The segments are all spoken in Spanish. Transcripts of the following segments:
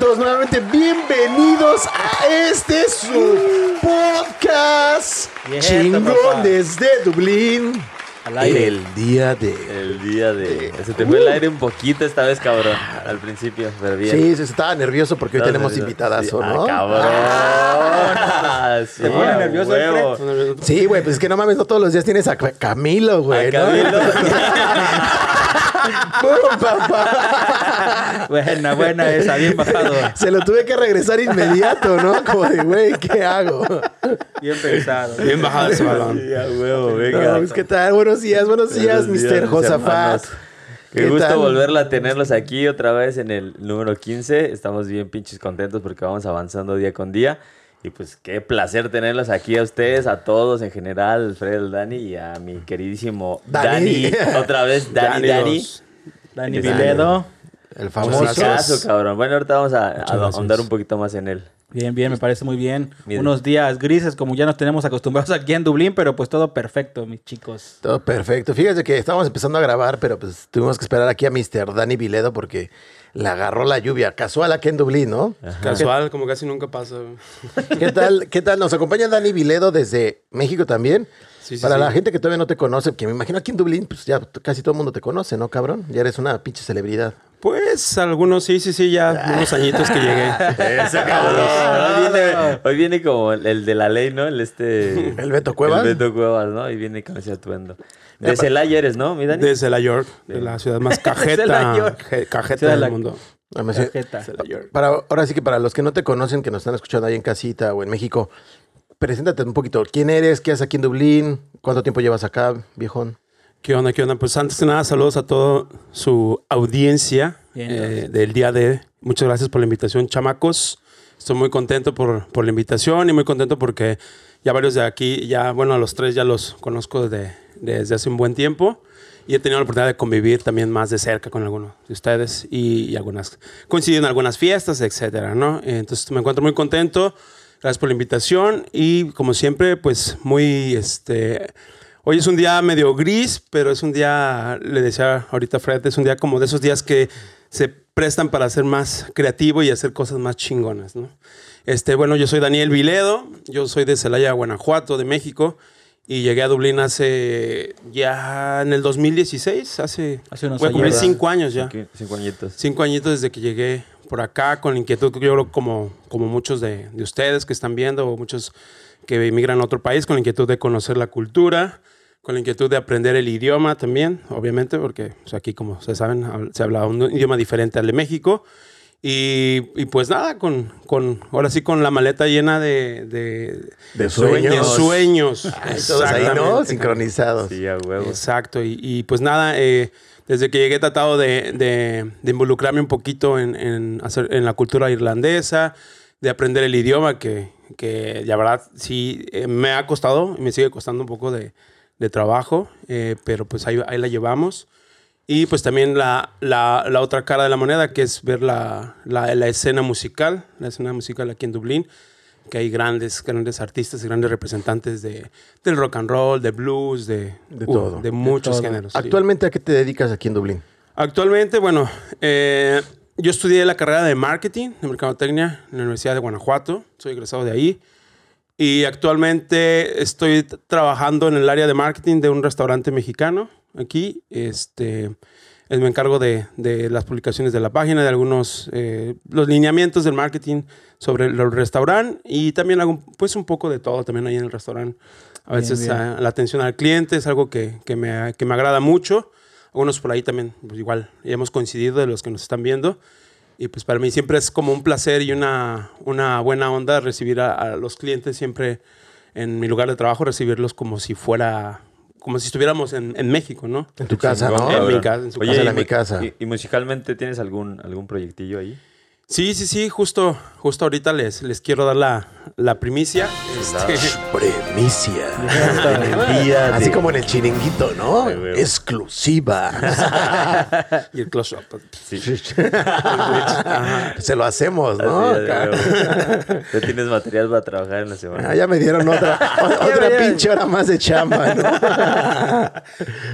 Todos nuevamente bienvenidos a este su podcast Bien, chingón papá. desde Dublín. Al aire. El día de. El día de. Se te fue el aire un poquito esta vez, cabrón. Al principio, pero bien. Sí, se estaba nervioso porque hoy tenemos nervioso. invitadazo, Sí. ¿no? Ah, cabrón. Ah, sí, ¿Te pone nervioso. Sí, güey, pues es que no mames, no todos los días tienes a Ca- Camilo, güey. ¿no? Camilo. ¡Pum, papá! Buena, buena esa, bien bajado. Se lo tuve que regresar inmediato, ¿no? Como de, güey, ¿qué hago? Bien pensado. Bien bajado ese balón. Sí, a huevo, No, venga. pues, ¿Qué tal? Buenos días, buenos días, Buenos días, Mr. Josafat. Qué, ¿Qué gusto tal? volverla a tenerlos aquí otra vez en el número 15. Estamos bien pinches contentos porque vamos avanzando día con día. Y pues qué placer tenerlos aquí a ustedes, a todos en general, el Dani y a mi queridísimo Dani. Dani. Otra vez, Dani, Dani Dani. Viledo. El Famoso. famoso. cabrón. Bueno, ahorita vamos a, a ahondar un poquito más en él. Bien, bien, me parece muy bien. Mire. Unos días grises, como ya nos tenemos acostumbrados aquí en Dublín, pero pues todo perfecto, mis chicos. Todo perfecto. Fíjate que estábamos empezando a grabar, pero pues tuvimos que esperar aquí a Mr. Dani Viledo porque le agarró la lluvia. Casual aquí en Dublín, ¿no? Casual, como casi nunca pasa. ¿Qué tal? ¿Qué tal? Nos acompaña Dani Viledo desde México también. Sí, sí, Para sí. la gente que todavía no te conoce, que me imagino aquí en Dublín, pues ya casi todo el mundo te conoce, ¿no, cabrón? Ya eres una pinche celebridad. Pues algunos sí, sí, sí, ya unos añitos que llegué. Eso, cabrón. Hoy viene, hoy viene como el, el de la ley, ¿no? El este... ¿El Beto Cuevas? El Beto Cuevas, ¿no? Y viene con ese atuendo. De Celaya eres, ¿no, mi Dani? Desde la York, de la ciudad más cajeta, cajeta Ciudad de del mundo. York. Para, ahora sí que para los que no te conocen, que nos están escuchando ahí en casita o en México, preséntate un poquito. ¿Quién eres? ¿Qué haces aquí en Dublín? ¿Cuánto tiempo llevas acá, viejón? ¿Qué onda, qué onda? Pues antes que nada, saludos a toda su audiencia Bien, eh, del día de... Muchas gracias por la invitación, chamacos. Estoy muy contento por, por la invitación y muy contento porque ya varios de aquí, ya, bueno, a los tres ya los conozco desde, desde hace un buen tiempo y he tenido la oportunidad de convivir también más de cerca con algunos de ustedes y, y algunas, coincidir en algunas fiestas, etcétera, ¿no? Entonces me encuentro muy contento. Gracias por la invitación y como siempre, pues muy, este, Hoy es un día medio gris, pero es un día, le decía ahorita a Fred, es un día como de esos días que se prestan para ser más creativo y hacer cosas más chingonas, ¿no? Este, bueno, yo soy Daniel Viledo, yo soy de Celaya, Guanajuato, de México, y llegué a Dublín hace ya en el 2016, hace, Hace unos voy a cumplir años. cinco años ya. Cinco, cinco añitos. Cinco añitos desde que llegué por acá, con la inquietud, yo creo, como, como muchos de, de ustedes que están viendo, o muchos que emigran a otro país, con la inquietud de conocer la cultura, con la inquietud de aprender el idioma también, obviamente, porque pues, aquí, como ustedes saben, se habla un idioma diferente al de México. Y, y pues nada, con, con, ahora sí con la maleta llena de, de, De de sueños. sueños. Ahí, ¿no? Sincronizados. Sí, a huevos. Exacto, y, y pues nada, eh, desde que llegué he tratado de, de- de involucrarme un poquito en, en hacer, en la cultura irlandesa, de aprender el idioma, que, que la verdad sí eh, me ha costado y me sigue costando un poco de, de trabajo, eh, pero pues ahí, ahí la llevamos. Y pues también la, la, la otra cara de la moneda, que es ver la, la, la escena musical, la escena musical aquí en Dublín, que hay grandes, grandes artistas y grandes representantes de, del rock and roll, de blues, de, De uh, todo. de muchos todo. géneros. sí. Actualmente, ¿a qué te dedicas aquí en Dublín? Actualmente, bueno, eh, yo estudié la carrera de marketing, de mercadotecnia, en la Universidad de Guanajuato, soy egresado de ahí. Y actualmente estoy trabajando en el área de marketing de un restaurante mexicano aquí. Este, eh, me encargo de, de las publicaciones de la página, de algunos, eh, los lineamientos del marketing sobre el restaurante y también hago pues un poco de todo también ahí en el restaurante. A Bien, veces bien. ah, la atención al cliente es algo que, que me, que me agrada mucho. Algunos por ahí también, pues igual, ya hemos coincidido de los que nos están viendo. Y pues para mí siempre es como un placer y una, una buena onda recibir a, a los clientes siempre en mi lugar de trabajo, recibirlos como si fuera, como si estuviéramos en, en México, ¿no? En tu casa, ¿no? En mi casa, en su Oye, casa. y En mi casa. Y, y musicalmente tienes algún, algún proyectillo ahí? Sí, sí, sí, justo, justo ahorita les, les quiero dar la, la primicia. Este, Primicia. El día de- Así como en el chiringuito, ¿no? Ay. Exclusiva. y el close up. Sí. Se lo hacemos, ¿no? Ya tienes material para trabajar en la semana. Ah, ya me dieron otra, o- otra pinche hora más de chamba, ¿no?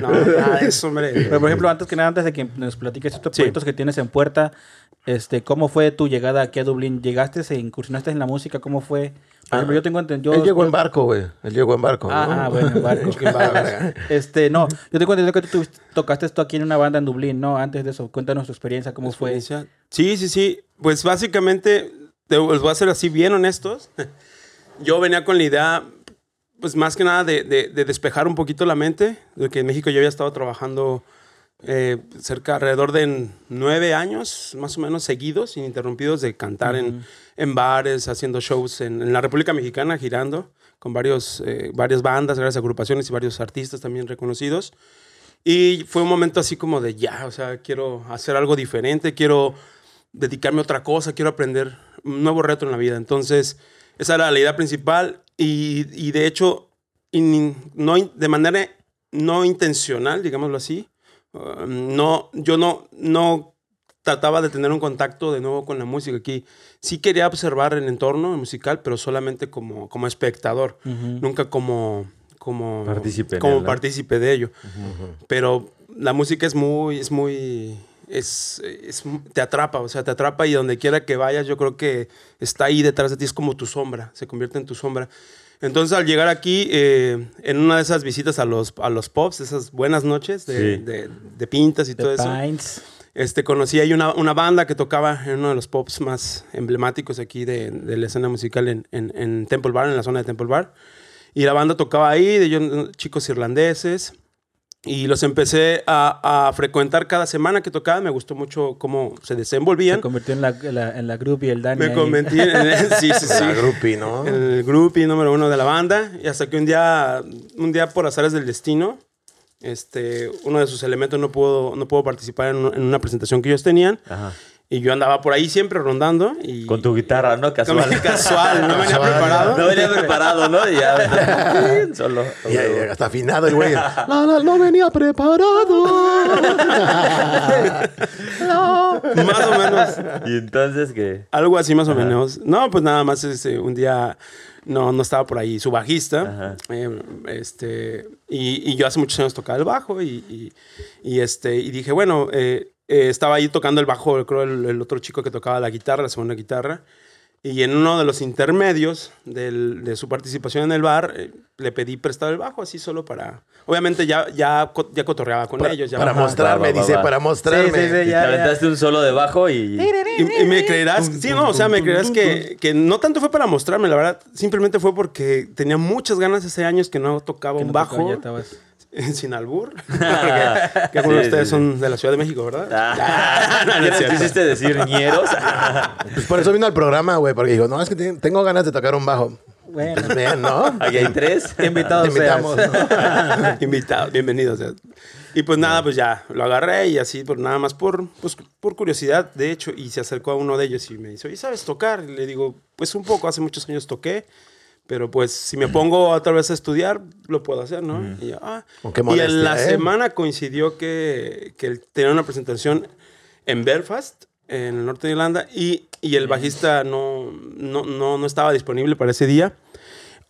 No, nada de eso, hombre. Pero, por ejemplo, antes que nada, antes de que nos platiques estos Sí. proyectos que tienes en puerta, este, ¿cómo fue fue tu llegada aquí a Dublín? ¿Llegaste, se incursionaste en la música? ¿Cómo fue? Por ejemplo, yo tengo entendido... Él yo- llegó en barco, güey. Él llegó en barco. Ah, ¿no? ah, bueno, en barco. este, no, yo tengo entendido que tú tocaste esto aquí en una banda en Dublín, ¿no? Antes de eso, cuéntanos tu experiencia, cómo fue. Sí, sí, sí. Pues básicamente, te, les voy a ser así bien honestos. Yo venía con la idea, pues más que nada de, de- de despejar un poquito la mente, de que en México yo había estado trabajando eh, cerca, alrededor de nueve años, más o menos seguidos, ininterrumpidos, de cantar en, en bares, haciendo shows en, en la República Mexicana, girando con varios, eh, varias bandas, varias agrupaciones y varios artistas también reconocidos. Y fue un momento así como de ya, o sea, quiero hacer algo diferente, quiero dedicarme a otra cosa, quiero aprender un nuevo reto en la vida. Entonces, esa era la idea principal y, y de hecho, in- no, de manera no intencional, digámoslo así, uh, no, yo no, no trataba de tener un contacto de nuevo con la música aquí. Sí quería observar el entorno musical, pero solamente como, como espectador, nunca como, como, Partícipe como partícipe de ello. Pero la música es muy, es muy, es, es- te atrapa, o sea, te atrapa y donde quiera que vayas, yo creo que está ahí detrás de ti, es como tu sombra, se convierte en tu sombra. Entonces, al llegar aquí, eh, en una de esas visitas a los, a los pubs, esas buenas noches de, Sí. de- de pintas y todo The eso, Pines. este, conocí ahí una, una banda que tocaba en uno de los pubs más emblemáticos aquí de, de la escena musical en, en, en Temple Bar, en la zona de Temple Bar. Y la banda tocaba ahí, de chicos irlandeses. Y los empecé a, a frecuentar cada semana que tocaban. Me gustó mucho cómo se desenvolvían. Se convirtió en la, en la, en la group y el Dani. Me ahí. convertí en, sí, sí, sí. La groupie, ¿no? el groupie número uno de la banda. Y hasta que un día, un día por azares del destino, este, uno de sus elementos no pudo, no pudo participar en, en una presentación que ellos tenían. Ajá. Y yo andaba por ahí siempre rondando. Y, Con tu guitarra, ¿no? Casual. casual, no venía Casual. preparado. No venía preparado, ¿no? Y ya. Solo. Y ahí, hasta afinado el güey. No, no, no venía preparado. No. Más o menos. Y entonces que. Algo así más o menos. No, pues nada más este, un día no, no estaba por ahí su bajista. Eh, este, y, y yo hace muchos años tocaba el bajo y, y, y, este, y dije, bueno, eh, eh, estaba ahí tocando el bajo, creo el, el otro chico que tocaba la guitarra, la segunda guitarra. Y en uno de los intermedios del- de su participación en el bar, eh, le pedí prestado el bajo, así solo para... Obviamente ya, ya, ya cotorreaba con Para, ellos. Ya para mostrarme, Va, va, va, dice, va. para mostrarme. Sí, sí, sí, Y te aventaste un solo de bajo y. Y, y me creerás, sí, no, o sea, me creerás que, que no tanto fue para mostrarme, la verdad, simplemente fue porque tenía muchas ganas hace años que no tocaba Que un no bajo tocaba, ya estabas- sin albur. Porque- que algunos de Sí, ustedes sí, son de la Ciudad de México, ¿verdad? Ah, No, no es ¿Qué cierto. quisiste decir ñeros? Pues por eso vino al programa, güey, porque dijo, no, es que te- tengo ganas de tocar un bajo. Bueno, Pues bien, ¿no? Aquí hay tres. invitado Te invitamos. ¿no? Invitados, bienvenidos. Y pues nada, pues ya lo agarré y así, pues nada más por, pues, por curiosidad, de hecho, y se acercó a uno de ellos y me dice, oye, ¿sabes tocar? Y le digo, pues un poco, hace muchos años toqué, pero pues si me pongo otra vez a estudiar, lo puedo hacer, ¿no? Y, yo, ah. Qué y en la ¿eh? semana coincidió que, que él tenía una presentación en Belfast, en el norte de Irlanda, y, y el bajista no, no, no, no estaba disponible para ese día.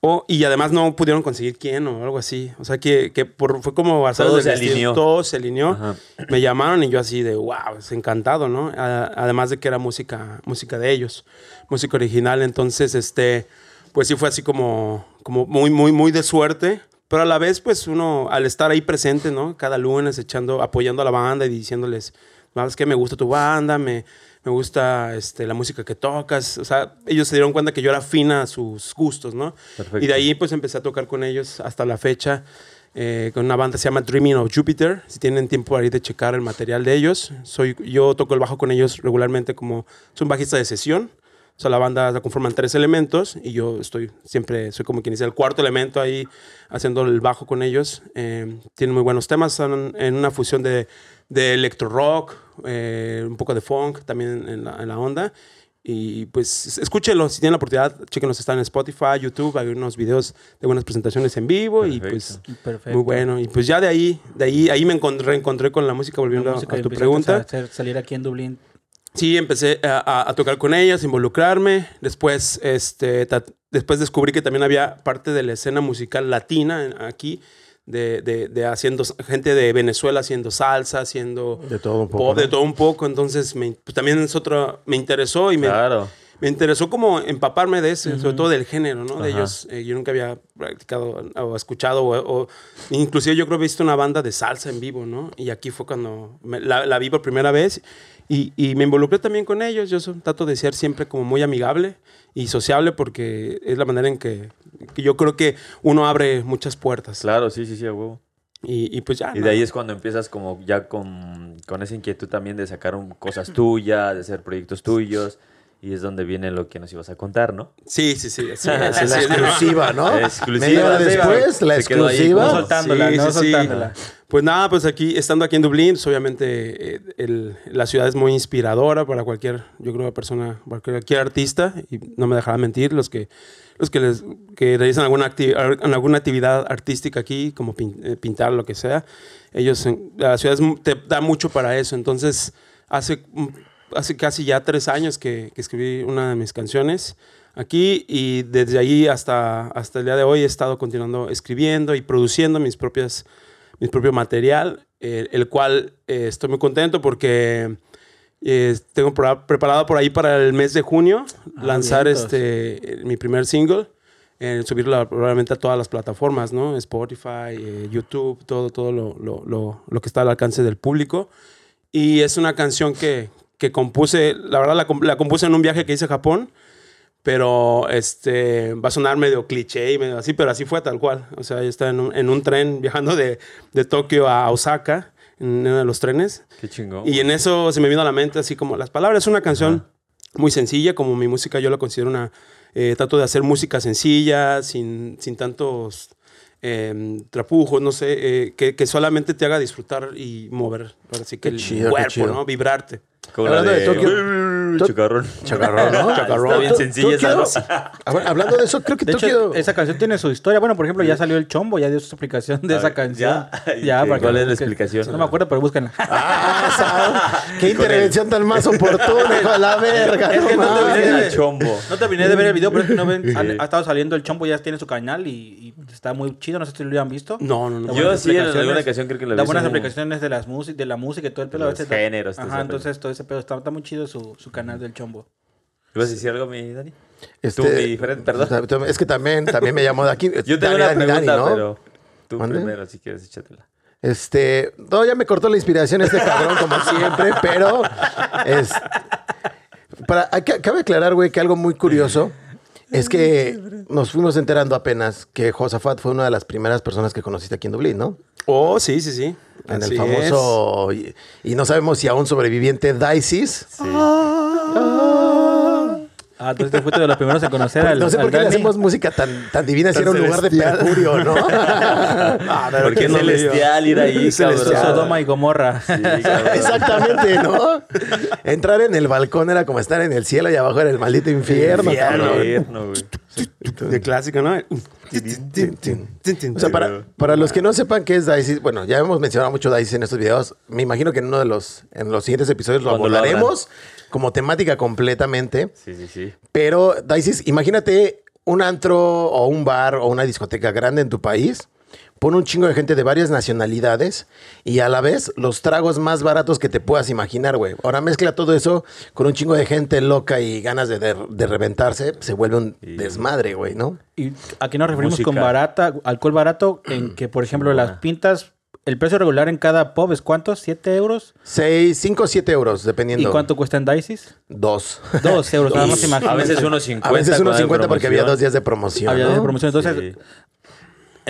O, y además no pudieron conseguir quién o algo así. O sea que, que por, fue como Todo del se destino. alineó. Todo se alineó. Ajá. Me llamaron y yo así de wow, es encantado, ¿no? A- además de que era música, música de ellos, música original. Entonces, este, pues sí fue así como, como muy, muy, muy de suerte. Pero a la vez, pues uno, al estar ahí presente, ¿no? Cada lunes echando, apoyando a la banda y diciéndoles, ¿sabes qué? Me gusta tu banda, me, me gusta este, la música que tocas. O sea, ellos se dieron cuenta que yo era fina a sus gustos, ¿no? Perfecto. Y de ahí, pues empecé a tocar con ellos hasta la fecha. eh, con una banda que se llama Dreaming of Jupiter. Si tienen tiempo ahí de checar el material de ellos. Soy, yo toco el bajo con ellos regularmente como... Soy un bajista de sesión. O sea, la banda la conforman tres elementos y yo estoy siempre, soy como quien dice el cuarto elemento ahí haciendo el bajo con ellos. Eh, tienen muy buenos temas, son en una fusión de, de electro rock, eh, un poco de funk también en la, en la onda. Y pues escúchenlo, si tienen la oportunidad, chequenlos, están en Spotify, YouTube, hay unos videos de buenas presentaciones en vivo y pues Perfecto. muy bueno. Y pues ya de ahí, de ahí, ahí me encontré, reencontré con la música, volviendo La música a tu pregunta. A salir aquí en Dublín. Sí, empecé a, a- tocar con ellas, involucrarme. Después, este, ta- después descubrí que también había parte de la escena musical latina aquí, de, de- de haciendo, gente de Venezuela haciendo salsa, haciendo De todo un poco, pop, ¿no? de todo un poco. Entonces, me- pues, también es otra, me interesó y me, Claro. me interesó como empaparme de ese, sobre todo del género, ¿no? De Ajá. ellos. Eh, yo nunca había practicado o escuchado, o, o- inclusive yo creo que he visto una banda de salsa en vivo, ¿no? Y aquí fue cuando me- la, la vi por primera vez y, y me involucré también con ellos. Yo trato de ser siempre como muy amigable y sociable porque es la manera en que, que yo creo que uno abre muchas puertas. Claro, sí, sí, sí, a huevo. Y, y pues ya. Y ¿no? de ahí es cuando empiezas como ya con, con esa inquietud también de sacar un- cosas tuyas, de hacer proyectos tuyos. Y es donde viene lo que nos ibas a contar, ¿no? Sí, sí, sí. sí, La sí, exclusiva, ¿no? Exclusiva. Media hora después, la Se quedó ahí exclusiva. No soltándola, Sí, no sí, sí. soltándola. Pues nada, pues aquí, estando aquí en Dublín, pues obviamente eh, el- la ciudad es muy inspiradora para cualquier, yo creo, persona, para cualquier artista, y no me dejará mentir, los que, los que, les, que realizan alguna, acti- alguna actividad artística aquí, como pin- eh, pintar, lo que sea, ellos, en- la ciudad es te da mucho para eso. Entonces, hace, hace casi ya tres años que, que escribí una de mis canciones aquí y desde ahí hasta, hasta el día de hoy he estado continuando escribiendo y produciendo mis propias mi propio material, eh, el cual eh, estoy muy contento porque eh, tengo preparado por ahí para el mes de junio Ah, lanzar vientos. este mi primer single, eh, subirlo probablemente a todas las plataformas, ¿no? Spotify, eh, YouTube, todo, todo lo, lo- lo- lo que está al alcance del público. Y es una canción que, que compuse, la verdad la, com- la compuse en un viaje que hice a Japón, pero este, va a sonar medio cliché y medio así, pero así fue tal cual. O sea, yo estaba en un, en un tren viajando de, de Tokio a Osaka, en uno de los trenes, Qué chingón. y en eso se me vino a la mente así como las palabras. Es una canción muy sencilla, como mi música yo la considero una... eh, trato de hacer música sencilla, sin, sin tantos eh, trapujos, no sé, eh, que, que solamente te haga disfrutar y mover, ahora sí que Qué el chido, cuerpo. ¿no? Vibrarte. Como la Hablando de de, Tokio- Chocarrón. Chacarrón, ¿no? Está bien sencilla esa, Tokio- ¿no? A ver, Hablando de eso, creo que De Tokio... hecho, esa canción tiene su historia. Bueno, por ejemplo, ya salió el chombo, ya dio su explicación de A esa ver, canción. ¿ya? ¿Y qué- para que cuál es la explicación? No me acuerdo, pero búsquenla. Ah, qué intervención tan más oportuna, hijo de la verga. Es que no no te mames. viene- El chombo. No terminé de ver el video, pero es que no ven. han- ha estado saliendo el chombo, ya tiene su canal y, y está muy chido. No sé si lo han visto. No, no, no. Yo buenas sí, en alguna ocasión creo que lo Da vi. buenas como- explicaciones de, las de la música y todo el pelo. los géneros, Ajá, entonces todo ese pedo. Está, está muy chido su, su canal del chombo. ¿Ibas a decir algo, mi Dani? Este, Tú, mi Fred, perdón. Es que también, también me llamó de aquí. Yo tengo Dani, una Dani, Dani, pregunta, ¿no? pero tú ¿Mande? primero, si quieres, échatela. Este, no, ya me cortó la inspiración este cabrón, como siempre, pero es. Para, hay que- cabe aclarar, güey, que algo muy curioso es que nos fuimos enterando apenas que Josafat fue una de las primeras personas que conociste aquí en Dublín, ¿no? Oh, sí, sí, sí. En Así el famoso. Y, y no sabemos si aún sobreviviente Dices. Sí. Ah, entonces te fuiste de los primeros en conocer al. No sé al por qué le hacemos música tan, tan divina si era un lugar de percurio, ¿no? Ah, pero Porque ¿quién es no celestial ir ahí, Celestial. cabrón. Sodoma y Gomorra. Sí. Exactamente, ¿no? Entrar en el balcón era como estar en el cielo y abajo era el maldito infierno, Infierno. cabrón. Infierno, güey. De clásico, ¿no? O sea, para, para los que no sepan qué es Dice, bueno, ya hemos mencionado mucho Dice en estos videos. Me imagino que en uno de los, en los siguientes episodios lo Cuando lo abordaremos como temática completamente. Sí, sí, sí. Pero Dice, imagínate un antro o un bar o una discoteca grande en tu país. Pon un chingo de gente de varias nacionalidades y a la vez los tragos más baratos que te puedas imaginar, güey. Ahora mezcla todo eso con un chingo de gente loca y ganas de, de- de reventarse. Se vuelve un Y- desmadre, güey, ¿no? Y aquí nos referimos con barata, alcohol barato, en que, por ejemplo, las pintas, el precio regular en cada pub es cuánto? ¿7 euros? 6, 5 o 7 euros, ¿Y dependiendo. cuánto cuesta en Dices? Dos. Dos euros, nada más imagínate. A veces unos 50. A veces cuando unos hay 50 porque había dos días de promoción. Había ¿no? de promoción. Entonces, Sí.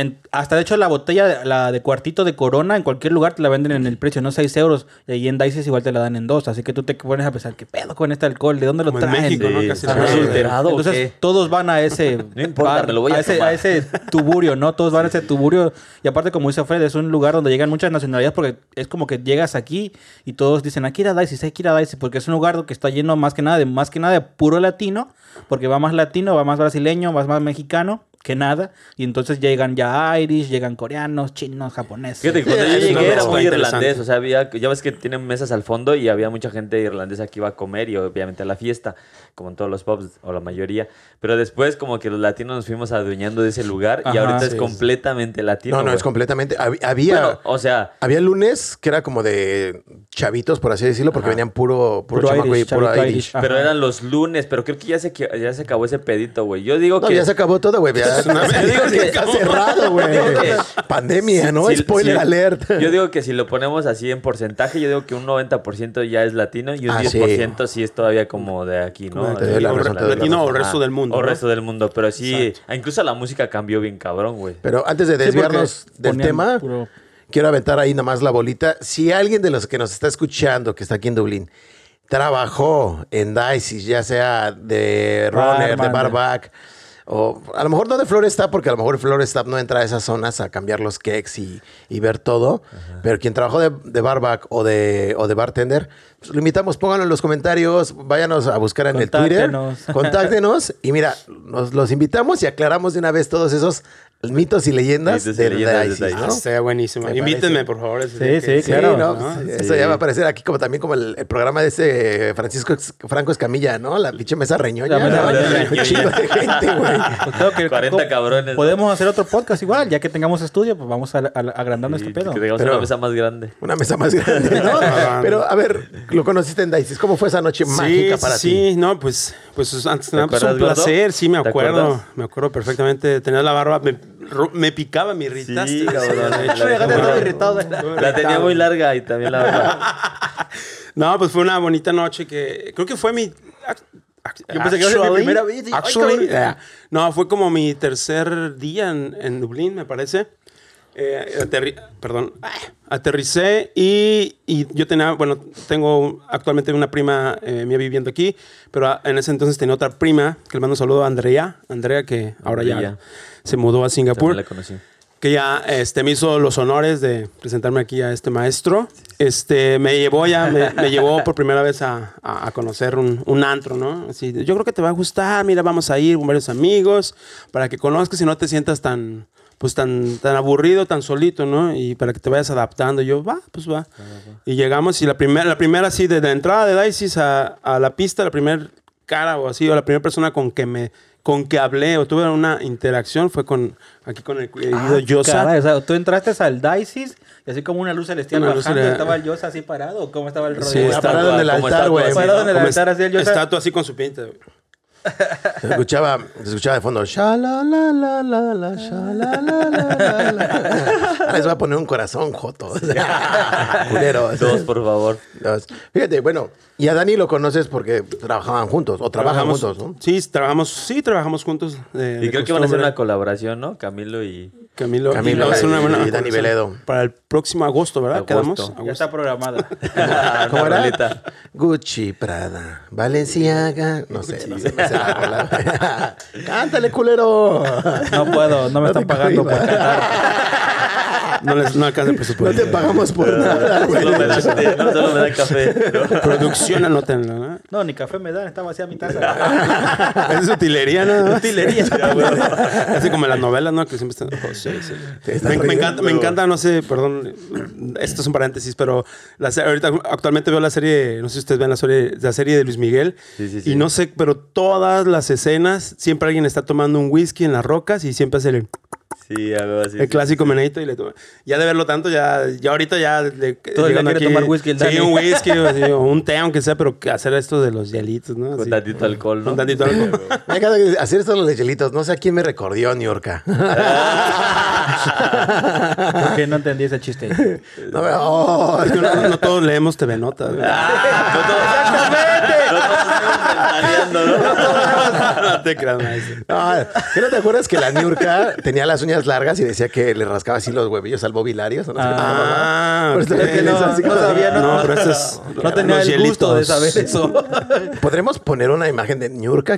En- hasta de hecho la botella, de- la de cuartito de corona, en cualquier lugar te la venden en el precio, no 6 euros. Y ahí en Dices igual te la dan en dos. Así que tú te pones a pensar, ¿qué pedo con este alcohol? ¿De dónde lo Como en traen? México, ¿no? Sí, Casi ¿está la- adulterado o Entonces qué? todos van a ese No importa, lo voy a ese, tomar. a ese tuburio, ¿no? Todos van a ese tuburio. Y aparte, como dice Fred, es un lugar donde llegan muchas nacionalidades porque es como que llegas aquí y todos dicen, aquí ir a Dices, hay que ir a Dices, porque es un lugar que está lleno más que nada de más que nada de puro latino, porque va más latino, va más brasileño, va más mexicano que nada. Y entonces llegan ya Irish, llegan coreanos, chinos, japoneses. Fíjate cuando Sí, yo llegué era muy irlandés, o sea, había, ya ves que tienen mesas al fondo y había mucha gente irlandesa que iba a comer y obviamente a la fiesta, como en todos los pubs o la mayoría. Pero después como que los latinos nos fuimos adueñando de ese lugar y Ajá, ahorita es sí. completamente latino. No, no, es completamente. hab- Había. Bueno, o sea, Había lunes que era como de chavitos, por así decirlo, porque venían puro, puro, Puro chamaco y puro Irish. Irish. pero eran los lunes, pero creo que ya se, ya se acabó ese pedito, güey. Yo digo No, que... ya se acabó todo, güey. Ya, Yo digo que- está cerrado, güey. Pandemia, ¿no? Spoiler alert. Yo digo que si lo ponemos así en porcentaje, yo digo que un 90% ya es latino y un Ah, 10% sí. es todavía como de aquí, ¿no? Doy la O razón, latino resto Ah. del mundo. O ¿no? resto del mundo, pero sí, ah, incluso la música cambió bien cabrón, güey. Pero antes de Sí, desviarnos del tema, puro- quiero aventar ahí nomás la bolita. Si alguien de los que nos está escuchando, que está aquí en Dublín, trabajó en Dice, ya sea de runner, de barback, o a lo mejor no de Floresta, porque a lo mejor Floresta no entra a esas zonas a cambiar los cakes y, y ver todo. Pero quien trabajó de, de barback o de, o de bartender, pues lo invitamos, pónganlo en los comentarios, váyanos a buscar en el Twitter. Contáctenos. Contáctenos y mira, nos los invitamos y aclaramos de una vez todos esos mitos y leyendas Mitos y de leyendas de Dice. ¿no? Ah, Sería buenísimo. Me Invítenme, parece. por favor. Sí, sí, que- Sí, claro, ¿no? ¿no? Sí, Sí. Eso ya va a aparecer aquí como también como el, el programa de ese Francisco Franco Escamilla, ¿no? La pinche mesa reñoña. La mesa reñoña. Un chingo de gente, güey. Pues creo que 40 cabrones, ¿no? Podemos hacer otro podcast igual, ya que tengamos estudio, pues vamos a, a- este pedo. Que tengamos Pero- una mesa más grande. Una mesa más grande, ¿no? Pero, a ver, lo conociste en Dice. ¿Cómo fue esa noche mágica para sí, ti? sí, no, pues, pues antes de nada, pues un gordo? placer, sí, me ¿Te acuerdo, me acuerdo perfectamente. Tenía la barba, me, ro- me picaba, me irritaste. Sí, cabrón. La tenía muy larga y también la verdad. No, pues fue una bonita noche que creo que fue mi. Yo pensé que iba a ser mi primera vez y- ay, actually, cabrón. yeah. no, fue como mi tercer día en, en Dublín, me parece. Eh, aterri- perdón, aterricé y, y yo tenía, bueno, tengo actualmente una prima eh, mía viviendo aquí, pero ah, en ese entonces tenía otra prima que le mando un saludo a Andrea, Andrea que ahora ya se mudó a Singapur la conocí. que ya este, me hizo los honores de presentarme aquí a este maestro. Este, me llevó ya, me, me llevó por primera vez a conocer un, un antro, ¿no? Así, yo creo que te va a gustar, mira, vamos a ir con varios amigos para que conozcas y no te sientas tan, pues tan, tan aburrido, tan solito, ¿no? Y para que te vayas adaptando. Y yo, va, pues va. Y llegamos y la primera, la primera así, de la entrada de Dices a, a la pista, la primera cara o así, o la primera persona con que me con que hablé o tuve una interacción fue con aquí con el querido Yosa. Caray, o sea, tú entraste al Dices y así como una luz celestial Una luz bajando, celestial. estaba el Yosa así parado, ¿o cómo estaba el rollo? Sí, parado en el altar, güey. Parado en el altar así el Yosa. Estatua así con su pinta. güey. Se escuchaba, se escuchaba de fondo. Sha la la la la la, sha la la la la. Ahora Les voy a poner un corazón, Joto. Culeros. Dos, por favor. Dos. Fíjate, bueno, y a Dani lo conoces porque trabajaban juntos o trabajan Trabajamos- juntos, ¿no? Sí, trabajamos, sí, trabajamos juntos. de- Y de creo que van a hacer costumbre. una colaboración, ¿no? Camilo y... Camilo, Camilo y ser una buena y Dani Veledo. Para el próximo agosto, ¿verdad? Agosto. Quedamos. Ya está programada. ¿Cómo era? rolita. Gucci, Prada, Valenciaga. No sé, no sé, no sé la rola. Cántale, culero. No puedo, no me están pagando por cantar. No, les, no alcanza el No presupuesto. te pagamos por nada, güey. Solo me da, no, solo me da café. Producción, anótenlo, ¿no? No, ni café me dan, está vacía mi taza. Es utilería, ¿no? Utilería. Así como en las novelas, ¿no? Que siempre están. oh, sí, sí. Me, encanta, me encanta, no sé, perdón, esto es un paréntesis, pero la ahorita actualmente veo la serie, no sé si ustedes ven la serie, la serie de Luis Miguel, Sí, sí, sí. y no sé, pero todas las escenas, siempre alguien está tomando un whisky en las rocas y siempre hace el, Sí, algo así. el clásico menedito y le toma. Ya de verlo tanto, ya, ya ahorita ya... Le, Todo el quiere tomar whisky el Sí, un whisky o, así, o un té, aunque sea, pero hacer esto de los hielitos, ¿no? Con Así. tantito alcohol, ¿no? Con tantito alcohol. Me encanta que hacer esto de los lechelitos. No sé a quién me recordió, New York. ¿Por qué no entendí ese chiste? No, oh, Es que no, no todos leemos TV Notas. güey. Ventaneando, ¿no? no te creas, no, ¿qué no te acuerdas que la Niurka tenía las uñas largas y decía que le rascaba así los huevillos al bobilarios? ¿O no Ah, eso que no- no sabía, no. No, pero este es. No tenía el gusto de saber eso. ¿Podremos poner una imagen de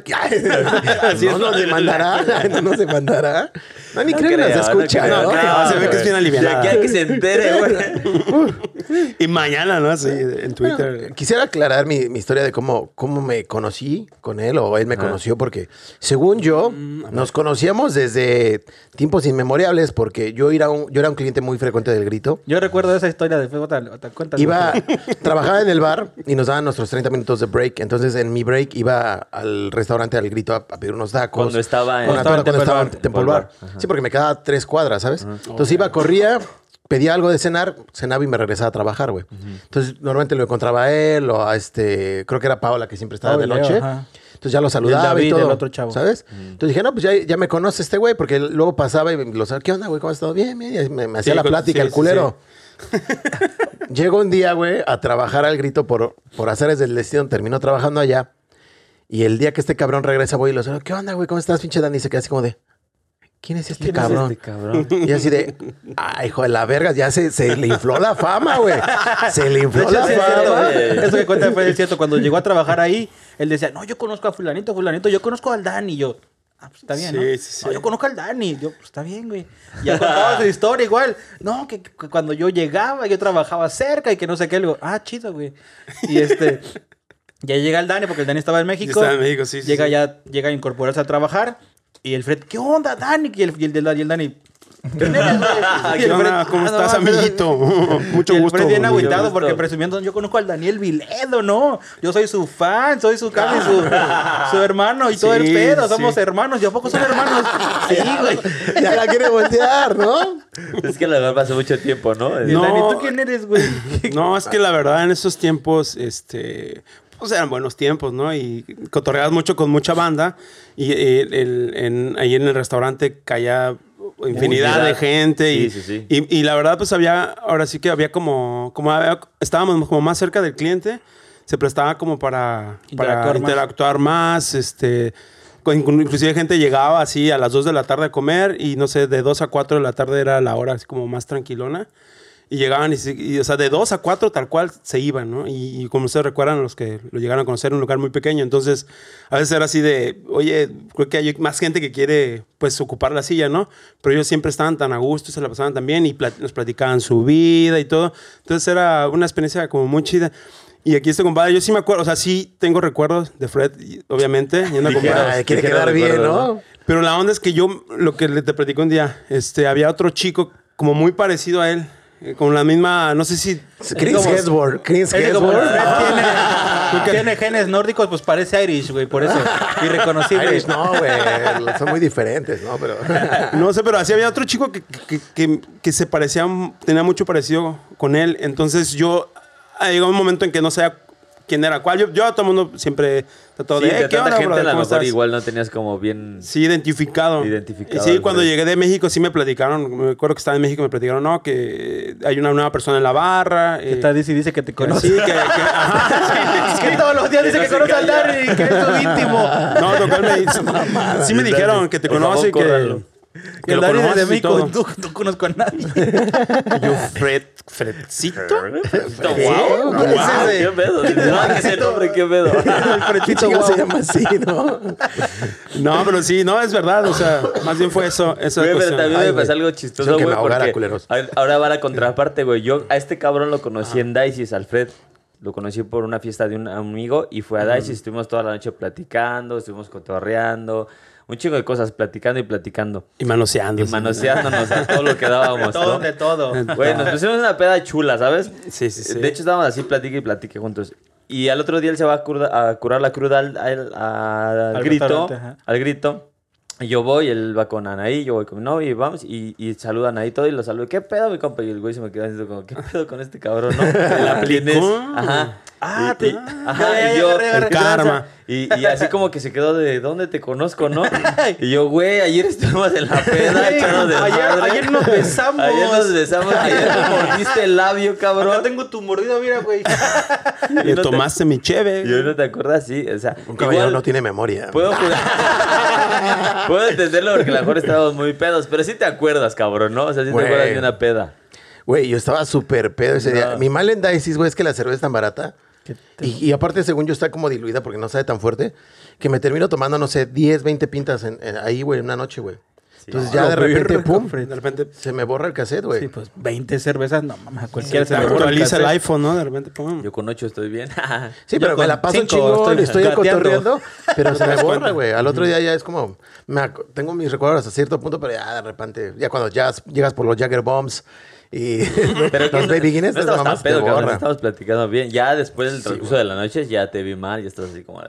que- Ay, no nos demandará. No nos demandará. No, ni creo que nos escucha. ¿no? se ve que es bien alivianada. De aquí a que se entere, güey. Y mañana, ¿no? Sí, en Twitter. Quisiera aclarar mi, mi historia de cómo, cómo me conocí con él o él me conoció, porque según yo, nos conocíamos desde tiempos inmemorables, porque yo era un, yo era un cliente muy frecuente del grito. Yo recuerdo esa historia de cuentas. Iba, trabajaba en el bar y nos daban nuestros 30 minutos de break. Entonces, en mi break iba al restaurante al grito a, a pedir unos tacos. Cuando estaba en- Cuando Cuando estaba, cuando Temple estaba en Bar. Temple Bar. Sí, porque me quedaba tres cuadras, ¿sabes? Entonces iba, corría, pedía algo de cenar, cenaba y me regresaba a trabajar, güey. Entonces, normalmente lo encontraba a él o a este, creo que era Paola que siempre estaba Oh, de noche. ajá. Entonces ya lo saludaba David, y todo. el otro chavo. ¿Sabes? Entonces dije, no, pues ya, ya me conoce este güey, porque luego pasaba y me lo sabía, ¿qué onda, güey? ¿Cómo has estado? Bien, bien. Y me, me hacía Sí, la plática, sí, el culero. Llego un día, güey, a trabajar al grito por, por haceres del destino. Terminó trabajando allá. Y el día que este cabrón regresa, voy y lo. ¿Qué onda, güey? ¿Cómo estás, pinche Dani? Y se queda así como de, ¿quién es este ¿Quién es cabrón? este cabrón? Y así de, ay, hijo de la verga, ya se, se le infló la fama, güey. Se le De infló hecho, la sí es cierto, fama. Eso que cuenta fue cierto. Cuando llegó a trabajar ahí, él decía, no, yo conozco a fulanito, fulanito, yo conozco al Dani. Yo, ah, pues está bien, ¿no? Sí, sí. No, yo conozco al Dani. Yo, pues está bien, güey. Y ya contaba su historia igual. No, que, que cuando yo llegaba, yo trabajaba cerca y que no sé qué. Le digo, ah, chido, güey. Y este... Ya llega el Dani, porque el Dani estaba en México. estaba en México, sí, Llega ya, llega a incorporarse a trabajar. Y el Fred, ¿qué onda, Dani? Y el, y el, y el Dani, ¿Qué onda? ¿Cómo "Ah, estás, mames". amiguito? Mucho gusto. Fred bien agüitado porque presumiendo, yo conozco al Daniel Viledo, ¿no? Yo soy su fan, soy su casi su, su hermano y todo el pedo, sí. somos hermanos. ¿Y a poco son hermanos? Sí, güey. Ya la quiere voltear, ¿no? Es que la verdad pasó mucho tiempo, ¿no? Y el No. Dani, ¿tú quién eres, güey? No, es que la verdad en esos tiempos, este, pues eran buenos tiempos, ¿no? Y cotorreabas mucho con mucha banda y eh, el- en- ahí en el restaurante caía infinidad de gente y, Sí, sí, sí. y- y la verdad pues había, ahora sí que había como, como había- estábamos como más cerca del cliente, se prestaba como para para Interactuar más. interactuar más, este... Inclusive gente llegaba así a las 2 de la tarde a comer y no sé, de 2 a 4 de la tarde era la hora así como más tranquilona. Y llegaban y, se- y, o sea, de 2 a 4 tal cual se iban, ¿no? Y, y como ustedes recuerdan, los que lo llegaron a conocer, un lugar muy pequeño. Entonces, a veces era así de, oye, creo que hay más gente que quiere, pues, ocupar la silla, ¿no? Pero ellos siempre estaban tan a gusto, se la pasaban tan bien y plat- nos platicaban su vida y todo. Entonces, era una experiencia como muy chida. Y aquí este compadre, yo sí me acuerdo, o sea, sí tengo recuerdos de Fred, obviamente. y una quiere quedar bien, ¿no? pero la onda es que yo, lo que le- te platico un día, este, había otro chico como muy parecido a él, con la misma, no sé si... Chris Hemsworth. Chris Hemsworth. Fred tiene, tiene genes nórdicos, pues parece Irish, güey, por eso. Irreconocible. Irish, no, güey. Son muy diferentes, ¿no? Pero. No sé, pero así había otro chico que, que, que- que se parecía, tenía mucho parecido con él. Entonces yo, ah, llegó un momento en que no sabía quién era cuál. Yo, yo a todo el mundo siempre trataba Sí, de, de "Eh, ¿qué tanta onda, gente a lo ¿Cómo mejor estás?". igual no tenías como bien... Sí, identificado. Identificado Y sí, cuando llegué de México sí me platicaron, me acuerdo que estaba en México, me platicaron, no, que hay una nueva persona en la barra. eh, Está dice y dice que te que conoce. sí, que, que- ajá. Es que todos los días dice Que que no se conoce al. Dani, que es su íntimo. No, total, me dice- sí me dijeron que te conoce y que. que el conoces y México, todo. tú no conozco a nadie. Yo, Fred, Fredcito. ¡Wow! ¿Quién es ese? ¿Qué pedo? No, ese nombre, ¿qué pedo? el ¿Qué Fredcito, chingados se llama así, no? No, pero sí, no, es verdad. O sea, más bien fue eso. Esa Güey, pero también Ay, me pasó algo chistoso, güey, me ahogara, porque ahora va la contraparte, güey. Yo a este cabrón lo conocí en Dices, Alfred. Lo conocí por una fiesta de un amigo y fue a Dices. Estuvimos toda la noche platicando, estuvimos cotorreando, un chingo de cosas, platicando y platicando. Y manoseando. Y manoseándonos a todo lo que dábamos, De todo, ¿no? de todo. Güey, nos pusimos una peda chula, ¿sabes? Sí, sí, sí. De hecho, estábamos así, platique y platique juntos. Y al otro día él se va a, curda- a curar la cruda al, al- al Al grito. Al grito. Y yo voy, él va con Anaí, yo voy con mi novia y vamos. Y, y saludan ahí todo y lo saludo. ¿Qué pedo, mi compa? Y el güey se me queda diciendo como, ¿qué pedo con este cabrón, no? ¿La aplicó? Ajá. Ah, Y- te- y- ajá, ya, ya, y yo, ya, ya, ya, ¿qué ya. tranza? Karma. Y, y así como que se quedó de, ¿dónde te conozco, no? Y yo, güey, ayer estuvimos en la peda echando de ayer- ayer nos besamos. Ayer nos besamos, ayer me mordiste el labio, cabrón. tengo tu mordido, mira, güey. Y no te- tomaste mi cheve. Y hoy no te acuerdas, sí. O sea, Un caballero igual no tiene memoria. Puedo jugar. puedo entenderlo porque a lo mejor estábamos muy pedos, pero sí te acuerdas, cabrón, ¿no? O sea, sí Güey. te acuerdas de una peda. Güey, yo estaba súper pedo ese día. Mi mal en Dices, güey, es que la cerveza es tan barata. Y, y aparte, según yo, está como diluida porque no sabe tan fuerte. Que me termino tomando, no sé, 10, 20 pintas en- en- ahí, güey, en una noche, güey. Entonces ya de repente, pum. De repente se me borra el cassette, güey. Sí, pues 20 cervezas, no mames, a cualquiera se se le borra el actualiza el iPhone, ¿no? De repente, pum. Yo con ocho estoy bien. Sí, pero me la paso cinco chingón, estoy estoy, cotorreando, pero se me borra, güey. Al otro día ya es como, me tengo mis recuerdos hasta cierto punto, pero ya de repente, ya cuando ya llegas por los Jagger Bombs y Pero los Baby Guinness, no estabas tan pedo, cabrón. Estabas platicando bien. Ya después del transcurso de la noche ya te vi mal. Ya estás así como...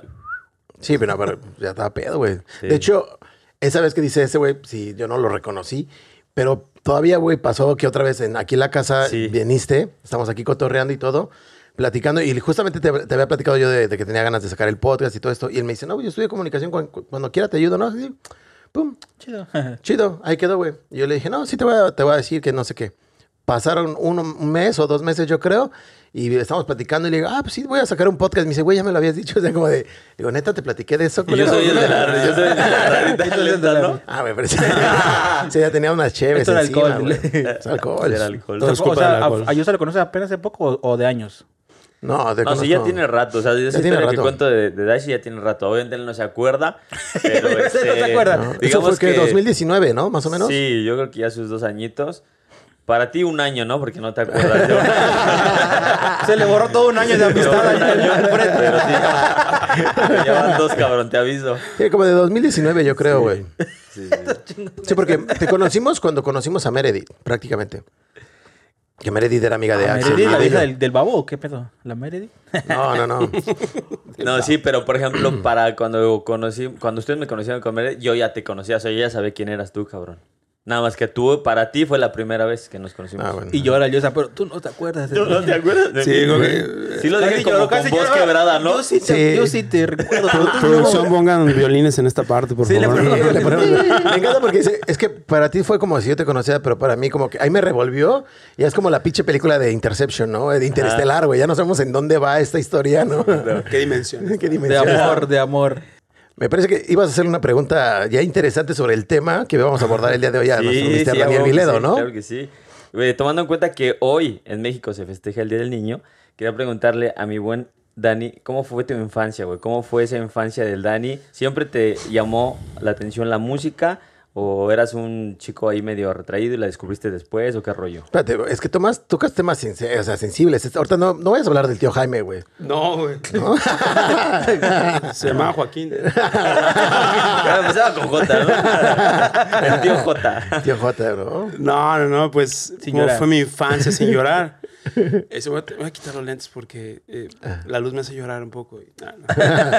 Sí, pero, pero ya estaba pedo, güey. Sí. De hecho, esa vez que dice ese güey, sí, yo no lo reconocí, pero todavía, güey, pasó que otra vez en, aquí en la casa Sí. viniste, estamos aquí cotorreando y todo, platicando, y justamente te, te había platicado yo de, de que tenía ganas de sacar el podcast y todo esto, y él me dice, no, güey, yo estudio comunicación, cuando, cuando quiera te ayudo, ¿no? Así, pum, Chido. chido, ahí quedó, güey. Y yo le dije, no, sí te voy a, te voy a decir que no sé qué. Pasaron un, un mes o dos meses, yo creo, y estamos platicando y le digo, ah, pues sí, voy a sacar un podcast. Me dice, güey, ya me lo habías dicho. O sea, como de, digo, neta, te platiqué de eso. Y yo culero?" soy el de la... Yo soy el de la Yo lenta, la- ¿no? Ah, güey, pero sí, sí, ya tenía unas chéves Esto encima, alcohol. Es alcohol. Era alcohol. O sea, a, a Yusa lo conoce apenas hace poco o, o de años. No, de No, sí, ya tiene rato. O sea, esa tiene historia que cuento de, de Dashi ya tiene rato. Obviamente él no se acuerda, pero No este, se acuerda. No, Eso Digamos fue que que 2019, ¿no? Más o menos. Sí, yo creo que ya sus dos añitos. Para ti un año, ¿no? Porque no te acuerdas de un Se le borró todo un año de amistad ahí al- al frente. Pero sí. Pero ya van dos, cabrón, te aviso. Sí, como de 2019, yo creo, güey. Sí, sí. Sí, porque te conocimos cuando conocimos a Meredith, prácticamente. Que Meredith era amiga de ¿La Axel. Meredith, la hija del, del babo o qué pedo? ¿La Meredith? No, no, no. No, sí, pero por ejemplo, para cuando conocí, cuando ustedes me conocieron con Mere, yo ya te conocía, o sea, yo ya sabía quién eras tú, cabrón. Nada más que tú, para ti fue la primera vez que nos conocimos. Ah, bueno. Y llora el Yusa, pero tú no te acuerdas. de ¿Tú no mí. te acuerdas de Sí, mí? güey. Sí lo dije como lloró, con voz lloró. quebrada, ¿no? Yo sí te, Sí. yo sí te recuerdo. pero. Producción, pongan violines en esta parte, por Sí, le favor. ponemos- Le ponemos- me encanta porque dice, es que para ti fue como si yo te conociera, pero para mí como que ahí me revolvió y es como la pinche película de Interception, ¿no? De Interestelar, güey. Ya no sabemos en dónde va esta historia, ¿no? ¿Qué dimensión? ¿Qué De dimensión? amor, de amor. Me parece que ibas a hacer una pregunta ya interesante sobre el tema que vamos a abordar el día de hoy a nuestro Mr. Daniel Viledo, sí, ¿no? Claro que sí. Tomando en cuenta que hoy en México se festeja el Día del Niño, quería preguntarle a mi buen Dani, ¿cómo fue tu infancia, güey? ¿Cómo fue esa infancia del Dani? ¿Siempre te llamó la atención la música? ¿O eras un chico ahí medio retraído y la descubriste después? ¿O qué rollo? Espérate, es que tomas, tocas temas sensi- o sea, sensibles. Ahorita no, no vayas a hablar del tío Jaime, güey. No, güey. Se llamaba Joaquín. Claro, Empezaba con J, ¿no? El tío J. Tío J, bro. No, no, no, pues como fue mi infancia sin llorar. Ese, voy, a, voy a quitar los lentes porque eh, la luz me hace llorar un poco. y- nah,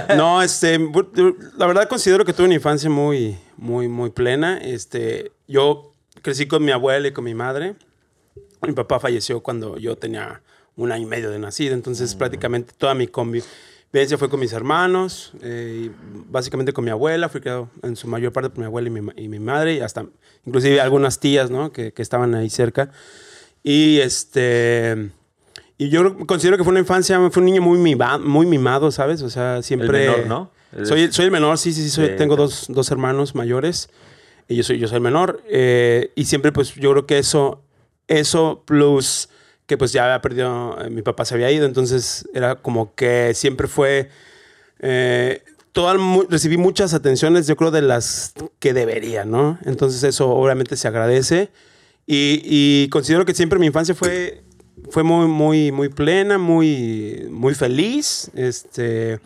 no. No, este, la verdad considero que tuve una infancia muy, muy, muy plena. Este, yo crecí con mi abuela y con mi madre. Mi papá falleció cuando yo tenía un año y medio de nacido, entonces prácticamente toda mi convivencia fue con mis hermanos, eh, y básicamente con mi abuela, fui criado en su mayor parte por mi abuela y mi, y mi madre, y hasta inclusive algunas tías, ¿no? Que, que estaban ahí cerca. Y este... Y yo considero que fue una infancia, fue un niño muy, mima- muy mimado, ¿sabes? O sea, siempre... menor, ¿no? Soy, soy el menor, sí, sí, sí. soy- Sí. tengo dos, dos hermanos mayores y yo soy, yo soy el menor. eh, y siempre, pues, yo creo que eso, eso plus que pues ya había perdido, eh, mi papá se había ido, entonces era como que siempre fue... eh, toda, recibí muchas atenciones, yo creo, de las que debería, ¿no? Entonces eso obviamente se agradece. Y, y considero que siempre mi infancia fue, fue muy, muy, muy plena, muy, muy feliz, este,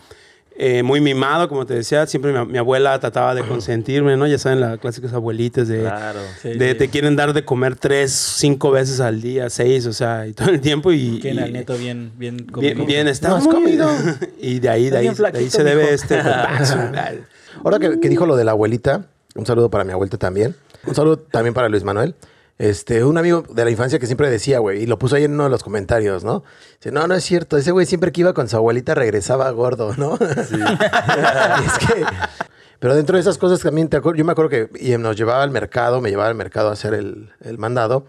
eh, muy mimado, como te decía. Siempre mi, mi abuela trataba de consentirme, ¿no? Ya saben, las clásicas abuelitas de, Claro. Sí, de sí. te quieren dar de comer tres, cinco veces al día, seis, o sea, y todo el tiempo. Y, Tiene y- al neto bien, bien bien, comido. bien está ¿No has muy- comido? y de ahí, de ahí, bien de ahí flaquito, se debe este. Ahora que, que dijo lo de la abuelita, un saludo para mi abuelita también. Un saludo también para Luis Manuel. Este, un amigo de la infancia que siempre decía, güey, y lo puso ahí en uno de los comentarios, ¿no? Dice, no, no es cierto, ese güey siempre que iba con su abuelita regresaba gordo, ¿no? es que... Pero dentro de esas cosas también, te yo me acuerdo que y nos llevaba al mercado, me llevaba al mercado a hacer el, el mandado.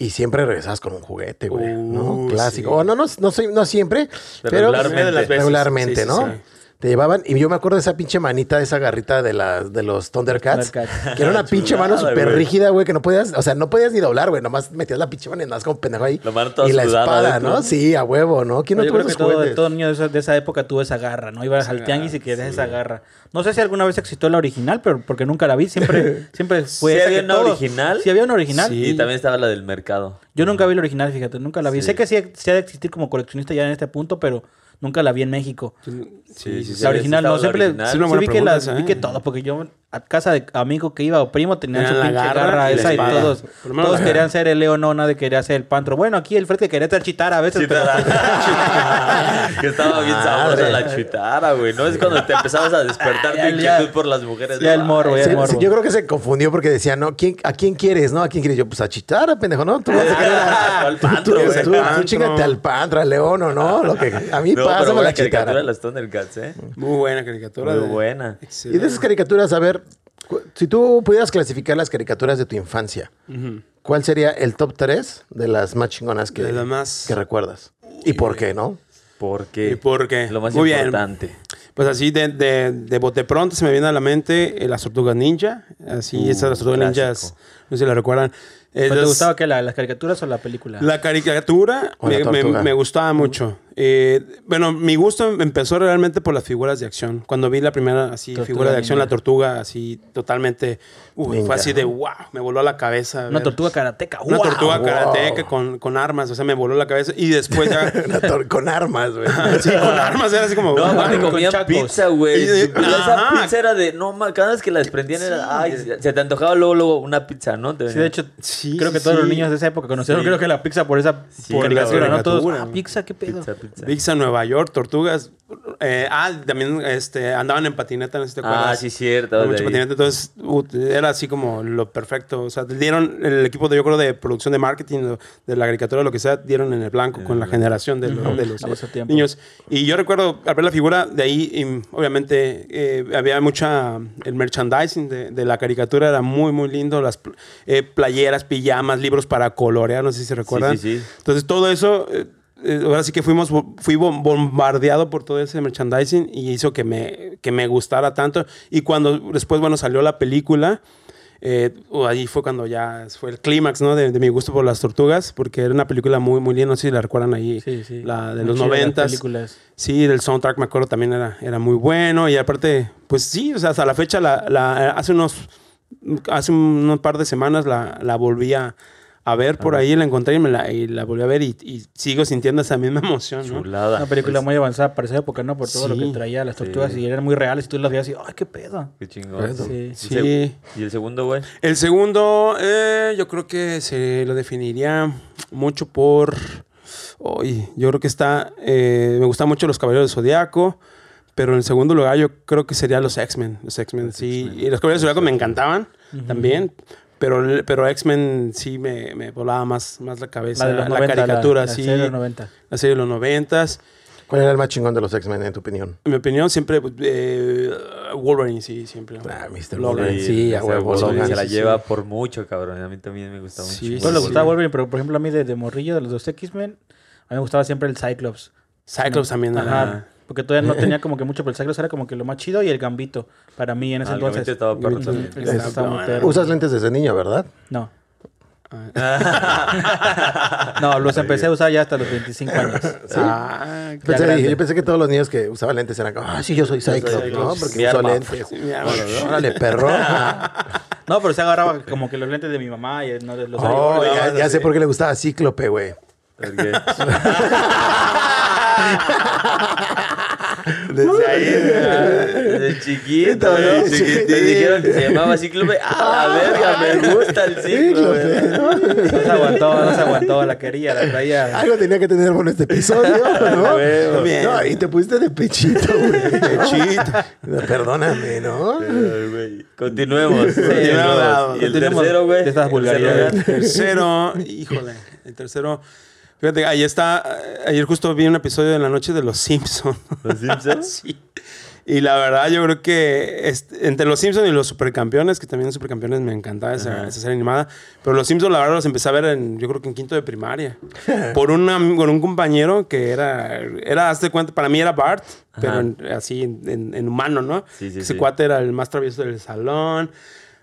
Y siempre regresabas con un juguete, güey, ¿no? Clásico. sí. O no, no, no, soy- no siempre, pero Regularmente. regularmente, Sí, sí, ¿no? Sí. te llevaban. Y yo me acuerdo de esa pinche manita, de esa garrita de, las de los Thundercats. Thundercats. Que era una pinche mano súper rígida, güey, que no podías, o sea, no podías ni doblar, güey. Nomás metías la pinche mano y andabas como pendejo ahí. La mano toda y la sudada espada, adentro. ¿no? Sí, a huevo, ¿no? ¿Quién no tuvo esos todo, juguetes? todo niño de esa, de esa época tuvo esa garra, ¿no? Ibas al tianguis y querías esa garra. No sé si alguna vez existió la original, pero porque nunca la vi. Siempre, siempre fue ¿Sí esa había que una original? Sí, había una original. Y también estaba la del mercado. Yo nunca vi la original, fíjate, nunca la vi. Sí. Sé que sí, sí ha de existir como coleccionista ya en este punto, pero nunca la vi en México. Sí, sí, sí. la original, no, la siempre original. Sí, una sí buena vi, que pregunta las, esa, vi ¿eh? que todo, porque yo a casa de amigo que iba o primo tenían su pinche garra garra, y la esa y todos, todos querían ser el Leo, no, nadie quería ser el Pantro. Bueno, aquí el Fred que quería ser Chitara a veces, pero que estaba bien Madre. sabrosa la chitara, güey. ¿No? Es cuando te empezabas a despertar tu inquietud por las mujeres. Ya el morbo, ya el morbo. sí, yo creo que se confundió porque decía, no, ¿quién, ¿a quién quieres? No, ¿a quién quieres? Yo, pues a Chitara, pendejo, ¿no? Tú vas a querer a- Al Pantro, tú- güey. tú- Pantro. tú chingate al Pantra, al León o no, lo que a mí No, pásame buena la caricatura Chitara. de los Thundercats, ¿eh? Muy buena caricatura. Muy buena. Y de esas caricaturas, a ver, si tú pudieras clasificar las caricaturas de tu infancia, ¿cuál sería el top 3 de las más chingonas que, De las más- que recuerdas? ¿Y por qué, no? Porque ¿Y por qué? Lo más Muy bien. importante. Pues así de, de, de bote pronto se me viene a la mente eh, las tortugas ninja. Así, Uh, esas las tortugas clásico. ninjas, no sé si la recuerdan. ¿Pero ¿Te gustaba que las caricaturas o la película? La caricatura O la me, me- me gustaba mucho. Eh, bueno, mi gusto empezó realmente por las figuras de acción. Cuando vi la primera así Tortuga figura de acción, ninja. la tortuga así totalmente... fue así de wow, me voló la cabeza. Una tortuga karateca. Una tortuga wow. karateca con, con armas, o sea, me voló la cabeza. Y después ya... Con armas, güey. sí, con armas era así como... No, wow. con chacos. pizza, güey. Esa pizza era de, no, cada vez que la desprendían era, ay, se- se te antojaba luego, luego una pizza, ¿no? Te Sí, de hecho, Sí, creo que sí, todos los niños de esa época conocieron, Sí. creo que la pizza por esa Sí, por la caricatura, ¿no? Todos, ah, pizza, qué pedo. Pizza, pizza. Pizza Nueva York, tortugas. Eh, ah, también este, andaban en patineta, no sé si te acuerdas. Ah, sí, cierto. Mucho patineta, entonces era así como lo perfecto. O sea, dieron el equipo de, yo creo, de producción de marketing, de la caricatura, lo que sea, dieron en el blanco con la generación de, lo- de los de tiempo. niños. Y yo recuerdo al ver la figura de ahí, y, obviamente eh, había mucha. El merchandising de, de la caricatura era muy, muy lindo. Las pl- eh, playeras, pijamas, libros para colorear, no sé si se recuerdan. sí, sí. Entonces todo eso, eh, ahora sí que fuimos, fui bom- bombardeado por todo ese merchandising y hizo que me, que me gustara tanto. Y cuando después, bueno, salió la película, eh, ahí fue cuando ya fue el clímax, ¿no? De, de mi gusto por las tortugas, porque era una película muy, muy linda, no sé si la recuerdan ahí, Sí, sí. la de Muy los noventas. Sí, del soundtrack me acuerdo también era, era muy bueno y aparte, pues sí, o sea, hasta la fecha, la, la- hace unos, hace un par de semanas la, la volví a, a ver por ahí, la encontré y, me la, y la volví a ver y, y sigo sintiendo esa misma emoción, ¿no? Chulada. Una película muy avanzada para esa época, ¿no? Por todo lo que traía las tortugas Sí. y eran muy reales y tú las veías y, ¡ay, qué pedo! Qué chingón. Sí. Sí. ¿Y el segundo, güey? El segundo, eh, yo creo que se lo definiría mucho por... Uy, yo creo que está... eh, me gustan mucho los Caballeros del Zodiaco, pero en segundo lugar yo creo que serían los X-Men. Los X-Men, sí. Y los Caballeros del Zodiaco me encantaban también, pero, pero X-Men sí me, me volaba más, más la cabeza. La de los la 90, caricatura, la, la sí. serie de los 90. La serie de los noventas. ¿Cuál era el más chingón de los X-Men, en tu opinión? En mi opinión, siempre... eh, Wolverine, sí, siempre. Ah, Mr. Wolverine. Sí, a huevo, Wolverine Se la sí, lleva por mucho, cabrón. A mí también me gusta mucho. Sí, sí. gustaba Wolverine, pero por ejemplo a mí de, de morrillo, de los dos X-Men, a mí me gustaba siempre el Cyclops. Cyclops también. Ajá. Porque todavía no tenía como que mucho, pero el Cyclops era como que lo más chido y el Gambito, para mí en ese Ah, el entonces. Gambito estaba perro también. El Gambito estaba muy perro. Usas lentes desde niño, ¿verdad? No. No, los empecé a usar ya hasta los 25 años. Ah, Pensé- yo pensé que todos los niños que usaban lentes eran como, ah, sí, yo soy Cyclops, ¿no? Porque Mi uso arma. lentes. Órale, perro. No, pero se agarraba como que los lentes de mi mamá y no de los Oh, ya, ya sé por qué le gustaba Cíclope, güey. Desde ahí... Desde chiquito, ¿no? Te dijeron que se llamaba Cíclope. ¡Ah, la verga! Me gusta el Cíclope. No se aguantó, no se aguantó, la quería, la traía. Algo tenía que tener bueno este episodio, ¿no? No, y te pusiste de pechito, güey. Pechito. Perdóname, ¿no? Ay, güey. Continuemos. Continuemos. Y el tercero, güey. de estas El vulgaridades. tercero, tercero, híjole, el tercero. Fíjate, ahí está. Ayer justo vi un episodio de la noche de los Simpsons. ¿Los Simpsons? sí. Y la verdad, yo creo que entre los Simpsons y los Supercampeones, que también los Supercampeones me encantaba esa, esa serie animada, pero los Simpsons, la verdad, los empecé a ver en, yo creo que en quinto de primaria. por, una, por un compañero que era, era, hazte cuenta, para mí era Bart, pero Ajá. en- así en humano, ¿no? Sí, sí, Ese sí. cuate era el más travieso del salón.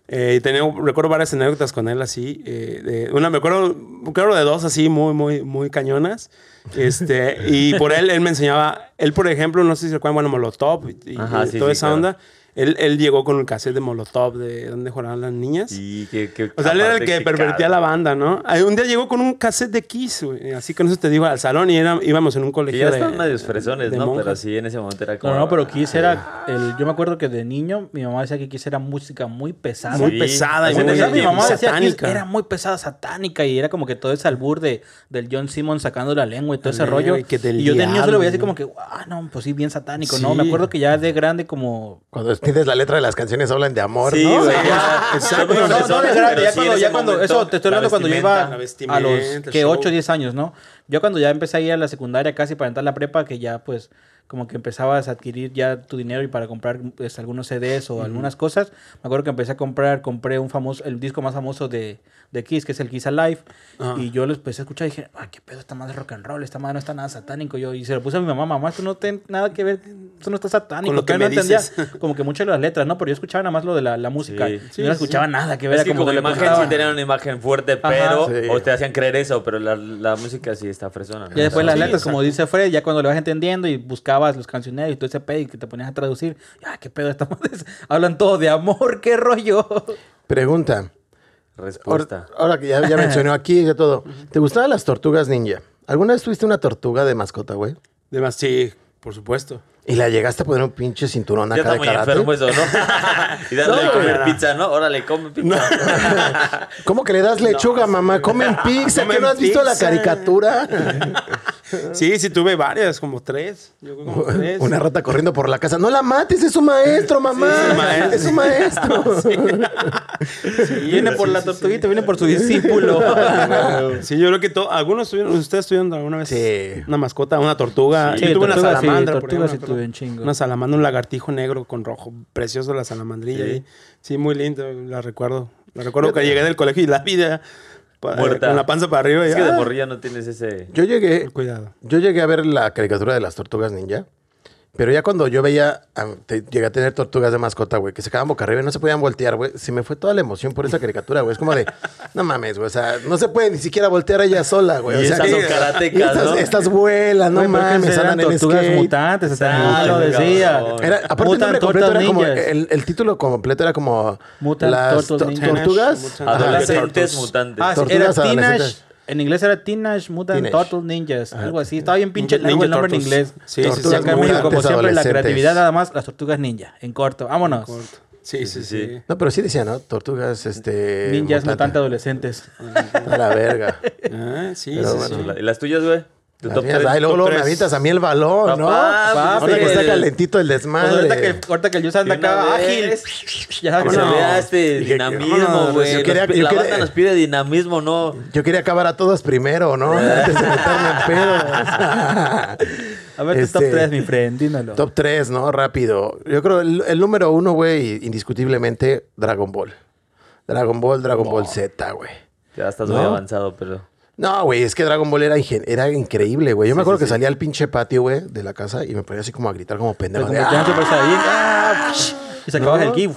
Eh, y tenía, recuerdo varias anécdotas con él así. eh, de- una, me acuerdo, claro, de dos así muy, muy, muy cañonas. Este, y por él, él me enseñaba, él por ejemplo, no sé si se recuerdan, bueno, Molotov y Ajá, y sí, toda sí, esa claro. onda. Él, él llegó con el cassette de Molotov de donde jugaban las niñas. Y que, que- O sea, él era el que pervertía la banda, ¿no? Un día llegó con un cassette de Kiss, güey. Así que eso te digo, al salón y era- íbamos en un Que colegio ya de... están medios fresones, de ¿no? Pero sí, en ese momento era como... No, no, pero Kiss era. El, yo me acuerdo que de niño mi mamá decía que Kiss era música muy pesada. Muy Sí. pesada y Muy mi mamá decía que satánica. era muy pesada, satánica, y era como que todo ese albur de, del John Simmons sacando la lengua y todo ese rollo. y que y yo de niño se lo veía así como que, ah, no, pues sí, bien satánico, ¿no? Me acuerdo que ya de grande como... Cuando entiendes la letra de las canciones hablan de amor, Sí, ¿no? güey, ya. Exacto. No, no, no, pero ya sí, cuando, ya cuando, momento, eso te estoy la hablando cuando yo iba a los, que show. 8 o 10 años, ¿no? Yo cuando ya empecé a ir a la secundaria casi para entrar a la prepa, que ya pues como que empezabas a adquirir ya tu dinero y para comprar pues, algunos CDs o algunas cosas, me acuerdo que empecé a comprar, compré un famoso, el disco más famoso de, de Kiss, que es el Kiss Alive, Ajá. y yo lo empecé a escuchar y dije, ay, qué pedo, está más de rock and roll, esta madre no está nada satánico, yo, y se lo puse a mi mamá, mamá, esto no tiene nada que ver, esto no está satánico, Con lo que me no entendía dices. como que muchas de las letras, ¿no? Pero yo escuchaba nada más lo de la, la música, Sí. y Sí, no sí. escuchaba nada que ver, Es que como imagen sí tenían una imagen fuerte, pero... O te hacían creer eso, pero la, la música sí está fresona. ¿no? Ya después las letras, como dice Fred, ya cuando le vas entendiendo y buscabas los cancioneros y todo ese pedo y que te ponías a traducir, ah, qué pedo, estamos hablan todo de amor, qué rollo. Pregunta. Respuesta. Ahora, ahora que ya, ya mencionó aquí de todo. ¿Te gustaban las tortugas ninja? ¿Alguna vez tuviste una tortuga de mascota, güey? Además, sí, por supuesto. ¿Y la llegaste a poner un pinche cinturón Ya acá está de muy karate? enfermo eso, ¿no? y darle No, de comer güey. pizza, ¿no? Órale, come pizza. ¿Cómo que le das lechuga, mamá? Comen pizza. ¿Qué Comen no has visto la pizza. caricatura? Sí, sí, tuve varias, como tres. Yo como tres. Una rata corriendo por la casa. No la mates, es su maestro, mamá. Sí, es su maestro. Es su maestro. viene por la tortuguita, viene por su discípulo. Sí, yo creo que algunos tuvieron, ustedes tuvieron alguna vez Sí. una mascota, una tortuga. Sí, yo tuve una tortuga, salamandra, por tortuga ejemplo, sí me acuerdo. tuve un chingo. Una salamandra, un lagartijo negro con rojo, precioso la salamandrilla. Sí. ahí. Sí, muy lindo, la recuerdo. La recuerdo que llegué del colegio y la vi ya, pa- Muerta. con la panza para arriba. y, Es que de morrilla no tienes ese... Yo llegué, Cuidado. yo llegué a ver la caricatura de las tortugas ninja. Pero ya cuando yo veía, te- llegué a tener tortugas de mascota, güey, que se quedaban boca arriba y no se podían voltear, güey. Se me fue toda la emoción por esa caricatura, güey. Es como de, no mames, güey. O sea, no se puede ni siquiera voltear ella sola, güey. O sea, estas son karatecas, ¿no? estas vuelan, no mames, eran tortugas skate. mutantes, Exacto, lo decía. Era, aparte el nombre completo era como, el, el título completo era como Mutant las tortugas. Adolescentes mutantes. Ah, era Teenage. En inglés era Teenage Mutant Teenage. Turtle Ninjas, algo así. Estaba bien pinche largo el nombre en inglés. Sí, sí, Tortugas acá en México, como siempre, la creatividad nada más, las tortugas ninja. En corto, vámonos. Corto. Sí, sí, sí, sí. sí. No, pero sí decía, ¿no? Tortugas, este... Ninjas mutante. mutantes adolescentes. A la verga. Ah, sí, Pero sí, bueno. sí. ¿Y las tuyas, güey? ¿Tu Las top mías, tres? ay, luego, top luego me avientas a mí el balón, ¿no? Pues, Ahora que está calentito el Pues desmadre. ahorita que, ahorita que el Yus anda acá vez. ágil. Ya Que sabes se que no. vea este dinamismo, güey. yo quería- La quería- banda nos pide dinamismo, ¿no? Yo quería acabar a todas primero, ¿no? Antes de meterme en pedos. A ver, tu top Este, 3, mi friend, dímelo. Top 3, ¿no? Rápido. Yo creo el, el número uno, güey, indiscutiblemente, Dragon Ball. Dragon Ball, Dragon Ball Z, güey. Ya estás ¿No? muy avanzado, pero... No, güey, es que Dragon Ball era, era increíble, güey. Yo me acuerdo sí, que sí. salía al pinche patio, güey, de la casa y me ponía así como a gritar como pendejo. Ah, Y sacabas No. el ki.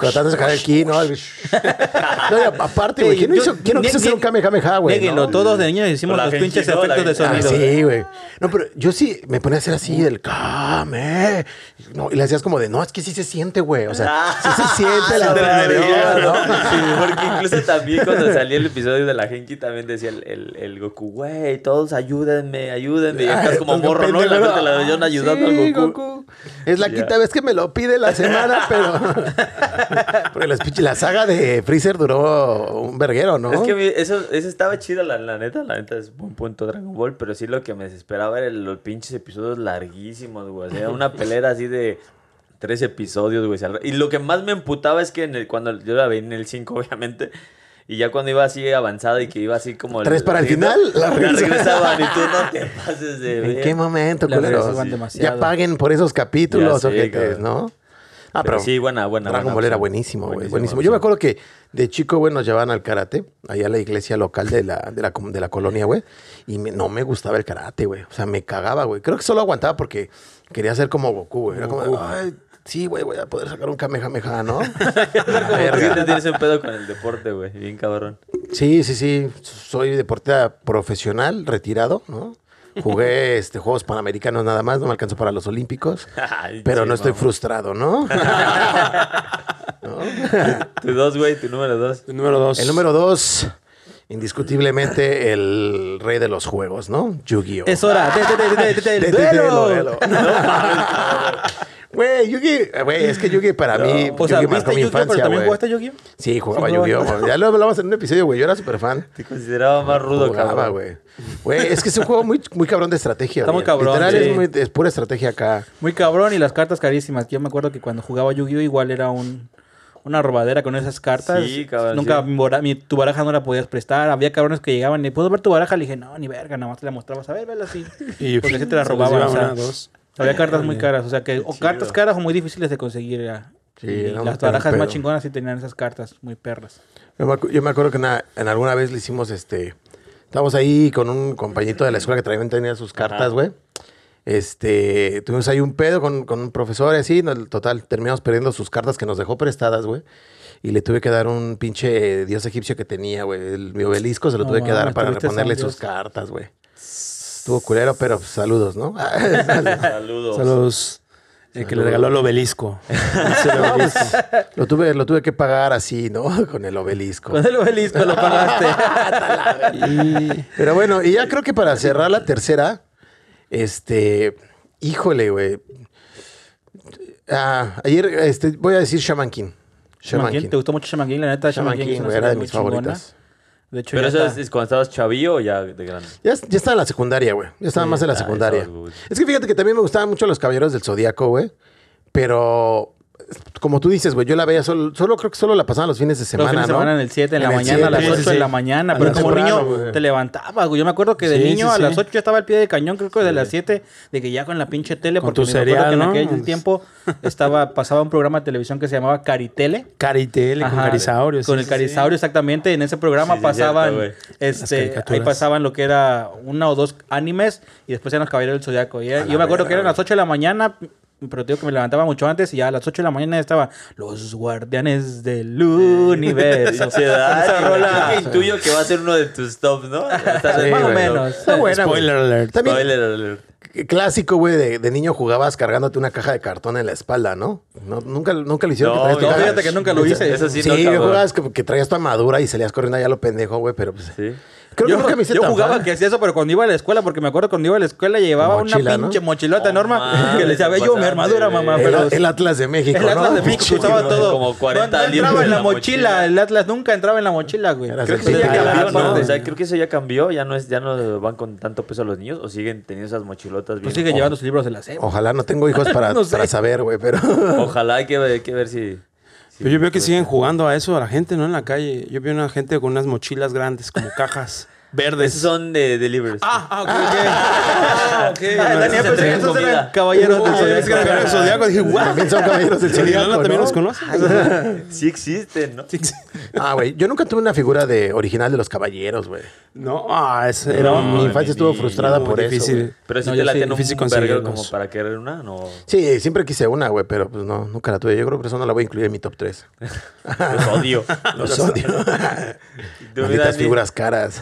Tratando de sacar el ki, ¿no? No, y aparte, güey, ¿quién no, hizo, quién no quiso hacer un Kamehameha, güey? Néguenlo, no? todos de niños hicimos los pinches efectos de Genki. Ah, sonido. sí, güey. No, pero yo sí me ponía a hacer así el Kame. No, y le hacías como de, no, es que sí se siente, güey. O sea, sí se siente la Ah. Sí, porque incluso también cuando salió el episodio de la Genki también decía el, el, el Goku, güey, todos ayúdenme, ayúdenme. Y acá es como morro, ¿no? Y la gente la veían ayudando sí, al Goku. Es la quinta vez que me lo pide la semana, pero. Porque las la saga de Freezer duró un verguero, ¿no? Es que eso, eso estaba chido, la, la neta. La neta es buen punto Dragon Ball. Pero sí lo que me desesperaba era los pinches episodios larguísimos, güey. O sea, una pelea así de tres episodios, güey. Y lo que más me emputaba es que en el- cuando yo la vi en el 5, obviamente. Y ya cuando iba así avanzado y que iba así como... Tres para el final, la La regresaban. y tú no te pases de... ¿En qué momento, culeros? Ya paguen por esos capítulos, ojetes. ¿no? Ah, Pero pero, sí, buena, buena. Dragon buena Ball era buenísimo, güey. Buenísimo. Yo me acuerdo que de chico, güey, nos llevaban al karate, allá a la iglesia local de la, de la, de la colonia, güey. Y me- no me gustaba el karate, güey. O sea, me cagaba, güey. Creo que solo aguantaba porque quería ser como Goku, güey. Era como, ay, sí, güey, voy a poder sacar un Kamehameha, ¿no? Verga. tienes un pedo con el deporte, güey. Bien cabrón. Sí, sí, sí. Soy deportista profesional, retirado, ¿no? Jugué este, Juegos Panamericanos nada más, no me alcanzó para los Olímpicos. Ay, Pero sí, no estoy mamá. frustrado, ¿no? Tu dos, güey, tu número dos. El número dos. El número dos, indiscutiblemente el rey de los juegos, ¿no? Yu-Gi-Oh! Es hora de, de, de, de, de- del De- de- de- duelo. Güey, Yu-Gi, güey, es que Yu-Gi para mí, O sea, Yu-Gi marcó ¿viste mi Yu-Gi-Oh, pero infancia, también güey. jugaste Yu-Gi-Oh? Sí, jugaba Sí, Yu-Gi-Oh! Ya lo hablamos en un episodio, güey. Yo era súper fan. Te consideraba más rudo, Jugaba, cabrón. güey. Güey, es que es un juego muy, muy cabrón de estrategia. Está muy cabrón, Literal, sí. es, muy- es pura estrategia acá. Muy cabrón y las cartas carísimas. Yo me acuerdo que cuando jugaba Yu-Gi-Oh igual era un, una robadera con esas cartas. Sí, cabrón, Nunca sí. mi bora- mi- tu baraja no la podías prestar. Había cabrones que llegaban y ¿puedo ver tu baraja? Le dije, no, ni verga, nada más te la mostrabas. A ver, vela así. Y Porque así te la se robaban. o sea, una, dos. Había cartas muy caras. O sea, que o cartas caras o muy difíciles de conseguir. ya. Sí, las barajas más chingonas sí tenían esas cartas muy perras. Yo me, acu- yo me acuerdo que en alguna vez le hicimos este. Estábamos ahí con un compañito de la escuela que también tenía sus cartas, güey. Este, tuvimos ahí un pedo con, con un profesor y así, no, total, terminamos perdiendo sus cartas que nos dejó prestadas, güey. Y le tuve que dar un pinche dios egipcio que tenía, güey. El, mi obelisco se lo No tuve que dar para reponerle sus cartas, güey. Estuvo culero, pero pues, saludos, ¿no? Saludos. Saludos. El que le regaló el obelisco. Ese No, obelisco. lo, tuve, lo tuve que pagar así, ¿no? Con el obelisco. Con el obelisco lo pagaste. Y Pero bueno, y ya creo que para cerrar la tercera, este, híjole, güey. Ah, ayer, este, voy a decir Shaman King. Shaman King. ¿Te gustó mucho Shaman King? La neta, Shaman Shaman King, King, güey, era de mis chingona. De hecho, Pero ya eso está. es, cuando estabas chavillo o ya de grande. Ya, ya estaba en la secundaria, güey. Ya estaba más en la ah, secundaria. Es que fíjate que también me gustaban mucho los caballeros del Zodíaco, güey. Pero, como tú dices, güey, yo la veía solo, solo creo que solo la pasaban los fines de Los semana, fines de ¿no? semana en el 7, en la En mañana, a las 7, 8 sí, de la mañana. Pero como temprano, niño te levantabas, güey. Yo me acuerdo que de Sí, niño sí, a sí. las 8 yo estaba al pie de cañón, creo que de las 7, de que ya con la pinche tele, Con porque tu me acuerdo cereal, que en ¿no? aquel tiempo estaba, pasaba un programa de televisión que se llamaba Caritele. Caritel con Ajá, Carisaurio. Con sí, el sí, Carisaurio, exactamente. En ese programa pasaban, cierto, este, ahí pasaban lo que era una o dos animes y después eran los Caballeros del Zodiaco. Yo me acuerdo que eran las 8 de la mañana, pero te digo que me levantaba mucho antes y ya a las 8 de la mañana estaba los guardianes del universo. Dani, Esa rola. Intuyo que va a ser uno de tus tops, ¿no? Sí, más o menos. Está buena, güey. Spoiler alert. También, Spoiler alert. clásico, güey, de, de niño jugabas cargándote una caja de cartón en la espalda, ¿no? No, nunca, nunca lo hicieron. No, que no, fíjate que nunca lo hice. Eso sí, Sí, no, jugabas que, que traías tu armadura y salías corriendo allá lo pendejo, güey, pero pues... Sí. Creo yo jugaba que hacía eso, pero cuando iba a la escuela, porque me acuerdo cuando iba a la escuela llevaba Mochila, una ¿no? pinche mochilota Oh, enorme que le decía, ve yo mi pasaste, armadura, mamá. El, Pero el Atlas de México, el Atlas ¿no? de México Pinche usaba güey, todo. como 40 no, no entraba en la la mochila. mochila. El Atlas nunca entraba en la mochila, güey. Creo que sí ya Atlas, cambió, ¿no? ¿no? O sea, creo que eso ya cambió, ya no es, ya no van con tanto peso a los niños o siguen teniendo esas mochilotas bien. Pues sigue llevando sus libros de la SEP. Ojalá no tengo hijos para, No sé. para saber, güey, pero... Ojalá hay que ver, hay que ver si. Pero yo veo que siguen jugando a eso a la gente, ¿no? En la calle. Yo veo una gente con unas mochilas grandes, como cajas verdes. Esos son de deliveries. Ah, ah, ok, ok. ok. Ah, No, Daniel, se pensé que entregan esos eran comida. caballeros del Ah, Zodiaco. es que era el Zodiaco. Dije. También son caballeros del ¿En Irlanda Zodiaco, también ¿no? los conoces? Sí existen, ¿no? Ah, güey, yo nunca tuve una figura de original de los caballeros, güey. No, ah, mi infancia estuvo frustrada por eso, difícil. güey. Pero si No, te yo la tienen un conseguirlos. como para querer una, no. Sí, siempre quise una, güey, pero pues no, nunca la tuve. Yo creo que por eso no la voy a incluir en mi top 3. Los odio. Los odio. Malditas figuras caras.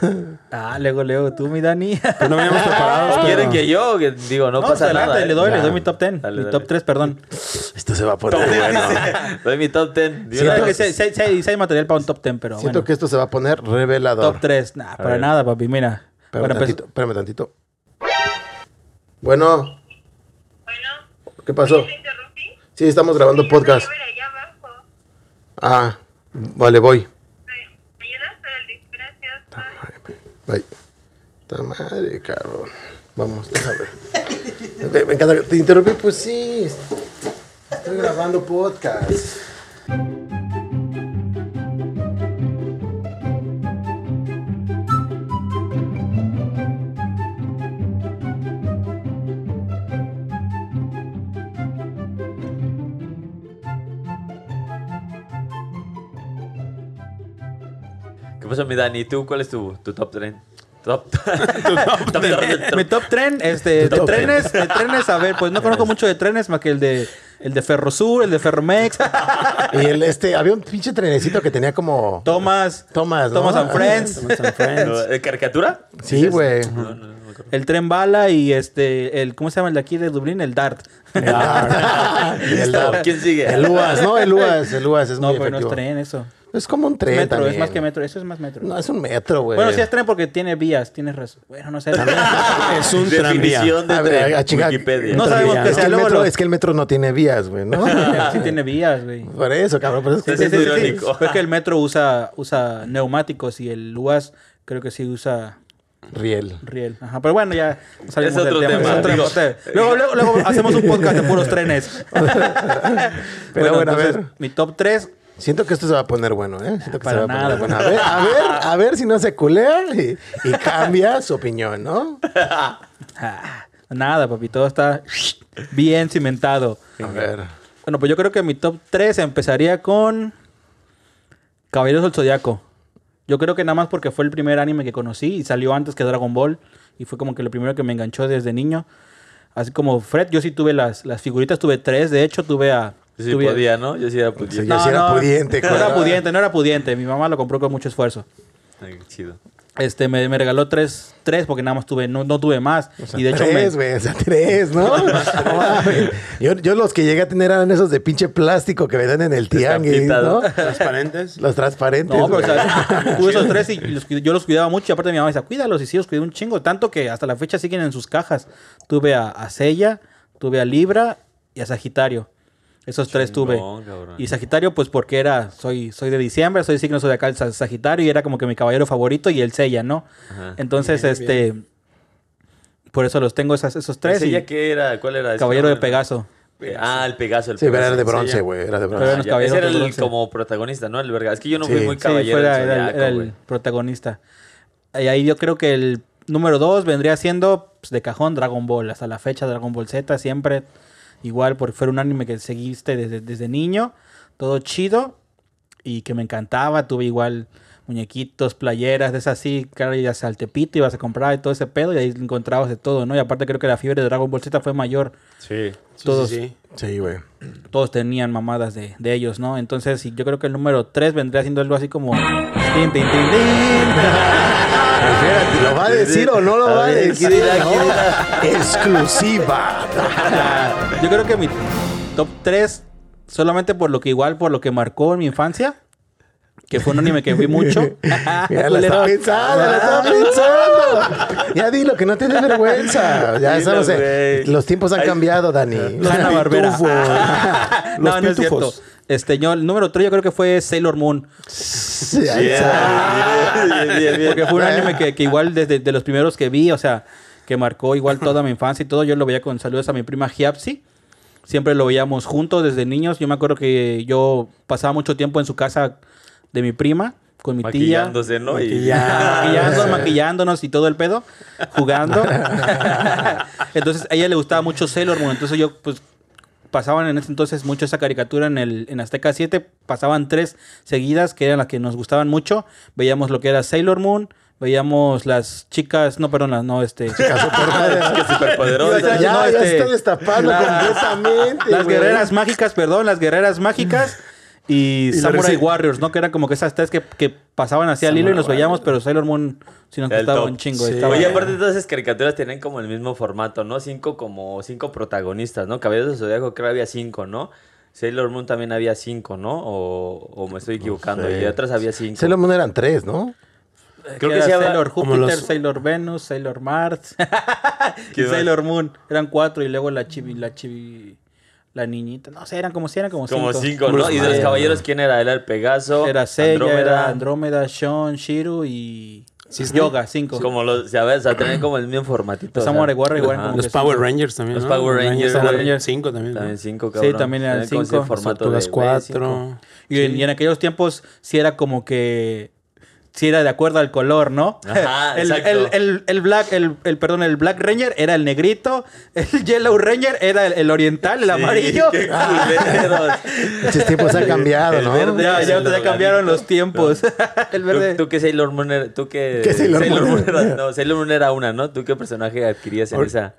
Ah, luego, luego, tú, mi Dani. Pero no veníamos preparados. ¿Quieren pero- que yo? Que digo, no, No, pasa adelante, nada. le ¿eh? doy, le Ya. doy mi top 10. Dale, mi dale. top 3, perdón. Esto se va a poner bueno. Doy mi top 10. de Sí, una Creo que sí, sí, sí, hay material para un top 10, pero Siento bueno. que esto se va a poner revelador. Top 3, nah, para nada, papi, mira. Espérame Bueno, pues, tantito, espérame tantito. Bueno, Bueno, ¿qué pasó? ¿te interrumpí? Sí, estamos grabando podcast. Ah, vale, voy. ¿Me ayudas? Pero gracias. Bye. Esta madre, cabrón. Vamos, déjame. Me, me encanta. ¿Te interrumpí? Pues sí. Estoy grabando podcast. ¿Qué pasó, mi Dani? ¿Tú cuál es tu, tu top tren? Top. top, top, Mi top tren, este, de top trenes, de trenes, a ver, pues no conozco mucho de trenes más que el de el de Ferrosur, el de Ferromex, Y el, este, había un pinche trenecito que tenía como. Thomas, Thomas, ¿no? Thomas and Friends, Thomas and Friends. ¿De caricatura? Sí, güey. No, no, no el tren bala y este, el, ¿cómo se llama el de aquí de Dublín? El Dart. el, ¿Quién sigue? el UAS, ¿no? El UAS, el UAS es No, muy pero no es tren eso. Es como un tren metro, también. es más que metro, eso es más metro. No, es un metro, güey. bueno, sí es tren porque tiene vías, tienes razón. Bueno, no sé. Es un tranvía. De A ver, tren. a chingar. Wikipedia. No sabemos qué es, que sea, el luego metro, lo- es que el metro no tiene vías, güey, ¿no? sí tiene vías, güey. Por eso, cabrón. Por eso es que Sí, sí, Sí, es que el metro usa, usa neumáticos y el UAS creo que sí usa Riel. riel. Ajá, pero bueno, ya salimos Es otro del tema. es digo. Luego, luego, luego hacemos un podcast de puros trenes. Pero bueno, a entonces, ver. Mi top 3, Siento que esto se va a poner bueno, ¿eh? Siento que Para se va nada. a poner bueno. A ver, a ver, a ver si no se culea y, y cambia su opinión, ¿no? nada, papi, todo está bien cimentado. A ver. Bueno, pues yo creo que mi top 3 empezaría con Caballeros del Zodiaco. Yo creo que nada más porque fue el primer anime que conocí y salió antes que Dragon Ball. Y fue como que lo primero que me enganchó desde niño. Así como Fred, yo sí tuve las, las figuritas, tuve tres. De hecho, tuve a. Sí podía, ¿no? Yo sí era pudiente. Yo sí era pudiente, No era pudiente, no era pudiente. Mi mamá lo compró con mucho esfuerzo. Ay, qué chido. Este, me, me regaló tres, tres porque nada más tuve, no, no tuve más. O sea, y de hecho tres, me, güey, o sea, tres, ¿no? No yo, yo los que llegué a tener eran esos de pinche plástico que venden en el tianguis, ¿no? ¿no? Transparentes. Los transparentes. No, pero o güey. sea, tuve esos tres y los yo los cuidaba mucho. Y aparte mi mamá decía, cuídalos. Y sí, los cuidé un chingo. Tanto que hasta la fecha siguen en sus cajas. Tuve a, a Sella, tuve a Libra y a Sagitario. Esos tres tuve. Y Sagitario, pues porque era, soy, soy de diciembre, soy signo zodiacal Sa- Sagitario y era como que mi caballero favorito y el Sella, ¿no? Ajá. Entonces, este, por eso los tengo esas- esos tres. ¿Ese y ya qué era? ¿Cuál era? caballero de? Pegaso. Ah, el Pegaso. El Sí, pero Pegaso. era de bronce, güey. Era de bronce. ese era el bronce. como protagonista, ¿no? El verga. Es que yo no Sí. fui muy Sí, caballero Sí, fuera, del era, el- Zodiaco, era el güey. protagonista. Y ahí yo creo que el número dos vendría siendo pues, de cajón Dragon Ball. Hasta la fecha Dragon Ball Z siempre igual porque fue un anime que seguiste desde, desde niño. Todo chido y que me encantaba. Tuve igual muñequitos, playeras, de esas así. Claro, ibas al Tepito, ibas a comprar y todo ese pedo y ahí encontrabas de todo, ¿no? Y aparte creo que la fiebre de Dragon Ball Z fue mayor. Sí. Sí, Todos. sí, sí. Sí, güey. Todos tenían mamadas de, de ellos, ¿no? Entonces sí, yo creo que el número 3 vendría siendo algo así como... ¿lo va a decir o no lo va a decir? Exclusiva. Yo creo que mi top 3, solamente por lo que igual, por lo que marcó en mi infancia, que fue un anime que vi mucho. Mira, la está pensando, la está pensando. Ya dilo, que no te des vergüenza. Ya Dilo, en- güey. los tiempos han Ay. cambiado, Dani. Los Barbera. pitufos. no, Los no es cierto. pitufos. Este, yo, el número 3 yo creo que fue Sailor Moon. Sí, bien, bien. Porque fue un anime que, que igual desde de los primeros que vi, o sea, que marcó igual toda mi infancia y todo. Yo lo veía con saludos a mi prima Giapsi. Siempre lo veíamos juntos desde niños. Yo me acuerdo que yo pasaba mucho tiempo en su casa de mi prima, con mi tía. Maquillándose, ¿no? Y- Maquillándonos, maquillándonos y todo el pedo, jugando. entonces a ella le gustaba mucho Sailor Moon. Entonces yo, pues, pasaban en ese entonces mucho esa caricatura en el en Azteca 7. Pasaban tres seguidas que eran las que nos gustaban mucho. Veíamos lo que era Sailor Moon. Veíamos las chicas, no, perdón, las, no, este. Chicas superpoderosas. que superpoderosa. Ya, ya, No, ya este, está destapando la- completamente. Las güey. guerreras mágicas, perdón, las guerreras mágicas y, Samurai Warriors, ¿no? Que eran como que esas tres que, que pasaban así al hilo y nos veíamos, pero Sailor Moon sí nos El gustaba top. un chingo. Sí. estaba- Oye, aparte todas esas caricaturas tienen como el mismo formato, ¿no? Cinco como cinco protagonistas, ¿no? Caballeros del Zodiaco creo que había cinco, ¿no? Sailor Moon también había cinco, ¿no? O, o me estoy equivocando. sé. Y otras había cinco. Sailor Moon eran tres, ¿no? Creo que era sí había- Sailor Júpiter, los- Sailor Venus, Sailor Mars y ¿Qué más? Sailor Moon. Eran cuatro y luego la chibi, la chibi, la niñita. No sé, eran como si eran como cinco. Como cinco, ¿no? los- Y de los Sí. caballeros, ¿quién era? Era el Pegaso, Era Seiya, Andrómeda. era Andrómeda, Sean, Shiru y Cisne. Yoga, cinco. Como los, ¿sabes? O sea, tenían como el mismo formatito. Los Samurai Warriors igual como Los Power. Rangers también. Los. Power Rangers, eran Rangers. Cinco también. ¿no? También cinco, Sí, cabrón. también eran Tenían como ese cinco. formato Tortugas de. Y, en, y en aquellos tiempos sí era como que si era de acuerdo al color, ¿no? Ajá, el, exacto. el, el, el Black, el, el, perdón, el Black Ranger era el negrito, el Yellow Ranger era el, el oriental, el amarillo. qué. Muchos tiempos han cambiado, El ¿no? verde. Ya, ya, El ya cambiaron los tiempos. el verde. ¿Tú, tú qué Sailor Moon era? ¿Tú qué, ¿Qué Sailor Moon? era? No, Sailor Moon era una, ¿no? ¿Tú qué personaje adquirías en esa?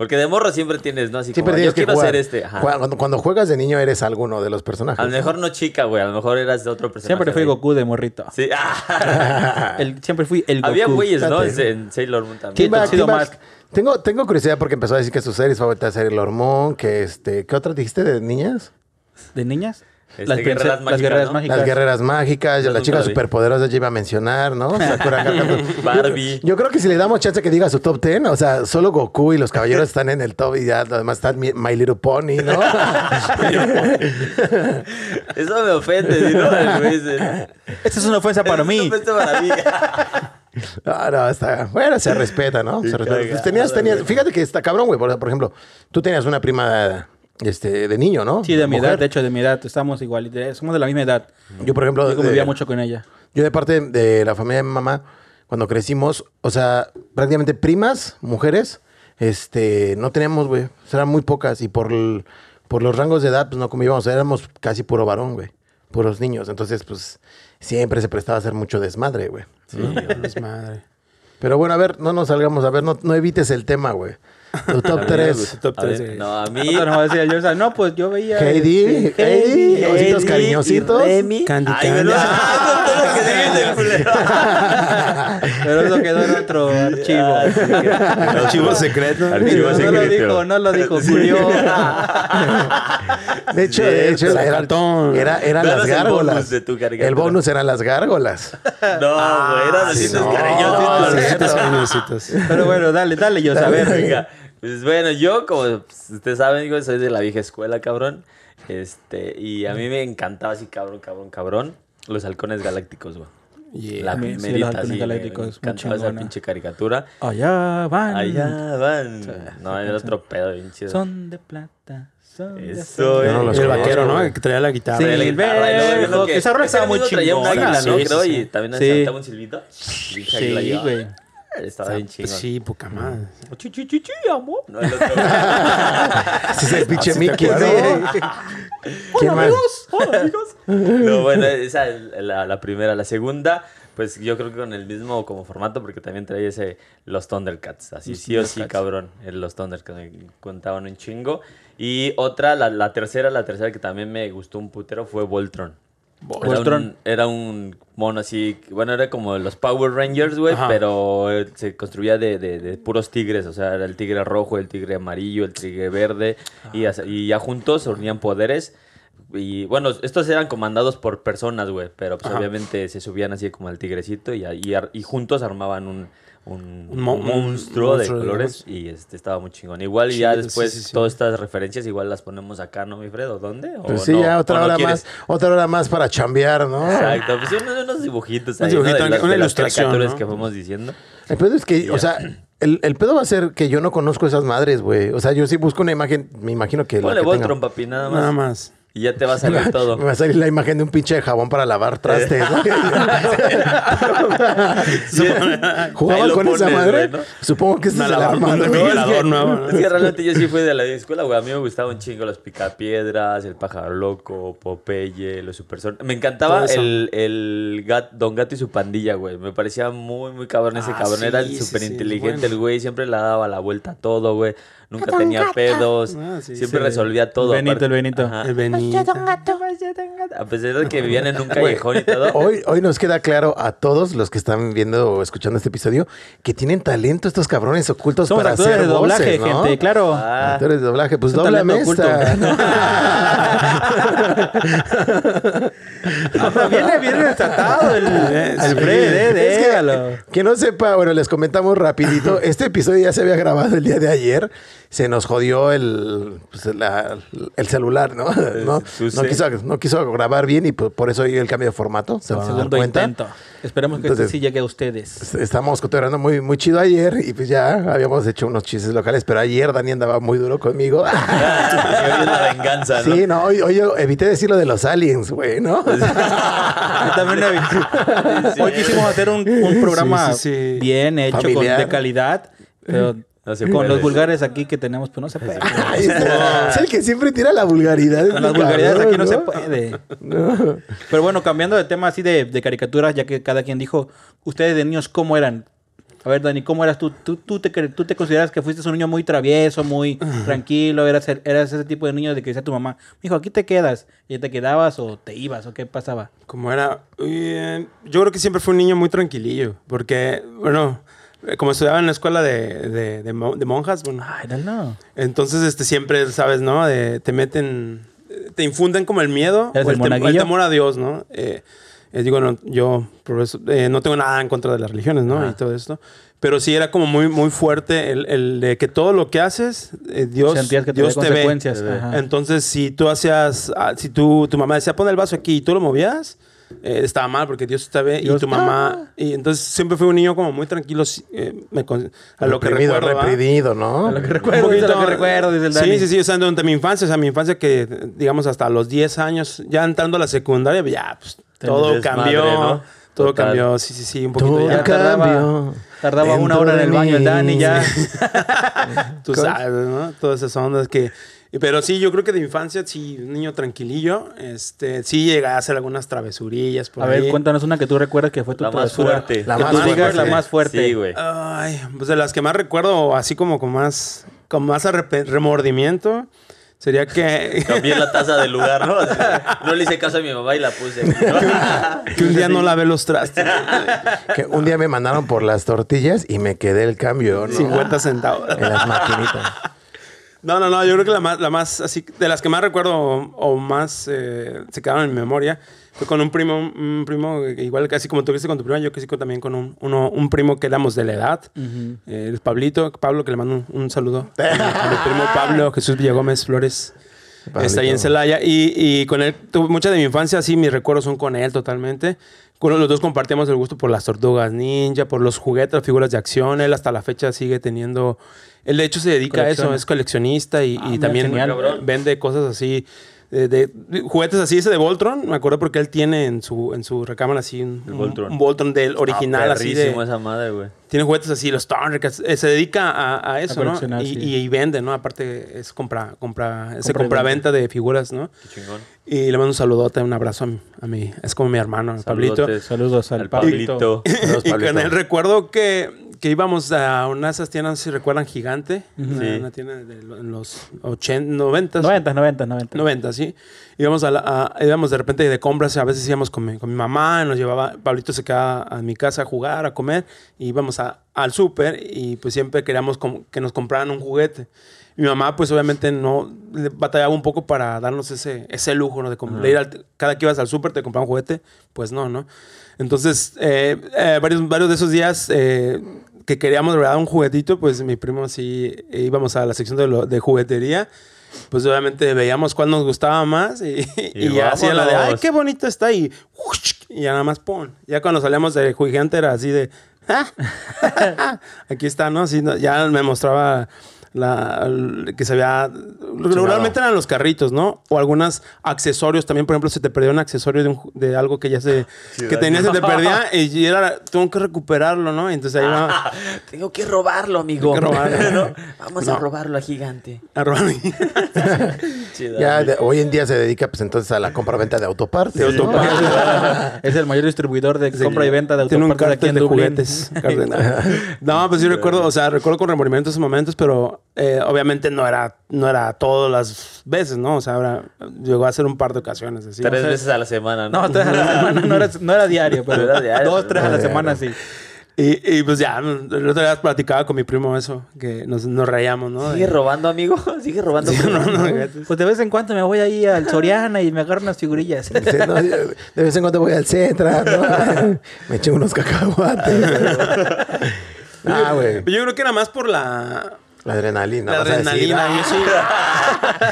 Porque de morro siempre tienes, ¿no? Así Siempre como, tienes yo que quiero jugar. ser este. Ajá. Cuando, cuando juegas de niño eres alguno de los personajes. A lo mejor no chica, güey. A lo mejor eras de otro personaje. Siempre fui güey. Goku de morrito. Sí. Ah. El- siempre fui el Goku. Había güeyes, ¿no? Fíjate. En Sailor Moon también. ¿Quién va- Mask. Tengo, tengo curiosidad porque empezó a decir que sus series favoritas eran Sailor Moon, que este, ¿qué otra dijiste de niñas? ¿De niñas? Este, las, guerreras prince- las mágicas, guerreras ¿no? mágicas. Las guerreras mágicas, Yo las chicas superpoderosas ya iba a mencionar, ¿no? Sakura. Barbie. Yo creo que si le damos chance que diga su top 10, o sea, solo Goku y los caballeros están en el top y ya lo demás está My Little Pony, ¿no? Eso me ofende, ¿sí, ¿no? El güey dice, Esta es una ofensa para "Eso mí. es una para mí. Ah, no, está. Bueno, se respeta, ¿no? Se respeta. Pues tenías, tenías, fíjate que está cabrón, güey. Por, por ejemplo, tú tenías una prima este, de niño, ¿no? Sí, de mi Mujer. edad, de hecho, de mi edad. Estamos igual, de- somos de la misma edad. Yo, por ejemplo, Yo convivía de- mucho con ella. yo de parte de la familia de mi mamá, cuando crecimos, o sea, prácticamente primas, mujeres, este, no teníamos, güey. Eran muy pocas y por, el- por los rangos de edad, pues no convivíamos. Éramos casi puro varón, güey. Puros niños. Entonces, pues, siempre se prestaba a hacer mucho desmadre, güey. Sí, es madre. Pero bueno, a ver, no nos salgamos. A ver, no, no evites el tema, güey. Tu top 3. Top A ver, tres, eh. No, a mí. No decía yo, o sea, no, pues yo veía. Heidi, este, Heidi, ositos cariñositos. Candy Candy. pero ah. Pero eso quedó en otro archivo. Ah, sí, que- Archivo secreto. Archivo no, no lo secreto. dijo, no lo dijo Julio. De hecho, de hecho, era, eran las el gárgolas. bonus de tu. El bonus eran las gárgolas. No, güey, eran así no, cariñositos. sí, Ositos cariñositos. Pero bueno, dale, dale, yo, a ver. Venga. Pues bueno, yo, como pues, ustedes saben, digo, soy de la vieja escuela, cabrón. Este, y a mí me encantaba así, cabrón, cabrón, cabrón. Los halcones galácticos, güey. Yeah. La Sí, los primerita, halcones me- galácticos, me encantaba esa chingona. pinche caricatura. Allá van. Allá van. No, era otro pedo, bien chido. Son de plata. Son de Eso, Yo no eh. los el vaquero, ¿no? El que traía la guitarra. Sí, la el guitarra, y luego verbo, viendo que esa rola estaba muy mismo traía un chingona. águila, ¿no? Sí, sí, Creo, sí. y también Sí. saltaba un silbito. Sí, güey. Estaba bien chingón. Sí, poca madre. Chi, chi, chi, chi, amor. No, el otro- Ese es el pinche te Mickey. ¿Quién más? Hola, amigos. No, bueno, esa es la, la primera. La segunda, pues yo creo que con el mismo como formato, porque también traía ese Los Thundercats. Así sí o sí, cabrón. el Los Thundercats me contaban un chingo. Y otra, la, la tercera, la tercera que también me gustó un putero fue Voltron. Era un, era un mono así, bueno, era como los Power Rangers, güey, pero se construía de, de- de puros tigres, o sea, era el tigre rojo, el tigre amarillo, el tigre verde, y, y ya juntos se unían poderes. Y bueno, estos eran comandados por personas, güey, pero pues Ajá. obviamente se subían así como al tigrecito y, y, y juntos armaban un, un, Un mo- un un monstruo de monstruo, colores y este estaba muy chingón. Igual y ya sí, después sí, sí. todas estas referencias igual las ponemos acá, ¿no, mi Fredo? ¿Dónde? ¿O Pues sí, no? ya ¿O otra hora más. Otra hora más para chambear, ¿no? Exacto, pues unos, unos dibujitos Un ahí, dibujito, ¿no? De las, una de las ilustración, ¿no? que fuimos diciendo. El pedo es que, o sea, el, el pedo va a ser que yo no conozco esas madres, güey. O sea, yo sí busco una imagen, me imagino que. la Ponle que Voltron, tenga- papi, nada más. Nada más. Y ya te va a salir todo. Me va a salir la imagen de un pinche de jabón para lavar trastes. ¿Jugaban lo con esa madre? Supongo que ese Una es arma. un ¿no? Es que realmente yo sí fui de la escuela, güey. A mí me gustaba un chingo los picapiedras, el pájaro loco, Popeye, los super Me encantaba el, el gat- Don Gato y su pandilla, güey. Me parecía muy, muy cabrón ese Ah, cabrón. sí, Era sí, súper sí, inteligente bueno. el güey. Siempre le daba la vuelta a todo, güey. Nunca tenía pedos. Ah, sí, siempre sí. resolvía todo. Benito, aparte- el Benito. Ajá. El Benito. A pesar de que vivían en un callejón y todo. Hoy, hoy nos queda claro a todos los que están viendo o escuchando este episodio que tienen talento estos cabrones ocultos Somos para actores hacer de doblaje, voces, ¿no? gente, claro. Ah, Actores de doblaje, pues doblame esta. Viene bien desatado el, el. Fred, eh, Es que- déjalo. Que no sepa, bueno, les comentamos rapidito. Este episodio ya se había grabado el día de ayer. Se nos jodió el, pues, la- el celular, ¿no? No, quiso, no quiso grabar bien y por, por eso el cambio de formato. Se van a dar Segundo cuenta. intento. Esperemos que Entonces- este sí llegue a ustedes. Estábamos cotorreando muy, muy chido ayer y pues ya habíamos hecho unos chistes locales, pero ayer Dani andaba muy duro conmigo. Sí, no, hoy, hoy yo evité decir lo de los aliens, güey, ¿no? Yo también visto. Hoy quisimos hacer un, un programa Sí, sí, sí. bien hecho, con- de calidad, pero No con puede. los vulgares aquí que tenemos, pues no se puede. Ay, es, es el que siempre tira la vulgaridad. Con las vulgaridades cabrón, aquí no, se ¿no? puede. Pero bueno, cambiando de tema así de, de caricaturas, ya que cada quien dijo, ustedes de niños, ¿cómo eran? A ver, Dani, ¿cómo eras tú? ¿Tú, tú, te, tú te consideras que fuiste un niño muy travieso, muy tranquilo? ¿Eras, el- ¿Eras ese tipo de niño de que decía tu mamá, hijo, aquí te quedas? ¿Y te quedabas o te ibas o qué pasaba? Como era, eh, yo creo que siempre fue un niño muy tranquilillo, porque, bueno, eh, como estudiaba en la escuela de, de, de mo- de monjas, bueno, Ay, no. entonces este, siempre, ¿sabes, no? De- te meten, te infunden como el miedo ¿Eres o el el, tem- el temor a Dios, ¿no? Eh, eh, digo, no, yo por eso, eh, no tengo nada en contra de las religiones, ¿no? Y todo esto. Pero sí era como muy, muy fuerte el, el de que todo lo que haces, eh, Dios, Sentías que Dios te ve. consecuencias. Te ve. Ajá. Entonces, si tú hacías, ah, si tú, tu mamá decía, pon el vaso aquí y tú lo movías, eh, estaba mal porque Dios te ve Dios- y tu mamá. Y entonces siempre fue un niño como muy tranquilo, eh, me a lo que Reprimido, recuerdo. reprimido, ¿no? A lo que recuerdo, dice lo que recuerdo, dice el Dani. Sí, sí, sí, o sea, durante mi infancia, o sea, mi infancia que, digamos, hasta los 10 años, ya entrando a la secundaria, ya, pues, todo desmadre, cambió. ¿no? Todo Total. cambió, sí, sí, sí, un poquito Todo ya. Ya tardaba- cambió. Tardaba una hora en el baño el. Dani ya. Tú sabes, ¿no? Todas esas ondas que... Pero sí, yo creo que de infancia, sí, un niño tranquilillo, este, sí llegué a hacer algunas travesurillas por A ahí. ver, cuéntanos una que tú recuerdas que fue tu La más travesura. fuerte. La que más tú fuerte. la más fuerte. Sí, güey. Ay, pues de las que más recuerdo, así como con más, con más remordimiento, sería que, Cambié la taza del lugar, ¿no? No le hice caso a mi mamá y la puse que un día no lavé los trastes. Que un día me mandaron por las tortillas y me quedé el cambio, ¿no? 50 centavos. En las maquinitas. No, no, no, yo creo que la más, la más así, de las que más recuerdo o, o más eh, se quedaron en mi memoria, fue con un primo, un primo, igual casi como tuviste con tu prima, yo con- también con un, uno, un primo que éramos de la edad, eh, el Pablito, Pablo, que le mando un, un saludo. mi primo Pablo, Jesús Villagómez Flores. Está ahí en. Celaya. Y, y con él, tuve muchas de mi infancia, sí, mis recuerdos son con él totalmente. Con los dos compartíamos el gusto por las tortugas ninja, por los juguetes, las figuras de acción. Él hasta la fecha sigue teniendo. Él, de hecho, se dedica a eso, es coleccionista y, Ah, y también genial. Vende cosas así. De, de- de- juguetes así, ese de Voltron, me acuerdo porque él tiene en su, en su recámara así un, Voltron. un Voltron del original, Ah, así de, esa madre, güey. tiene juguetes así, los Thundercats. eh, se dedica a, a eso, ¿no? Y, sí. y- y vende, ¿no? Aparte, es compra, compra, y compra-venta de figuras, ¿no? Qué chingón. Y le mando un saludote, un abrazo a mi, a mi- es como mi hermano, el Pablito. Saludotes Saludos al al Pablito. Pablito. Saludos, Y con él recuerdo que, que íbamos a una de esas tiendas, si recuerdan, Gigante. una, Sí. una tienda de los 80, 90. 90, 90, 90. 90, sí. Íbamos, a la- a- íbamos de repente de compras, a veces íbamos con mi, con mi mamá, nos llevaba, Pablito se quedaba a mi casa a jugar, a comer, y íbamos a- al súper y pues siempre queríamos que nos compraran un juguete. Mi mamá pues obviamente no, batallaba un poco para darnos ese, ese lujo, ¿no? De, de ir al- cada que ibas al súper te compraban un juguete, pues no, ¿no? Entonces, eh, eh, varios, varios de esos días eh, que queríamos de verdad un juguetito, pues mi primo sí eh, íbamos a la sección de, lo- de juguetería. Pues obviamente veíamos cuál nos gustaba más y, y ya hacía la de, ay, qué bonito está y, y ya nada más pon. Ya cuando salíamos de Gigante era así de, "Ah, aquí está, ¿no? Así, ¿no? Ya me mostraba la, que se veía, regularmente eran los carritos, ¿no? O algunos accesorios también, por ejemplo, se te perdió un accesorio de, un ju- de algo que ya se, que tenías, se te perdía y era, tengo que recuperarlo, ¿no? Entonces ahí va Tengo que robarlo, amigo. Tengo que robarlo. ¿No? Vamos a robarlo a gigante. a robar. Chido. Ya de- hoy en día se dedica pues entonces a la compra-venta de autopartes. De ¿no? autopartes. Es el mayor distribuidor de compra y venta de Tiene un autopartes aquí en de Dublín. juguetes. No, pues yo recuerdo, o sea, recuerdo con remordimiento esos momentos, pero eh, obviamente no era, no era todas las veces, ¿no? O sea, ahora llegó a ser un par de ocasiones así. Tres veces a la semana, ¿no? No, tres a la semana. No era, no era diario, pero era diario, dos, tres a la era semana sí. Y, y, pues ya, el otro día platicaba con mi primo eso, que nos, nos reíamos, ¿no? ¿Sigue robando, amigo? ¿Sigue robando? Sí, no, no, juguetes. Pues de vez en cuando me voy ahí al Soriana y me agarro unas figurillas. Sí, no, yo de vez en cuando voy al Centra, ¿no? Me echo unos cacahuates. ah, güey. Yo creo que era más por la. La adrenalina. La vas a decir, adrenalina, "Ah, yo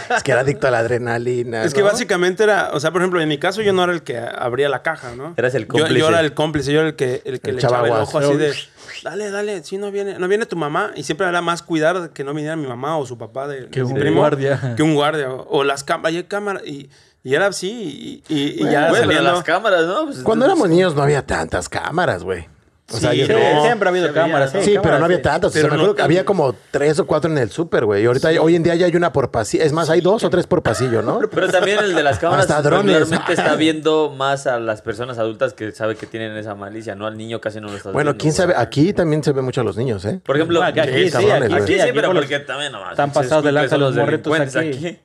sí. Es que era adicto a la adrenalina. Es que básicamente era, o sea, por ejemplo, en mi caso yo no era el que abría la caja, ¿no? Eras el Yo- cómplice. Yo, era el cómplice, yo era el que, el que El le echaba el ojo así de, dale, dale, si no viene, no viene tu mamá. Y siempre era más cuidar que no viniera mi mamá o su papá de, Que de un primo, guardia. Que un guardia. O, o las cámaras, hay cámaras. Y, y era así, y, y- y ya pero saliendo... las cámaras, ¿no? Pues, Cuando entonces- éramos niños no había tantas cámaras, güey. O sea, Sí, yo Sí, no- siempre ha habido cámaras. Sí, pero no había tantas. O sea, Pero me no acuerdo que tan- había como tres o cuatro en el súper, güey. Y ahorita, hoy en día ya hay una por pasillo. Es más, hay dos o tres por pasillo, ¿no? Pero también el de las cámaras Hasta drones. regularmente está viendo más a las personas adultas que sabe que tienen esa malicia, ¿no? Al niño casi no lo estás Bueno, viendo. quién sabe. Aquí también se ve mucho a los niños, ¿eh? Por ejemplo, Aquí, aquí, sí, cabrones, aquí, güey. aquí sí, aquí pero los- porque también nomás. Están pasados de lanza los morritos delincuentes aquí.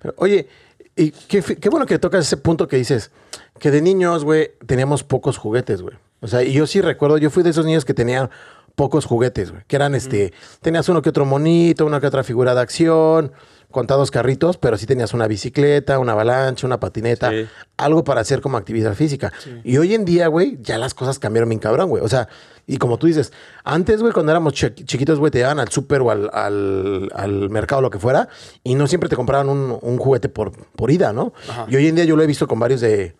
Pero, oye, y qué, fi- qué bueno que tocas ese punto que dices, que de niños, güey, teníamos pocos juguetes, güey. O sea, y yo sí recuerdo, yo fui de esos niños que tenían pocos juguetes, güey. Que eran, este, tenías uno que otro monito, una que otra figura de acción, contados carritos, pero sí tenías una bicicleta, una avalancha, una patineta, Sí. algo para hacer como actividad física. Y hoy en día, güey, ya las cosas cambiaron bien cabrón, güey. O sea, y como tú dices, antes, güey, cuando éramos chi- chiquitos, güey, te llevaban al súper o al, al, al mercado, lo que fuera, y no siempre te compraban un, un juguete por, por ida, ¿no? Y hoy en día yo lo he visto con varios de,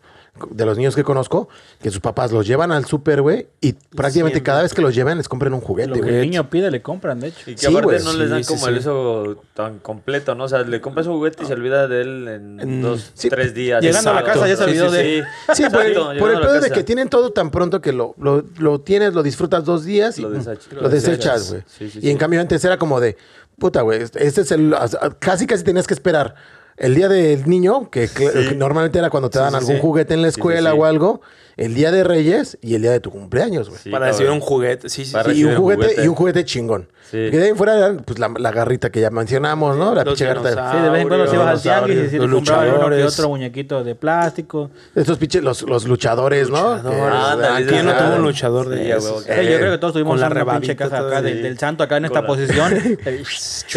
de los niños que conozco, que sus papás los llevan al súper, güey, y prácticamente siempre. cada vez que los llevan les compran un juguete, Lo que güey. el niño pide le compran, de hecho. Y que Sí, aparte güey, no les dan sí, sí, como el sí. eso tan completo, ¿no? O sea, le compras un juguete y se olvida de él en, dos, Sí. tres días. Llegando a la casa ya se olvidó sí, de- sí. Sí, por el, por el pedo de que tienen todo tan pronto que lo, lo, lo tienes, lo disfrutas dos días y Lo mm, desechas. lo Lo desechas, desechas. güey. Sí, sí, y sí. en cambio antes era como de, puta, güey, este este es el... Casi, casi tenías que esperar el día del niño, que, normalmente era cuando te dan algún juguete en la escuela o algo, el día de Reyes y el día de tu cumpleaños, güey. Sí, para cabrón. recibir un juguete. Sí, sí, sí. y, un juguete, juguete. y un juguete chingón. Sí. Que de ahí fuera eran pues, la, la garrita que ya mencionamos, ¿no? La pinche garrita. Sí, de vez en cuando se ibas al tianguis y si los luchadores. otro muñequito de plástico. Estos pinches, los, los luchadores, ¿no? Luchadores. Ah, ¿Quién no tuvo un luchador de Sí, huevo, Sí, yo creo que todos tuvimos la pinche casa acá del, de- del santo acá en esta posición. y,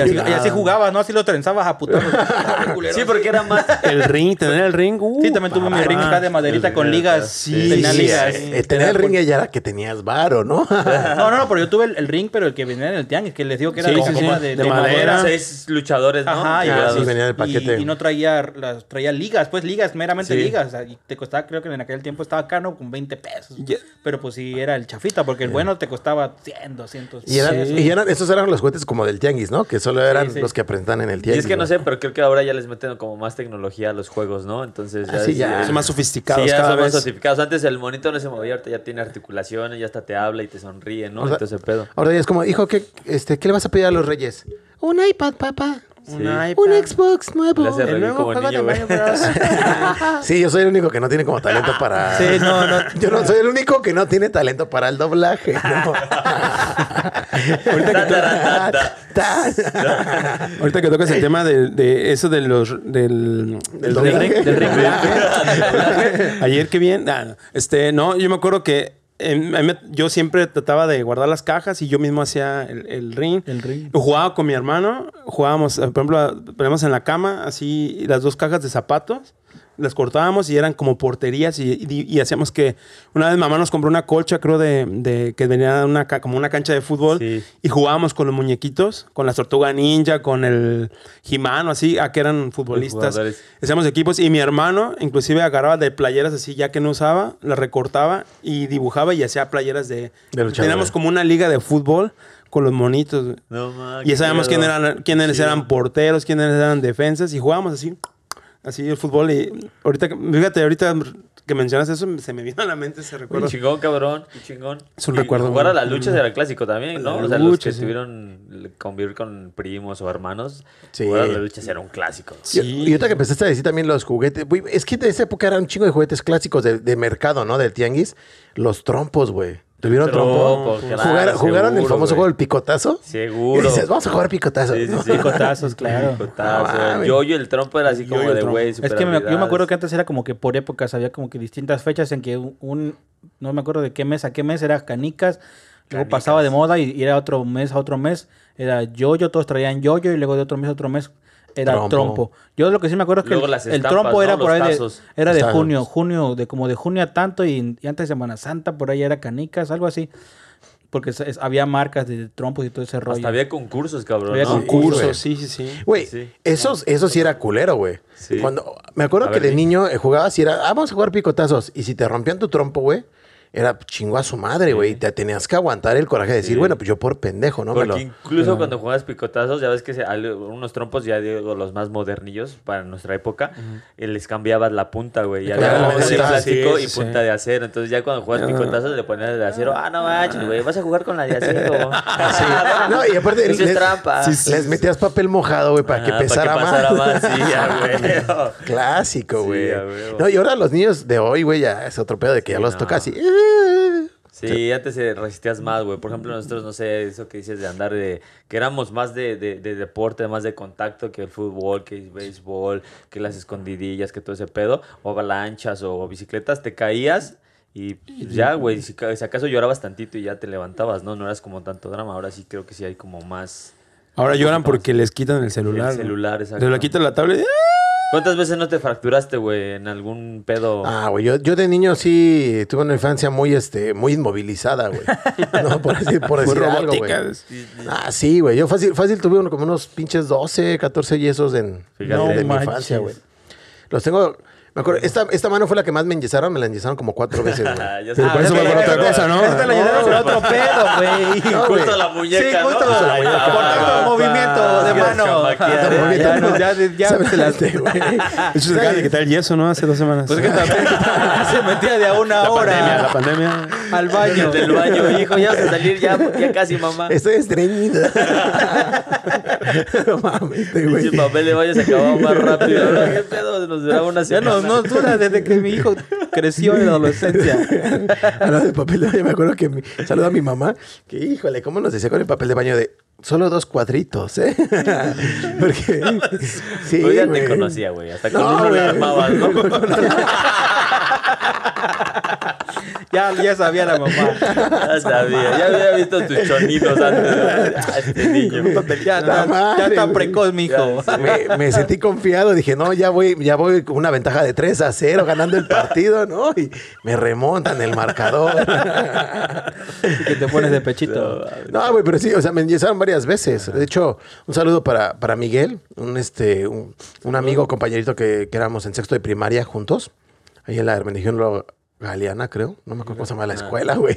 así, y así jugabas, ¿no? Así lo trenzabas a putazos. Sí, porque era más... El ring, tener el ring. uh, Sí, también tuve mi papá. ring acá de maderita con ligas. Sí, tenía Sí, ligas. eh, eh, tener el ring ya era que tenías varo, ¿no? No, no, no, pero yo tuve el, el ring, pero el que venía en el tianguis, que les digo que era Sí, como sí, sí. de, de De madera. madera. Seis luchadores, ¿no? Ajá, y, Ah, Pegados. sí, venía del y- paquete. y no traía, las, traía ligas, pues ligas, meramente Sí. ligas. o sea, y te costaba, creo que en aquel tiempo estaba caro con 20 pesos. Ya. Pero pues sí, era el chafita, porque el bueno te costaba 100, 200. Y eran, Sí. y eran, esos eran los juguetes como del tianguis, ¿no? Que solo eran sí. los que presentan en el Y tianguis. es que no sé, pero creo que ahora ya les meten como más tecnología a los juegos, ¿no? Entonces ya... Ah, sí, es- ya. Son más sofisticados Sí, ya cada son más vez. sofisticados. Antes el monito no se movía, ahorita ya tiene articulaciones, ya hasta te habla y te sonríe, ¿no? O sea, Entonces pedo. Ahora ya es como, hijo, ¿qué, este, ¿qué le vas a pedir a los reyes? Un iPad, papá. Sí. Un iPad. Un Xbox nuevo. Reír nuevo juego niño, de. Mario Bros. Sí, yo soy el único que no tiene como talento para. Sí, no, no. Yo no soy el único que no tiene talento para el doblaje. Ahorita que tocas el tema de, de eso de los del, Del doblaje. del ring. Ayer que bien, ah, no. este, no, yo me acuerdo que yo siempre trataba de guardar las cajas y yo mismo hacía el, el ring. El ring. Jugaba con mi hermano, jugábamos, por ejemplo, poníamos en la cama así las dos cajas de zapatos, las cortábamos y eran como porterías y, y- y hacíamos que una vez mamá nos compró una colcha, creo, de, de- que venía una, como una cancha de fútbol Sí. y jugábamos con los muñequitos, con las tortuga ninja, con el Jimano, así, a que eran futbolistas. Hacíamos equipos y mi hermano inclusive agarraba de playeras así ya que no usaba, las recortaba y dibujaba y hacía playeras de... De. Teníamos como una liga de fútbol con los monitos. No, ma, Y ya sabíamos quién eran, quiénes eran porteros, quiénes eran defensas y jugábamos así, así el fútbol. Y ahorita, que- fíjate, ahorita que mencionas eso, se me vino a la mente ese Qué recuerdo. chingón, cabrón, qué chingón. Es un Y recuerdo Jugar a las luchas era clásico también, ¿no? Las O sea, los que luchas, sí. tuvieron convivir con primos o hermanos, Sí. jugar a las luchas era un clásico. Y- Y ahorita que empezaste a decir también los juguetes, güey, es que de esa época eran un chingo de juguetes clásicos de, de mercado, ¿no? Del tianguis. Los trompos, güey. ¿Tuvieron trompo? Trompo, claro, ¿Jugar- ¿Jugaron el famoso juego del picotazo? Seguro. Y dices, vamos a jugar picotazo. Sí, sí, ¿no? sí. Picotazos, claro. Picotazo, No el yoyo, el trompo era así como de güey. Es que me- yo me acuerdo que antes era como que por épocas había como que distintas fechas en que un, no me acuerdo de qué mes a qué mes era canicas, luego pasaba de moda y, y era otro mes a otro mes, era yoyo, todos traían yoyo y luego de otro mes a otro mes era Trompo. trompo. Yo lo que sí me acuerdo es que Luego el, trompo ¿no? era por ahí de, era de junio, junio, de como de junio a tanto y, y antes de Semana Santa por ahí era canicas, algo así. Porque es- es- había marcas de trompos y todo ese rollo. Hasta había concursos, cabrón. Había ¿no? concursos. Cursos, sí, sí, sí. Güey, Sí. eso, eso sí era culero, güey. Sí. Cuando, me acuerdo A que ver, de niño jugabas y era, ah, vamos a jugar picotazos. Y si te rompían tu trompo, güey, era chingo a su madre, güey. Te tenías que aguantar el coraje de decir, Sí. bueno, pues yo por pendejo, ¿no? Me Porque lo- incluso cuando jugabas picotazos, ya ves que se- unos trompos, ya digo, los más modernillos para nuestra época, eh, les cambiabas la punta, güey. Ya Claro, era punta sí, de plástico sí, y sí. punta de acero. Entonces ya cuando juegas picotazos le ponías de acero. Ah, no manches, güey, vas a jugar con la de acero. Sí. No, y aparte Eso es les- trampa. les metías papel mojado, güey, para que pesara para que más. pasara más, sí, a huevo. Clásico, güey. no, y ahora los niños de hoy, güey, ya es otro pedo de que ya los no. tocas "Eh". Sí, antes se resistías más, güey. Por ejemplo, nosotros, no sé, eso que dices de andar de... Que éramos más de, de, de deporte, más de contacto que el fútbol, que el béisbol, que las escondidillas, que todo ese pedo. O avalanchas o bicicletas, te caías y pues, ya, güey. Si, si acaso llorabas tantito y ya te levantabas, ¿no? No eras como tanto drama. Ahora sí creo que sí hay como más... Ahora lloran porque les quitan el celular. El celular, exacto. Se le quitan la tablet. ¡ah! ¿Cuántas veces no te fracturaste, güey, en algún pedo? Ah, güey, yo, yo de niño sí tuve una infancia muy, este, muy inmovilizada, güey. No, por decir, por Muy decir algo, güey. Ah, sí, güey. Yo fácil, fácil tuve uno- como unos pinches 12, 14 yesos en, Fíjate. de mi infancia, güey. Los tengo... Me acuerdo, esta, esta mano fue la que más me enyesaron. Me la enyesaron como cuatro veces, güey. Ah, ya Pero sé. por eso Ah, por ya otra cosa, ¿no? Esta la llenaron con otro pedo, güey. No, güey. Justo la muñeca, Sí, justo ¿no? la Ay, muñeca. Por tanto papá. movimiento de mano. chamaquear, Ya, ¿eh? ya, no, ya, ya ¿Sabes se las- qué, güey? Eso se acaba de quitar el yeso, ¿no? Hace dos semanas. Pues que también se metía de a una la pandemia, la hora pandemia. al baño. Del baño, hijo, ya vas a salir, ya, ya casi, mamá. Estoy estreñida. no mames, güey. Ese papel de baño se acababa más rápido. ¿Qué pedo? Nos duraba una Ya semana. No, no dura desde que mi hijo creció en la adolescencia. Hablando de papel de baño, me acuerdo que mi, saludo a mi mamá, que híjole, ¿cómo nos decía con el papel de baño de solo dos cuadritos, eh? Porque sí, Yo ya te conocía, güey. Hasta con No, uno la armabas, ¿no? Ya, ya sabía la mamá. Ya sabía. Ya había visto tus chonitos antes. de- Ah, este niño. Ya está, madre, ya está precoz, mi hijo. Me, me sentí confiado, dije, no, ya voy, ya voy con una ventaja de 3 a 0 ganando el partido, ¿no? Y me remontan el marcador. que te pones de pechito. No, güey, pero sí, o sea, me enyesaron varias veces. De hecho, un saludo para, para Miguel, un, este, un, un amigo, compañerito que, que éramos en sexto de primaria juntos, ahí en la Hermenegildo Galeana, creo. No me acuerdo cómo se llama la escuela, güey.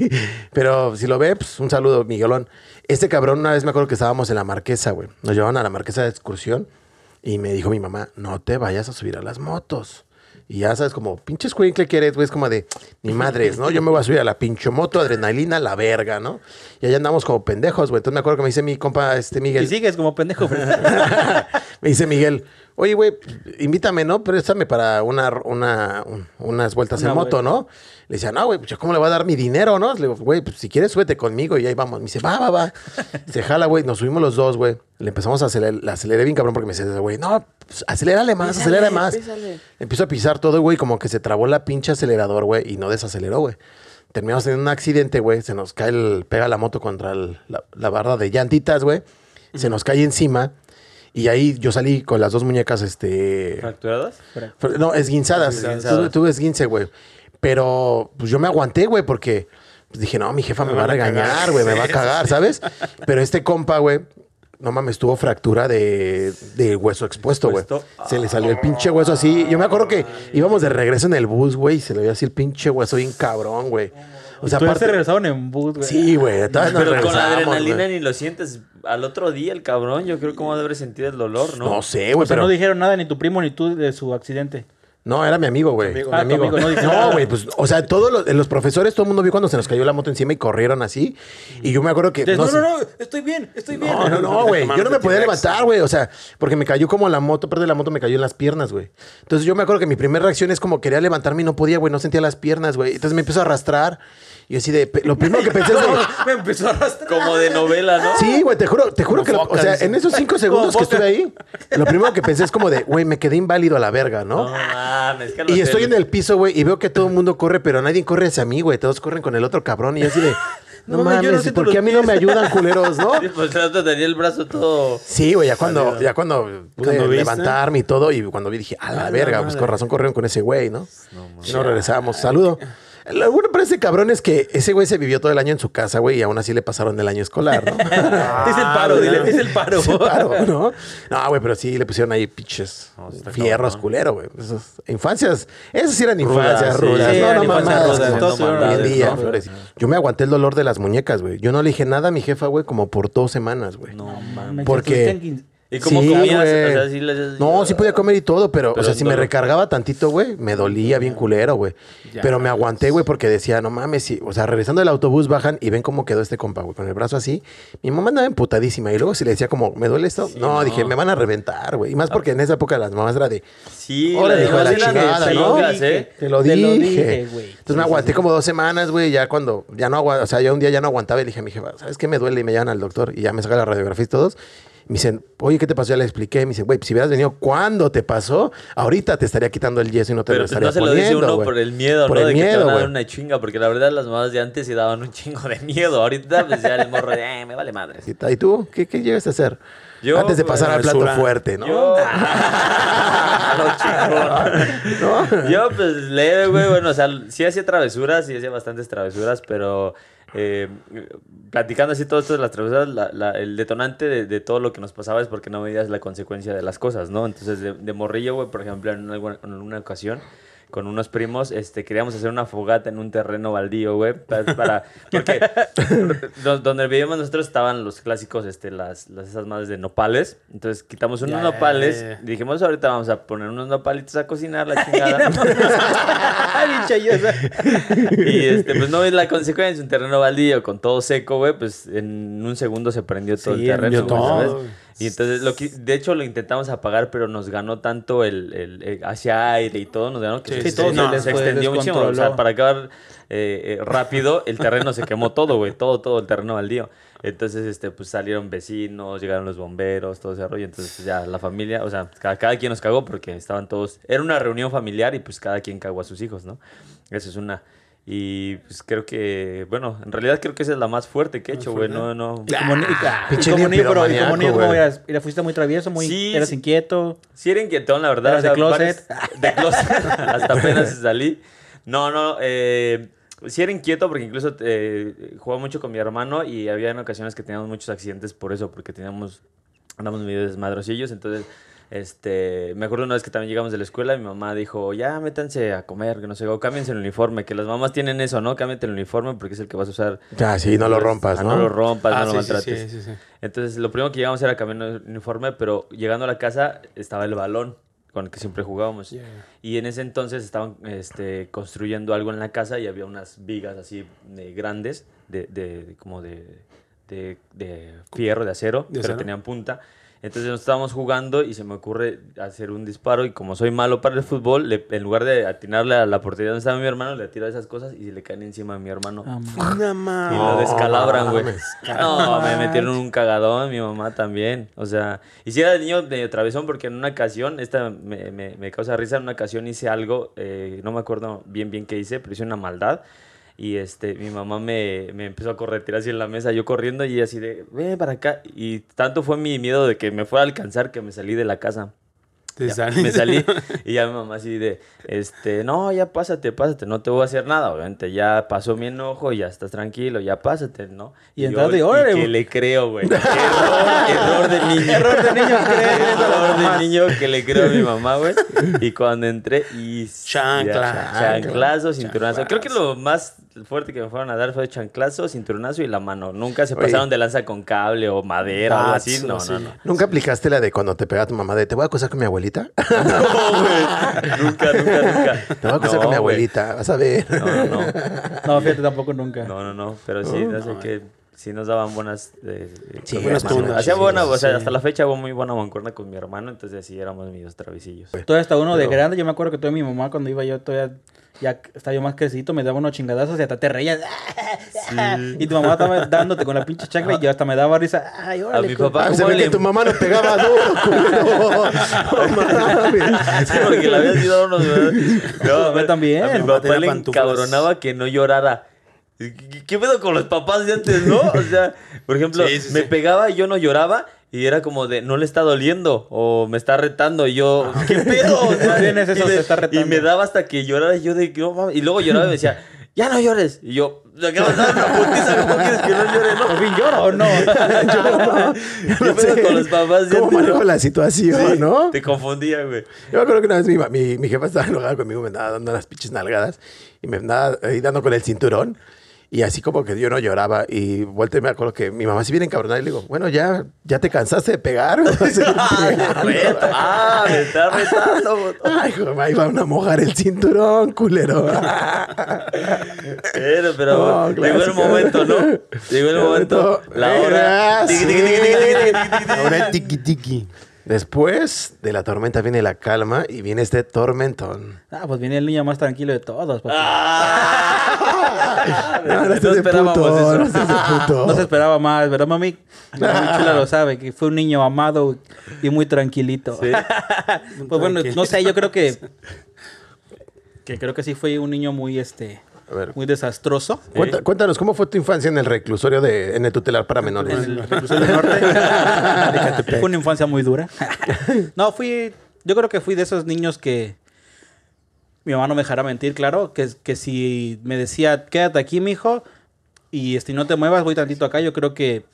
Pero si lo ve, pues un saludo, Miguelón. Este cabrón, una vez me acuerdo que estábamos en la Marquesa, güey. Nos llevaban a la Marquesa de excursión y me dijo mi mamá, no te vayas a subir a las motos. Y ya sabes, como pinche escuincle que eres, güey, es como de, ni madres, ¿no? Yo me voy a subir a la pinche moto, adrenalina, la verga, ¿no? Y allá andamos como pendejos, güey. Entonces me acuerdo que me dice mi compa, este Miguel. Y sigues como pendejo. me dice Miguel, oye, güey, invítame, ¿no? Préstame para una, una, un- unas vueltas Una en moto, vuelta. ¿no? Le decía, no, güey, pues yo cómo le voy a dar mi dinero, ¿no? Le digo, güey, pues si quieres, súbete conmigo y ahí vamos. Me dice, va, va, va. Se jala, güey, nos subimos los dos, güey. Le empezamos a acelerar, la aceleré bien cabrón porque me decía, güey, no, pues, acelérale más, acelera más. Empiezo a pisar todo, güey, como que se trabó la pinche acelerador, güey, y no desaceleró, güey. Terminamos teniendo un accidente, güey. Se nos cae el, pega la moto contra el- la, la barra de llantitas, güey. Se nos cae encima. Y ahí yo salí con las dos muñecas, este. ¿Fracturadas? Fr- No, esguinzadas. Esguinzadas. Tuve, tuve esguince, güey. Pero pues yo me aguanté, güey, porque pues, dije, no, mi jefa me, va a regañar, güey, me va a cagar, ¿sabes? Pero este compa, güey, no mames, tuvo fractura de, de hueso expuesto, güey. Se le salió el pinche hueso así. Yo me acuerdo que íbamos de regreso en el bus, güey, y se le veía así el pinche hueso bien cabrón, güey. O sea, Todavía se aparte... regresaron en bus, güey. Sí, güey. nos Pero con la adrenalina ni lo sientes. Al otro día, el cabrón, yo creo cómo debe sentir el dolor, ¿no? No sé, O güey, sea, pero... no dijeron nada ni tu primo ni tú de su accidente. No, era mi amigo, güey. amigo. Mi Ah, amigo. amigo, no dije nada. No, güey, pues, o sea, todos los, los profesores, todo el mundo vio cuando se nos cayó la moto encima y corrieron así. Y yo me acuerdo que. No, sé- no, no, estoy bien, estoy bien. No, no, no, güey. Yo no me podía levantar, güey. O sea, porque me cayó como la moto, perdón, la moto me cayó en las piernas, güey. Entonces yo me acuerdo que mi primera reacción es como quería levantarme y no podía, güey. No sentía las piernas, güey. Entonces me empezó a arrastrar. Y yo así de. Lo primero que pensé es, güey. Me empezó a arrastrar. Como de novela, ¿no? Sí, güey, te juro, te juro que, lo- o sea, en esos cinco segundos que estuve ahí, lo primero que pensé es como de, güey, me quedé inválido a la verga, ¿no? No mames, que Y estoy en el piso, güey, y veo que todo el mundo corre, pero nadie corre hacia mí, güey. Todos corren con el otro cabrón. Y yo así de, no, No mames, yo no mames, ¿por qué a mí no me ayudan, culeros, no? Sí, pues otro tenía el brazo todo. Sí, güey, ya cuando, ya cuando pude levantarme y todo, y cuando vi dije, a la verga, pues con razón corrieron con ese güey, ¿no? y no regresamos. Saludo. Lo bueno para ese cabrón es que ese güey se vivió todo el año en su casa, güey, y aún así le pasaron el año escolar, ¿no? es el paro, dile, es el paro. Se paró, ¿no? No, güey, pero sí le pusieron ahí pinches No, fierros cabrón. culero, güey. Esos- Infancias, esas sí eran infancias rudas. Sí, no, no mamadas. rudas, como todos hoy eran en rudas, día, ¿no? Flores. Yo me aguanté el dolor de las muñecas, güey. Yo no le dije nada a mi jefa, güey, como por dos semanas, güey. No mames. Porque- ¿Y cómo Sí, comías? güey. O sea, sí les- No, sí podía comer y todo, pero, Pero o sea, si me recargaba tantito, güey, me dolía bien culero, güey. Ya. Pero me aguanté, güey, porque decía, no mames, sí. O sea, regresando del autobús bajan y ven cómo quedó este compa, güey, con el brazo así. Mi mamá andaba emputadísima. Y luego si le decía como, ¿me duele esto? no, no. dije, me van a reventar, güey. Y más porque en esa época las mamás era de, Sí, las hijo de la chingada, ¿no? ¿eh? te lo dije. güey. Entonces me aguanté como dos semanas, güey, ya cuando, ya no aguantaba, o sea, ya un día ya no aguantaba y dije a mi jefa, ¿sabes qué me duele? Y me llaman al doctor y ya me saca la radiografía y todos. Me dicen, oye, ¿qué te pasó? Ya le expliqué. Me dice, güey, si hubieras venido cuando te pasó, ahorita te estaría quitando el yeso y no te Pero lo estaría no se lo poniendo, dice uno güey. por el miedo, Por ¿no? el de que te miedo, van a dar una chinga, porque la verdad las mamás de antes sí daban un chingo de miedo. Ahorita pues ya el morro de, eh, me vale madre. ¿Y tú? ¿Qué, qué llegas a hacer? Yo, Antes de pasar pues, al plato fuerte, ¿no? Yo, Lo chingón. Yo, pues, leve, güey. Bueno, o sea, sí hacía travesuras, sí hacía bastantes travesuras, pero eh, platicando así todo esto de las travesuras, la- la- el detonante de, de todo lo que nos pasaba es porque no veías la consecuencia de las cosas, ¿no? Entonces, de, de morrillo, por ejemplo, en una, en una ocasión con unos primos, este, queríamos hacer una fogata en un terreno baldío, güey, pa- para, porque do- donde vivíamos nosotros estaban los clásicos, este, las, las esas madres de nopales, entonces quitamos unos nopales, y dijimos ahorita vamos a poner unos nopalitos a cocinar la chingada, y este, pues no es la consecuencia, un terreno baldío con todo seco, güey, pues en un segundo se prendió todo Sí, el terreno, todo. Y entonces, lo que, de hecho, lo intentamos apagar, pero nos ganó tanto el, el, el- hacia aire y todo, nos ganó que Sí, se, sí, se- no, se se extendió muchísimo. O sea, para acabar eh, eh, rápido, el terreno se quemó todo, güey, todo, todo el terreno baldío. Entonces, este, pues salieron vecinos, llegaron los bomberos, todo ese rollo. Entonces, pues, ya la familia, o sea, cada, cada quien nos cagó porque estaban todos. Era una reunión familiar y pues cada quien cagó a sus hijos, ¿no? Eso es una. Y pues creo que, bueno, en realidad creo que esa es la más fuerte que he hecho, güey. No, no. Y como, ni- y- y Pinche como niño niño, pero y piromaniaco, como niño, ¿cómo güey. eras? ¿Era- ¿Fuiste muy travieso? Muy, Sí, ¿Eras inquieto? Sí era inquietón, la verdad. ¿Eras de closet? varios- de closet. Hasta apenas salí. No, no, eh, sí era inquieto porque incluso eh, jugaba mucho con mi hermano y había en ocasiones que teníamos muchos accidentes por eso, porque teníamos, andamos medio desmadrosillos, entonces... Este, me acuerdo una vez que también llegamos de la escuela y mi mamá dijo, ya métanse a comer, que no sé, o cámbiense el uniforme, que las mamás tienen eso, ¿no? Cámbiate el uniforme porque es el que vas a usar. Ya, sí, no lo rompas, Ah, ¿no? No lo rompas, Ah, no lo sí, sí, maltrates. sí, sí, sí. Entonces, lo primero que llegamos era cambiar el uniforme, pero llegando a la casa estaba el balón con el que siempre jugábamos. Yeah. Y en ese entonces estaban este, construyendo algo en la casa y había unas vigas así eh, grandes, de, de- de- como de, de, de fierro, de acero, ¿De pero acero? tenían punta. Entonces nos estábamos jugando y se me ocurre hacer un disparo y como soy malo para el fútbol, le- en lugar de atinarle a la portería donde estaba mi hermano, le tiro esas cosas y le caen encima a mi hermano. Una Y lo descalabran, güey. No, me metieron un cagadón, mi mamá también. O sea, y si era el niño de travesón, porque en una ocasión, esta me, me- me causa risa, en una ocasión hice algo, eh, no me acuerdo bien bien qué hice, pero hice una maldad. Y este, mi mamá me, me empezó a corretear así en la mesa, yo corriendo y así de, ven para acá. Y tanto fue mi miedo de que me fuera a alcanzar que me salí de la casa. Te Ya, me salí y ya mi mamá así de, este, no, ya pásate, pásate, no te voy a hacer nada, obviamente, ya pasó mi enojo, ya estás tranquilo, ya pásate, ¿no? Y entraste y, órale, que güey. le creo, güey. Error, error de niño. Error de niño, Error de niño que le creo a mi mamá, güey. Y cuando entré y... Chancla. chanclazo, cinturonazo. Creo que lo más fuerte que me fueron a dar fue chanclazo, cinturonazo y la mano. Nunca se Oye. pasaron de lanza con cable o madera o algo así. No, sí. no, no. ¿Nunca aplicaste la de cuando te pega tu mamá de te voy a acusar con mi abuelita? No, güey. Nunca, nunca, nunca. Te voy a acusar No, con mi abuelita, vas a ver. No, no, no. No, fíjate, tampoco nunca. No, no, no. Pero sí, no sé que sí nos daban buenas. eh, eh, Sí, buenas tundas, Hacía buena, o sea, sí. hasta la fecha hago muy buena mancuerna con mi hermano, entonces sí éramos medios travisillos. Todavía hasta uno de grande, yo me acuerdo que todavía mi mamá cuando iba yo todavía ya estaba yo más crecito, me daba unos chingadazos y hasta te reías. Y tu mamá estaba dándote con la pinche chancla y yo hasta me daba risa. Ay, órale, mi papá- se ¿cómo ve que tu mamá no pegaba duro. Sí, porque le había sido unos. No, papá también. A mi Mi papá papá tenía le pantuflas. encabronaba que no llorara. ¿Qué, qué pedo con los papás de antes, no? O sea, por ejemplo, Sí, sí, me sí. pegaba y yo no lloraba. Y era como de, no le está doliendo o me está retando. Y yo, ¿qué pedo? O sea, Más bien es eso, y me- está retando. Y me daba hasta que llorara. Y yo de, no mames. Y luego lloraba y me decía, ya no llores. Y yo, una putiza, ¿cómo quieres que no llore? No, ¿Por fin lloro o no? ¿Qué pedo con los papás? ¿Cómo te- manejo la situación, no? Te confundía, güey. Yo me acuerdo que una vez mi, mi, mi jefa estaba enojada conmigo, me andaba dando las pinches nalgadas y me andaba ahí dando con el cinturón. Y así como que yo no lloraba. Y vuelta y me acuerdo que mi mamá se viene encabronada y le digo, bueno, ya, ya te cansaste de pegar. Ah, me está retando. Ay, joder, ahí van a mojar el cinturón, culero. Pero, pero No, llegó el momento, ¿no? Llegó el momento. La hora. Tiqui, tiqui. Ahora tiki tiki. Después de la tormenta viene la calma y viene este tormentón. Ah, pues viene el niño más tranquilo de todos. papá. Ah, No, no esperábamos puto, eso. no se esperaba más, ¿verdad, mami? La muy chula lo sabe, que fue un niño amado y muy tranquilito. Sí. Pues bueno, no sé, yo creo que. Que creo que sí fue un niño muy, este. A ver, Muy desastroso. cuenta- cuéntanos, ¿cómo fue tu infancia en el reclusorio de, en el tutelar para menores? En el reclusorio del norte. fue una infancia muy dura. no, fui. Yo creo que fui de esos niños que. Mi mamá no me dejará mentir, claro. Que, que si me decía, quédate aquí, mijo, y este, no te muevas, voy tantito acá, yo creo que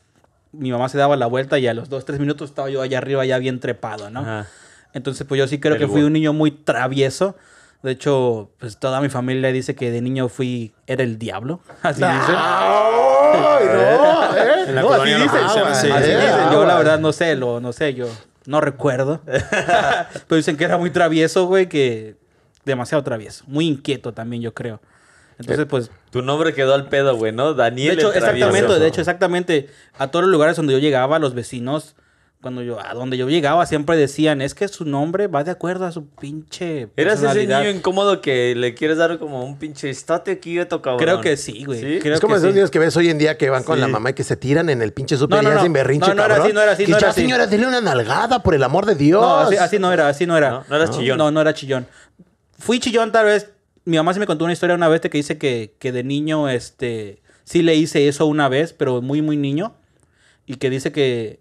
mi mamá se daba la vuelta y a los dos, tres minutos estaba yo allá arriba, ya bien trepado, ¿no? Ajá. Entonces, pues yo sí creo El que fui un niño muy travieso. De hecho, pues toda mi familia dice que de niño fui, era el diablo. Así dicen. ¡Ay, no! ¿eh? En la No, así no dicen, así ¿eh? dicen. Yo la verdad no sé, lo, no sé, yo no recuerdo. Pero dicen que era muy travieso, güey, que demasiado travieso. Muy inquieto también, yo creo. Entonces, pues, Tu nombre quedó al pedo, güey, ¿no? de Daniel hecho, el exactamente, de hecho, exactamente, a todos los lugares donde yo llegaba, los vecinos, cuando yo, a donde yo llegaba, siempre decían, es que su nombre va de acuerdo a su pinche Eras ese personalidad". niño incómodo que le quieres dar como un pinche estate quieto, cabrón. Creo que sí, güey. ¿Sí? Creo es como que esos sí. niños que ves hoy en día que van con Sí. la mamá y que se tiran en el pinche súper No, no, no. hacen berrinche, No, no era cabrón. así, no era así, Que no era ya, así. señora, dele una nalgada, por el amor de Dios. No, así, así no era, así no era. No, no eras chillón. No, no era chillón. Fui chillón tal vez. Mi mamá sí me contó una historia una vez de que dice que, que de niño, este, sí le hice eso una vez, pero muy, muy niño. Y que dice que,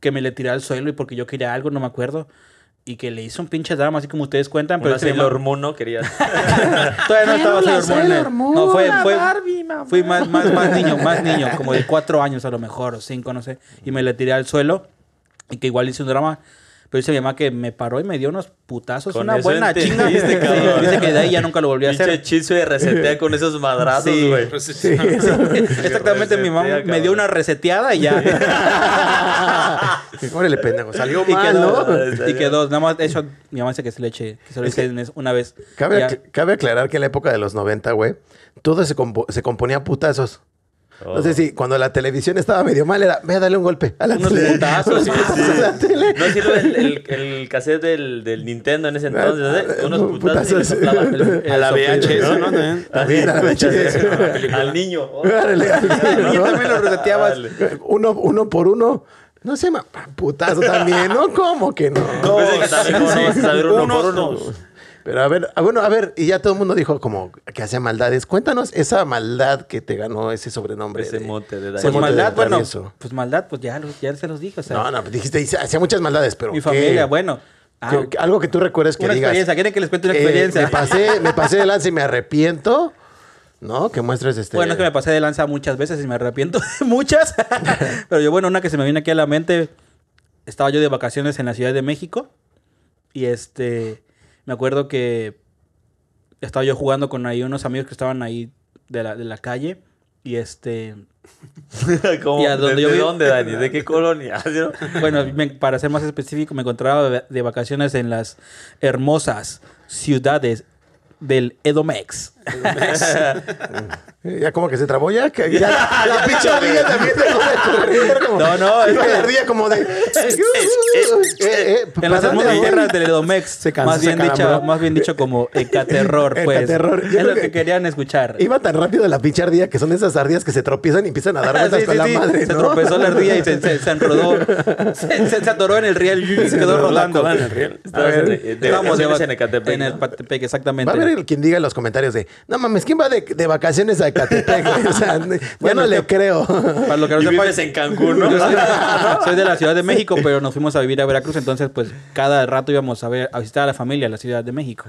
que me le tiré al suelo y porque yo quería algo, no me acuerdo. Y que le hice un pinche drama, así como ustedes cuentan. Pero mamá- Moon, ¿no? Querías. Todavía no estaba. Sailor Moon, No, fue, fue, Barbie, mamá. fui más, más, más niño, más niño, como de cuatro años a lo mejor, o cinco, no sé. Y me le tiré al suelo y que igual hice un drama. Pero dice mi mamá que me paró y me dio unos putazos, Con una eso buena chinga. dice que de ahí ya nunca lo volví a hacer. hechizo de resetea con esos madrazos, güey. Pues, Sí, sí. Exactamente, mi mamá me dio una reseteada y ya. Órale, pendejo. Salió y mal, quedó, ¿no? y quedó. Nada más, eso, mi mamá dice que se le eche, que se lo hice una vez. Cabe, ac- cabe aclarar que en la época de los 90, güey, todo se, compo- se componía a putazos. No sé si cuando la televisión estaba medio mal era, ve a darle un golpe a la Unos tele. putazos, sí, sí. A la tele. No sirve el, el, el cassette del, del Nintendo en ese entonces, ¿eh? Unos No, putazos. El- A la VHS, ¿no? También. También a la VHS. Al niño. Al niño, también lo reseteabas. Uno, uno por uno. No sé, putazo también, ¿no? ¿Cómo que no? También cómo no vas a saber uno por uno. Pero a ver, ah, bueno, a ver, y ya todo el mundo dijo como que hacía maldades. Cuéntanos esa maldad que te ganó ese sobrenombre. Ese de- mote de Pues mote de maldad, bueno, pues maldad, pues ya, ya se los dije. O sea, No, no, pues dijiste, hacía muchas maldades, pero. mi ¿qué? familia, bueno. ah, Que- que algo que tú recuerdes que una digas. experiencia. ¿Quieren que les cuente una eh, experiencia? me pasé, me pasé de lanza y me arrepiento. ¿No? Que muestres este. Bueno, es que me pasé de lanza muchas veces y me arrepiento de muchas. Pero yo, bueno, una que se me viene aquí a la mente. Estaba yo de vacaciones en la Ciudad de México. Y este. Me acuerdo que. Estaba yo jugando con ahí unos amigos que estaban ahí de la, de la calle. Y este. ¿Cómo? Y a donde ¿De, yo de dónde, Dani? ¿De qué colonia? Bueno, me- para ser más específico, me encontraba de, de vacaciones en las hermosas ciudades del Edomex. Ya como que se trabó ya. Que ya la pinche ardilla también. Como, No, no, es que- la ardilla como de. Eh, eh, En las hermosas tierras del Edomex. Se cansó, más, bien dicho, más bien dicho como ecaterror, pues. Ecaterror. Es lo que, que- querían escuchar. Iba tan rápido la pinche ardilla que son esas ardillas que se tropiezan y empiezan a dar vueltas Sí, con sí, la sí. madre, Se ¿no? tropezó la ardilla y se, se, se enrodó. Se, se- atoró en el riel y se quedó la rodando. en el riel. En, Ecatepec. En el ¿no? Ecatepec, Va exactamente. a haber quien diga en los comentarios de, no mames, ¿quién va de, de vacaciones a Ecatepec? o sea, ya Bueno, no le creo. Para lo que no Y sepan, vives en Cancún, ¿no? Yo soy, soy de la Ciudad de México, pero nos fuimos a vivir a Veracruz, entonces pues cada rato íbamos a ver a visitar a la familia a la Ciudad de México.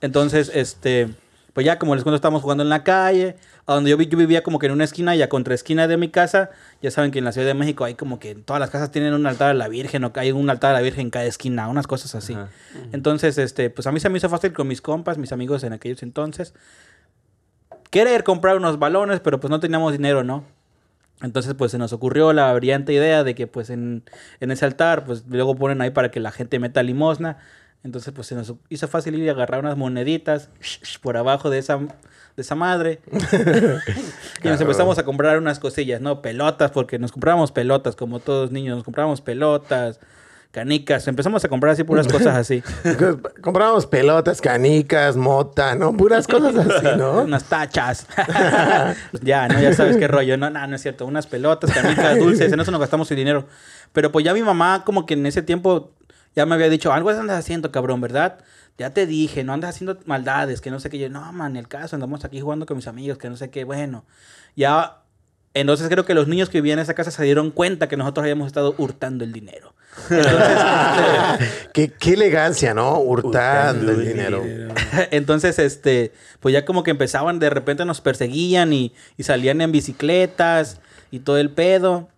Entonces, este, Pues ya, como les cuento, estábamos jugando en la calle. A donde yo, vi- yo vivía como que en una esquina y a contraesquina de mi casa. Ya saben que en la Ciudad de México hay como que todas las casas tienen un altar a la Virgen o hay un altar a la Virgen en cada esquina, unas cosas así. Ajá. Entonces, este, pues a mí se me hizo fácil con mis compas, mis amigos en aquellos entonces. Querer comprar unos balones, pero pues no teníamos dinero, ¿no? Entonces, pues se nos ocurrió la brillante idea de que, pues, en, en ese altar, pues luego ponen ahí para que la gente meta limosna. Entonces, pues se nos hizo fácil ir y agarrar unas moneditas por abajo de esa, de esa madre. y nos empezamos a comprar unas cosillas, ¿no? Pelotas, porque nos comprábamos pelotas, como todos niños, nos comprábamos pelotas, canicas. Empezamos a comprar así puras cosas así. Comprábamos pelotas, canicas, mota, ¿no? Puras cosas así, ¿no? Unas tachas. ya, ¿no? Ya sabes qué rollo. No, no, no es cierto. Unas pelotas, canicas, dulces. En eso nos gastamos el dinero. Pero pues ya mi mamá como que en ese tiempo ya me había dicho, algo andas haciendo, cabrón, ¿verdad? Ya te dije, no andas haciendo maldades, que no sé qué. Yo, no, man, el caso, andamos aquí jugando con mis amigos, que no sé qué. Bueno, ya... Entonces creo que los niños que vivían en esa casa se dieron cuenta que nosotros habíamos estado hurtando el dinero. Entonces, qué, qué elegancia, ¿no? Hurtando el dinero. Entonces, este, pues ya como que empezaban, de repente nos perseguían y, y salían en bicicletas y todo el pedo.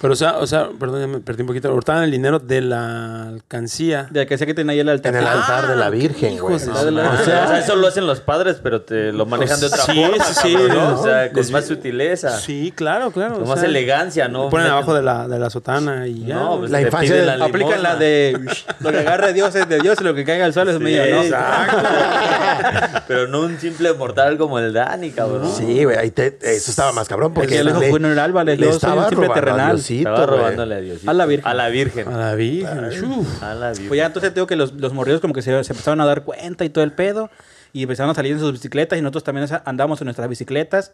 Pero, o sea, o sea, perdón, ya me perdí un poquito. Hurtaban el dinero de la alcancía. De que sé que tenía ahí el altar. En el altar de la Virgen, hijos güey. de ¿no? su O O sea, eso lo hacen los padres, pero te lo manejan de otra Sí, forma. sí, sí, cabrón, ¿no? ¿no? O sea, con Les- más sutileza. Sí, claro, claro. Con o más sea, elegancia, ¿no? lo ponen abajo de la, de la sotana y ya. No, pues La te infancia piden de- la Aplican la limosna. de lo que agarre Dios es de Dios y lo que caiga al suelo es mío, ¿no? Pero no un simple mortal como el Dani, cabrón. Sí, güey, ahí te- eso estaba más cabrón Porque porque le dijo le- funeral, le le yo soy estaba simple robando a terrenal. Diosito, Estaba robándole a Diosito. A la Virgen. A la Virgen. A la Virgen. Uf. A la Virgen. Pues ya entonces tengo que los, los morridos como que se, se empezaron a dar cuenta y todo el pedo. Y empezaron a salir en sus bicicletas y nosotros también andamos en nuestras bicicletas.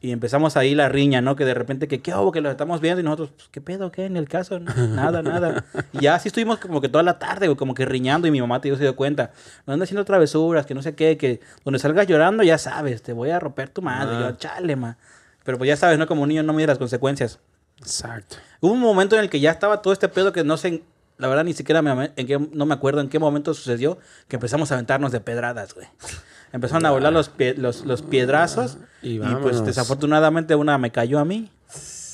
Y empezamos ahí la riña, ¿no? Que de repente, que qué hubo, que lo estamos viendo y nosotros, pues, ¿qué pedo, qué? En el caso, nada, nada. Y ya así estuvimos como que toda la tarde, güey, como que riñando y mi mamá te se dio cuenta. No andas haciendo travesuras, que no sé qué, que donde salgas llorando ya sabes, te voy a romper tu madre. Ah. Yo, chale, ma. Pero pues ya sabes, ¿no? Como niño no mide las consecuencias. Exacto. Hubo un momento en el que ya estaba todo este pedo que no sé, la verdad ni siquiera me, en qué, no me acuerdo en qué momento sucedió, que empezamos a aventarnos de pedradas, güey. Empezaron a volar los, pie- los, los piedrazos Y y, pues desafortunadamente una me cayó a mí.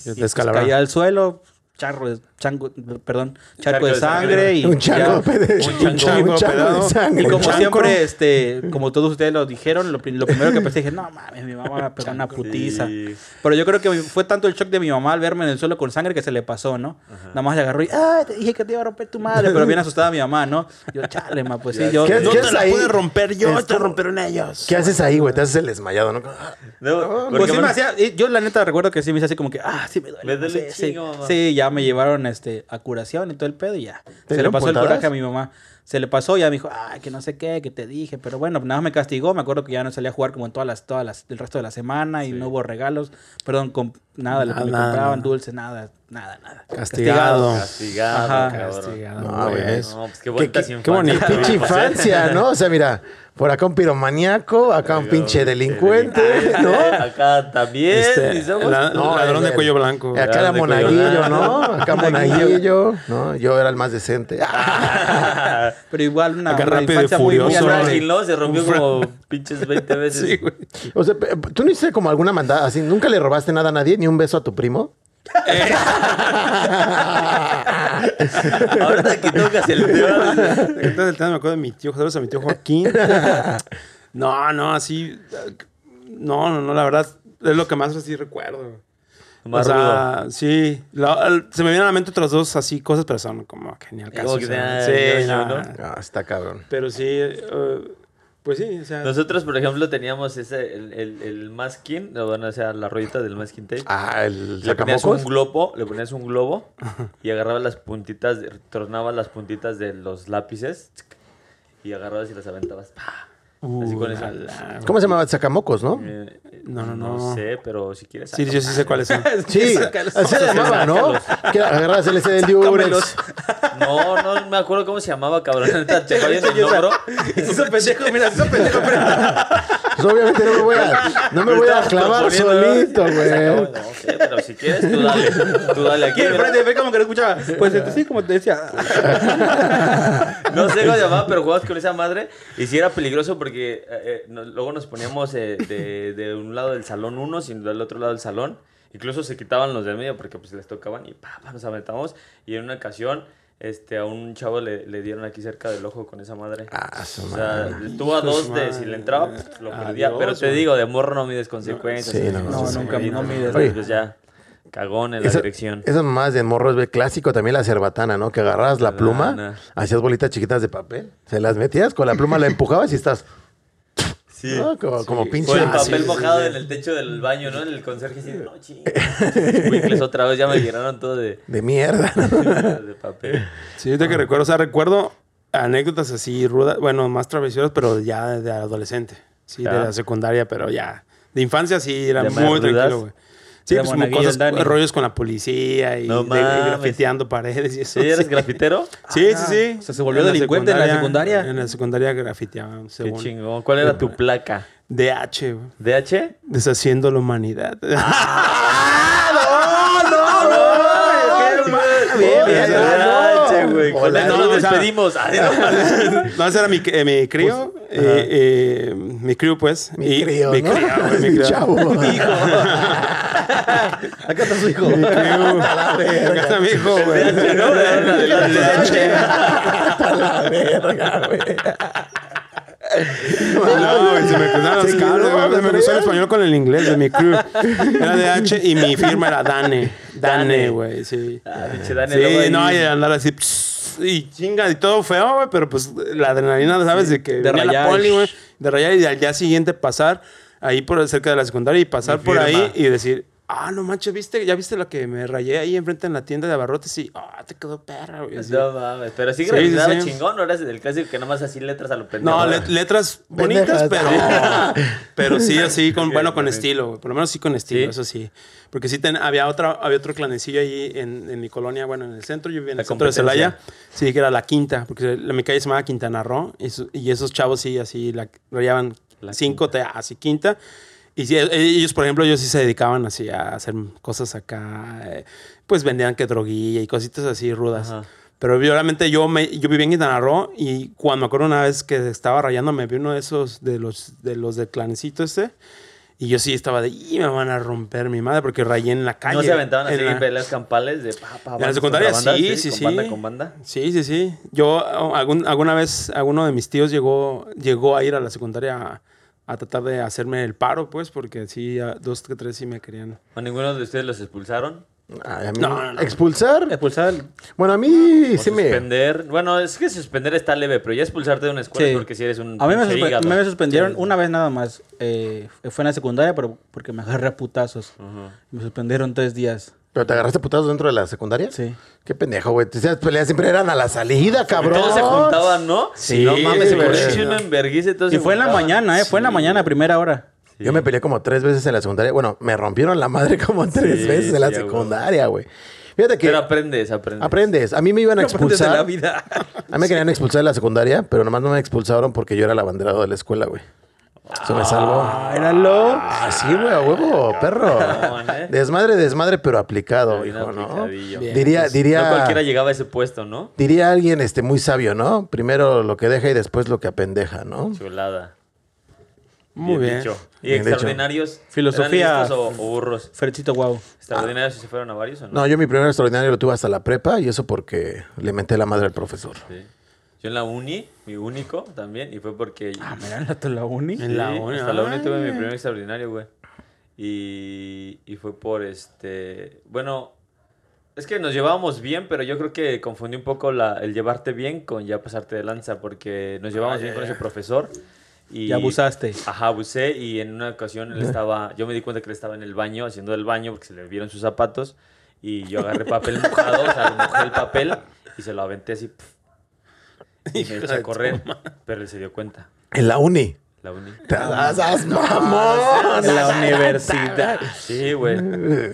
Te Y, pues, caí al suelo, charro de, chango, perdón, charco, Charco de sangre, sangre. y Un chango, ya. de- sangre. Y como siempre, este, como todos ustedes lo dijeron, lo, lo primero que pensé dije, no mames, mi mamá me pegó una putiza. Sí. Pero yo creo que fue tanto el shock de mi mamá al verme en el suelo con sangre que se le pasó, ¿no? Nada más le agarró y, ah, te dije que te iba a romper tu madre, pero bien asustada mi mamá, ¿no? Yo, chale, ma, pues sí, yo. ¿Qué- No qué te la ahí? pueden romper yo, Es te romperon ellos. ¿Qué haces ahí, güey? Te haces el desmayado, ¿no? No, Pues sí porque me hacía, yo la neta recuerdo que sí me hice así como que, ah, sí me duele. Me duele sí, sí. Sí, ya me llevaron este, a curación y todo el pedo y ya. Se le pasó el coraje a mi mamá. Se le pasó, ya me dijo, ah, que no sé qué, que te dije. Pero bueno, nada más me castigó. Me acuerdo que ya no salía a jugar como en todas las, todas las, el resto de la semana y no hubo regalos. Perdón, con nada, lo que me Nada. compraban dulces, nada, nada, nada. Castigado. Castigado, Ajá. cabrón. Castigado. No, güey. No, pues qué bonitas qué- qué ¿eh? infancia, ¿no? O sea, mira, por acá un piromaníaco, acá un pinche delincuente, ¿no? Acá también. Este, y somos- la- No, ladrón el- de cuello blanco. Acá era monaguillo. ¿no? Acá monaguillo, ¿no? Yo era el más decente. Pero igual una, Acá una rápido y muy, muy furioso. Frágil, ¿no? Se rompió como pinches 20 veces. Sí, güey. O sea, tú no hiciste como alguna mandada así, ¿nunca le robaste nada a nadie, ni un beso a tu primo? Ahora que tocas el tema. Entonces, el tema me acuerdo de mi tío, saludos a mi tío Joaquín. No, no, así. No, no, no, la verdad es lo que más así recuerdo. Más o sea, sí. la- el- se me vienen a la mente otras dos así cosas, pero son como genial caso. Como que o sea, te- sí, ay, no, ¿no? Ah, está cabrón. Pero sí, eh, pues sí, o sea. Nosotros, por ejemplo, teníamos ese, el, el, el masking, o bueno, o sea, la ruedita del masking tape. Ah, el Le ponías un globo, le ponías un globo y agarrabas las puntitas, tornabas las puntitas de los lápices y agarrabas y las aventabas. ¡pa! Así con eso. ¿Cómo se llamaba? Sacamocos, ¿no? Eh, No, no, no. no. sé, pero si quieres. Sí, yo sí sé cuáles son. Sí, así se llamaba, ¿no? Que agarras el ese del. Durex. No, no me acuerdo cómo se llamaba, cabrón. Te falla en el hizo pendejo, mira, hizo pendejo. mira. Pues obviamente no me voy a, no me voy a clavar solito, güey. no sé, pero si quieres, tú dale. Tú dale aquí. Frente ve como que no escuchaba. Pues sí, como te decía. No sé cómo llamaba, pero jugabas con esa madre. Y sí era peligroso porque eh, eh, no- luego nos poníamos eh, de, de un lado del salón unos y del otro lado del salón. Incluso se quitaban los del medio porque pues les tocaban y pa, pa, nos aventamos. Y en una ocasión este, a un chavo le, le dieron aquí cerca del ojo con esa madre. Ah, su O sea, madre. estuvo a dos de madre. si le entraba, pf, lo Adiós, perdía. Pero te digo, de morro no mides consecuencias. Sí, y- no, No, sí, nunca- no mides. Oye. Pues ya, cagón en la Esa- dirección. Esas mamadas de morros, ve, clásico también la cerbatana, ¿no? Que agarrabas la pluma, hacías bolitas chiquitas de papel, se las metías, con la pluma la empujabas y estás... Sí. ¿no? Como, como pinche... Con el Ah, papel sí, mojado sí, sí. en el techo del baño, ¿no? En el conserje así, no, chingados. otra vez ya me llenaron todo de, De mierda. de papel. Sí, ahorita que recuerdo, o sea, recuerdo anécdotas así rudas, bueno, más travesuras, pero ya de adolescente. Sí, Ya. de la secundaria, pero ya. De infancia sí era ¿De más muy rudas? tranquilo, güey. Sí, pues como cosas, Dani. rollos con la policía y No de- grafiteando paredes y eso. ¿Sí eres grafitero? Sí, Ah, sí, sí. o sea, se volvió delincuente en la secundaria. En la secundaria grafiteaba, Qué según. chingón. ¿Cuál era tu placa? DH, güey. ¿DH? Deshaciendo la humanidad. Bien, bien, DH, güey. Con Hola, esto no, nos despedimos. Ay, no. No, ese era mi, eh, mi crío. eh, eh, mi crío, pues. Mi y- crío, mi ¿no? crío, güey, mi Mi crío. chavo. Acá está su hijo. Acá está mi hijo, güey. la verga, güey. No, güey, se me cruzaron los cables, no, güey. ¿lo Se me cruzó el español con el inglés de mi crew. Era de H y mi firma era Dane. Dane. Dane, güey, sí. Ah, luego Sí, no, y andar así, pss, y chinga, y todo feo, güey, pero pues la adrenalina, ¿sabes? De que De venía la rayar. poli, güey, de rayar y al día siguiente pasar ahí por cerca de la secundaria y pasar por ahí y decir, ah, no manches, ¿viste? ¿Ya viste lo que me rayé ahí enfrente en la tienda de abarrotes? Y, ah, te quedó perra, güey. así. No mames, pero sí Sí, grafiteaba sí, sí. chingón, ¿no eras el clásico que nomás así letras a lo pendejo? No, le- letras bonitas, pero, pero sí, así, con, bueno, con estilo, güey. Por lo menos sí con estilo, Sí. eso sí. Porque sí ten- había, otra, había otro clanecillo ahí en, en mi colonia, bueno, en el centro, yo vivía en La el centro de. Celaya. Sí, que era la quinta, porque la, mi calle se llamaba Quintana Roo, y, eso- y esos chavos sí, así, la, rayaban La cinco, te- así, quinta. Y sí, e- ellos, por ejemplo, ellos sí se dedicaban así a hacer cosas acá, eh, pues vendían que droguilla y cositas así rudas. Ajá. Pero obviamente yo, me, yo vivía en Quintana Roo y cuando me acuerdo una vez que estaba rayando me vi uno de esos de los de los del clanecito este y yo sí estaba de y me van a romper mi madre porque rayé en la calle. ¿No se aventaban así la- peleas campales de pa, pa, en la secundaria contra bandas? sí, sí, con sí. banda con banda. Sí, sí, sí. Yo oh, algún- alguna vez alguno de mis tíos llegó llegó a ir a la secundaria a, a tratar de hacerme el paro, pues, porque sí, a dos que tres sí me querían. ¿O ninguno de ustedes los expulsaron? Ay, a mí No, no- no, no. ¿Expulsar? Expulsar el- Bueno, a mí ¿O sí me... suspender? Bueno, es que suspender está leve, pero ya expulsarte de una escuela Sí. porque si eres un A mí me, suspe- hígado. me suspendieron Sí. una vez nada más. Eh, fue en la secundaria, pero porque me agarré a putazos. Ajá. Me suspendieron tres días. ¿Pero te agarraste putados dentro de la secundaria? Sí. Qué pendejo, güey. Esas peleas siempre eran a la salida, cabrón. Todos se juntaban, ¿no? Sí, No mames, se güey. ponía uno en vergüenza todos Y fue en la mañana, ¿eh? Fue en la mañana, a primera hora. Sí. Yo me peleé como tres veces en la secundaria. Bueno, me rompieron la madre como tres Sí, veces en la sí, secundaria, güey. Fíjate que Pero aprendes, aprendes. aprendes. A mí me iban a Aprendes de la expulsar. vida. A mí me querían expulsar de la secundaria, pero nomás no me expulsaron porque yo era el abanderado de la escuela, güey. Eso me salvó. Ah, éralo. Ah, sí, güey, a huevo, perro. ¿eh? Desmadre, desmadre, pero aplicado, Bien hijo, ¿no? aplicadillo. Bien. Diría, diría, No cualquiera llegaba a ese puesto, ¿no? diría alguien este, muy sabio, ¿no? Primero lo que deja y después lo que apendeja, ¿no? Chulada. Muy bien. dicho. ¿Y Bien dicho. extraordinarios? Filosofía. ¿Eran listos o, o burros? Ferchito, wow. ¿Extraordinarios si se fueron a varios o no? No, yo mi primer extraordinario lo tuve hasta la prepa y eso porque le menté la madre al profesor. Sí. Yo en la uni, mi único también, y fue porque... Ah, mira, la, la uni. En la Sí, uni, Hasta la uni tuve mi primer extraordinario, güey. Y, y fue por este. Bueno, es que nos llevábamos bien, pero yo creo que confundí un poco la, el llevarte bien con ya pasarte de lanza, porque nos llevábamos bien con ese profesor. Y, Ya abusaste. Ajá, abusé y en una ocasión él estaba, yo me di cuenta que él estaba en el baño, haciendo el baño, porque se le vieron sus zapatos, y yo agarré papel mojado, o sea, mojé el papel y se lo aventé así, y me a correr, pero él se dio cuenta, En la uni. la uni. ¡Te das mamón! En la universidad. Sí, güey. Sí,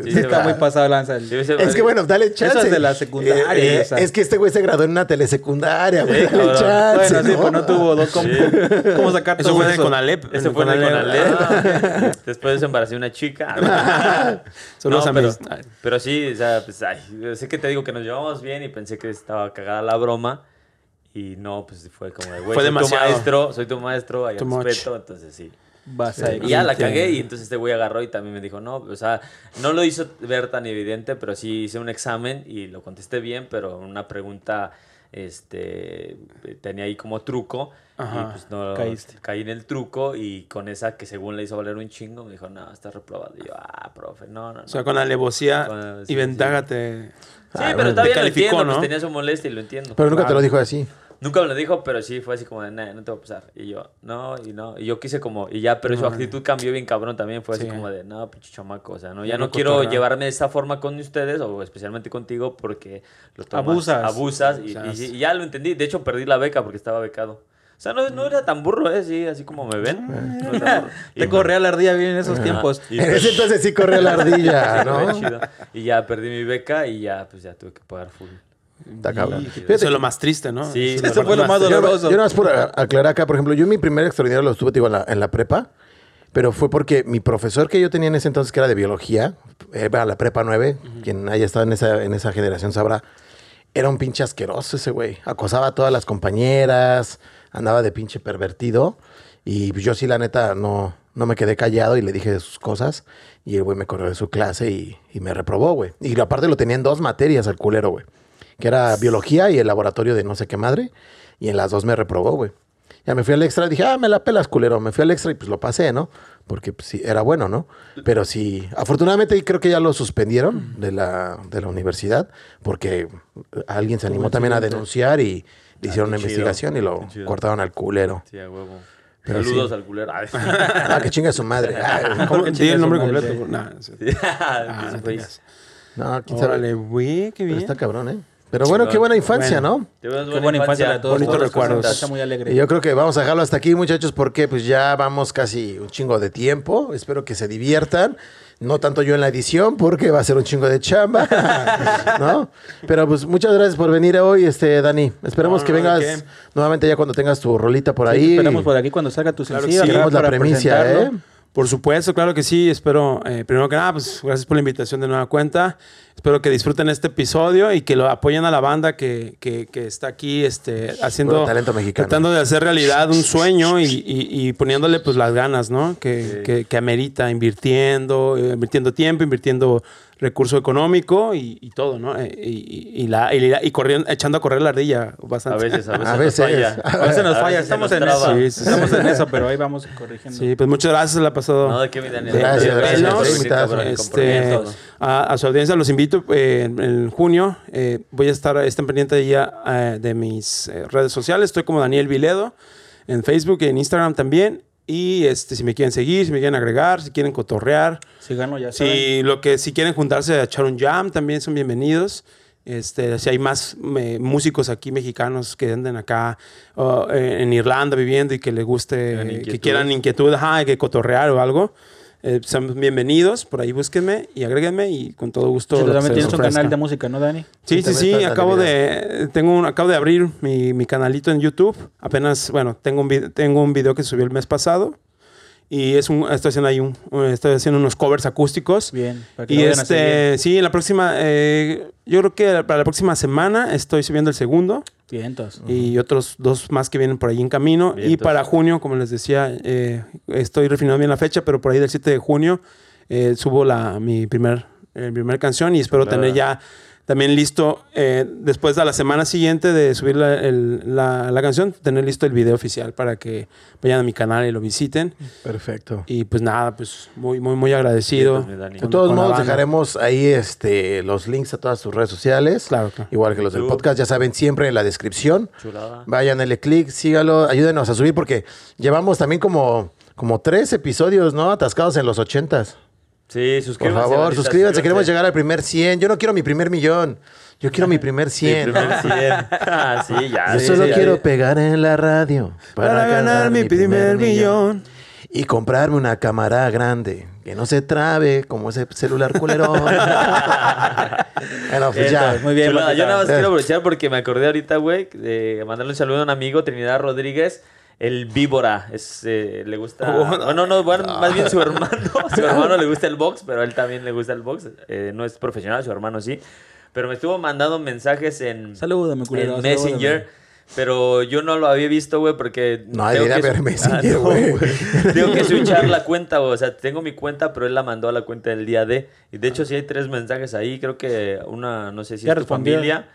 Sí, se está va. muy pasado de lanza. Sí, se. Es que bueno, dale chance. Eso es de la secundaria, Eh, eh, o sea. Es que este güey se graduó en una telesecundaria, güey. Sí, dale chance. Bueno, sí, ¿no? pues no tuvo dos. ¿Cómo, cómo sacar Eso todo fue de eso? Conalep. En fue el Conalep. Ah. Después de eso embaracé a una chica. Saludos No, a pero, pero sí, o sea, pues, ay, sé que te digo que nos llevamos bien y pensé que estaba cagada la broma. Y no, pues fue como de, güey, soy demasiado. tu maestro, soy tu maestro, hay Too much. respeto, entonces sí. Vas a Y ya la cagué y entonces este güey agarró y también me dijo, no, o sea, no lo hizo ver tan evidente, pero sí hice un examen y lo contesté bien, pero una pregunta, este, tenía ahí como truco y pues no, caíste. caí en el truco y con esa que según le hizo valer un chingo, me dijo, no, está reprobado. Y yo, ah, profe, no, no, no. O sea, con alevosía Con alevosía, y sí. ventaja te... Sí, Ah, pero bueno, todavía te lo calificó, entiendo, ¿no? pues tenía su molestia y lo entiendo. Pero nunca te lo dijo así. Nunca me lo dijo, pero sí fue así como de, "Nah, no te va a pasar. Y yo, no, y no. Y yo quise como, y ya, pero su No, actitud cambió bien cabrón también. Fue así Sí. como de, no, pinche chamaco. O sea, no, ya Ya no no quiero llevarme de esta forma con ustedes, o especialmente contigo, porque lo tomas- Abusas. Abusas. Y, y- y ya lo entendí. De hecho, perdí la beca porque estaba becado. O sea, no, no era tan burro, ¿eh? Sí, así como me ven. No burro. Y Te corría la ardilla bien en esos tiempos. y En ese entonces sí corría la ardilla, ¿no? Y ya perdí mi beca y ya, pues ya tuve que pagar full. Está cabrón. Eso Fíjate, es lo más triste, ¿no? Sí, Eso es Eso fue lo más yo, doloroso. yo nada más por aclarar acá, por ejemplo, yo mi primer extraordinario lo estuve te digo, en, la, en la prepa, pero fue porque mi profesor que yo tenía en ese entonces, que era de biología, era la prepa 9, quien haya estado en esa, en esa generación sabrá, era un pinche asqueroso ese güey. Acosaba a todas las compañeras, andaba de pinche pervertido. Y yo sí, la neta, no, no me quedé callado y le dije sus cosas. Y el güey me corrió de su clase y, y me reprobó, güey. Y aparte lo tenía en dos materias al culero, güey. Que era biología y el laboratorio de no sé qué madre. Y en las dos me reprobó, güey. Ya me fui al extra y dije, ah, me la pelas, culero. Me fui al extra y pues lo pasé, ¿no? Porque pues, sí, era bueno, ¿no? Pero sí, afortunadamente creo que ya lo suspendieron de la, de la universidad porque alguien se animó también a denunciar y le hicieron qué una chido, investigación y lo cortaron al culero. Sí, a huevo. Pero Saludos sí. al culero. Ah, que chinga su madre. Ay, ¿Cómo? que el nombre completo. sí. Nah, sí. Ah, no quién sabe. Órale, güey, qué Pero bien. está cabrón, ¿eh? Pero bueno, qué buena infancia, Bueno. ¿no? Tuvimos Qué buena infancia todos. Bonitos todos los recuerdos. muy alegre. Y yo creo que vamos a dejarlo hasta aquí, muchachos, porque pues ya vamos casi un chingo de tiempo. Espero que se diviertan. No tanto yo en la edición, porque va a ser un chingo de chamba, ¿no? Pero pues muchas gracias por venir hoy, este Dani. Esperemos No, que vengas ¿de qué? nuevamente ya cuando tengas tu rolita por Sí, ahí. esperamos por aquí cuando salga tu Claro que sencillo. sí. acá Queremos la presentarlo. ¿eh? Por supuesto, claro que sí. Espero, eh, primero que nada, pues gracias por la invitación de nueva cuenta. Espero que disfruten este episodio y que lo apoyen a la banda que, que- que está aquí este, haciendo, Puro talento mexicano. tratando de hacer realidad un sueño y, y- y poniéndole pues las ganas, ¿no? Que, que- que amerita, invirtiendo, eh, invirtiendo tiempo, invirtiendo recurso económico y, y todo, ¿no? Eh, y, y- y la, y, la- y corriendo, echando a correr la ardilla A bastante. veces, a veces. A nos veces. falla. A veces nos falla, estamos nos en eso. Sí, sí, sí. Estamos en eso, pero ahí vamos corrigiendo. Sí, pues muchas gracias, la ha pasado. No, de qué mi Daniel. Gracias, gracias, Este, a, a su audiencia los invito eh, en, en junio. eh, voy a estar, estén pendientes ya eh, de mis eh, redes sociales. Estoy como Daniel Viledo en Facebook, en Instagram también. Y este, si me quieren seguir, si me quieren agregar, si quieren cotorrear, Si gano, ya saben. si lo que si quieren juntarse a echar un jam, también son bienvenidos. Este, si hay más músicos aquí mexicanos que anden acá eh, en Irlanda viviendo y que les guste, que quieran inquietud, ajá, que cotorrear o algo, eh, son bienvenidos. Por ahí búsquenme y agréguenme y con todo gusto. Sí, también tienes un canal de música, ¿no, Dani? Sí, Sí, sí, sí, acabo de tengo un, acabo de abrir mi, mi canalito en YouTube. Apenas, bueno, tengo un, tengo un video que subí el mes pasado. Y es un, estoy haciendo ahí un, estoy haciendo unos covers acústicos. Bien. para que Y lo este, sí, en la próxima, eh, yo creo que para la próxima semana estoy subiendo el segundo Bien, entonces. y otros dos más que vienen por ahí en camino. Bien, y para junio, como les decía, eh, estoy refinando bien la fecha, pero por ahí del 7 de junio eh, subo la, mi primer, eh, primer canción y espero Chulada. tener ya también listo, eh, después de la semana siguiente de subir la, el- la- la canción, tener listo el video oficial para que vayan a mi canal y lo visiten. Perfecto. Y pues nada, pues muy, muy, muy agradecido. Sí. De todos modos, dejaremos ahí este, los links a todas tus redes sociales. Claro, claro. Igual que los del podcast, ya saben, siempre en la descripción. Chulada. Vayan, denle clic, sígalo, ayúdenos a subir porque llevamos también como, como tres episodios, ¿no? Atascados en los ochentas. Sí, Por suscríbanse. favor, bandita, suscríbanse, queremos llegar al primer 100. Yo no quiero mi primer millón, yo quiero mi primer 100. Mi primer 100. Ah, sí, ya. Yo sí, solo sí, quiero ya. pegar en la radio Para, ganar mi primer millón. Y comprarme una cámara grande que no se trabe como ese celular culerón. bueno, pues ya. Muy bien. Chulada, yo nada más Eh. quiero aprovechar porque me acordé ahorita, güey, de mandarle un saludo a un amigo, Trinidad Rodríguez. El víbora, es, eh, le gusta... Oh, no. bueno, no, bueno, más bien su hermano. Su hermano le gusta el box, pero a él también le gusta el box. Eh, no es profesional, su hermano sí. Pero me estuvo mandando mensajes en, Salúdame, culero. en Messenger. salúdame. Pero yo no lo había visto, güey, porque... No, tengo debería que haber su- Messenger, Ah, no, güey. Tengo que switchar la cuenta, güey. O sea, tengo mi cuenta, pero él la mandó a la cuenta del día de. Y de hecho, sí hay tres mensajes ahí. Creo que una, no sé si es tu respondió. familia.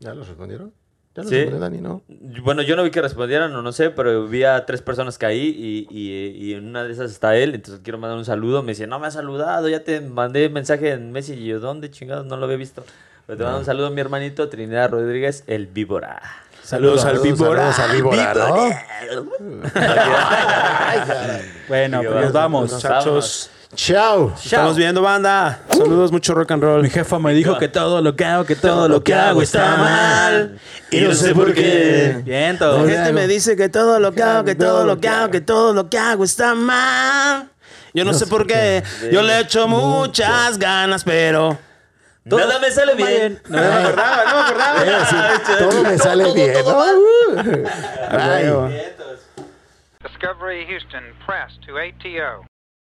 ¿Ya los respondieron? ¿Ya los Sí. Dani, no? Bueno, yo no vi que respondieran o no sé, pero vi a tres personas que ahí y, y, y en una de esas está él. Entonces quiero mandar un saludo. Me dice, no me has saludado, ya te mandé mensaje en Messi. Y yo, ¿dónde chingados? No lo había visto. Pero te mando un saludo a mi hermanito Trinidad Rodríguez, el víbora. Saludos al víbora. saludos al víbora, ¿no? Bueno, pues vamos, nos vamos. Muchachos, Chao. estamos viendo, banda. Saludos, mucho rock and roll. Mi jefa me dijo que todo lo que hago, que todo lo que hago está mal. Y no sé por qué. Bien, todo. La gente me dice que todo lo que hago, que todo lo que hago, que todo lo que hago está mal. Yo no, sé por qué. Yo le echo muchas ganas, pero. Nada me sale bien. No me acordaba, no me acordaba. Así, todo me sale bien, Discovery Houston, press to ATO.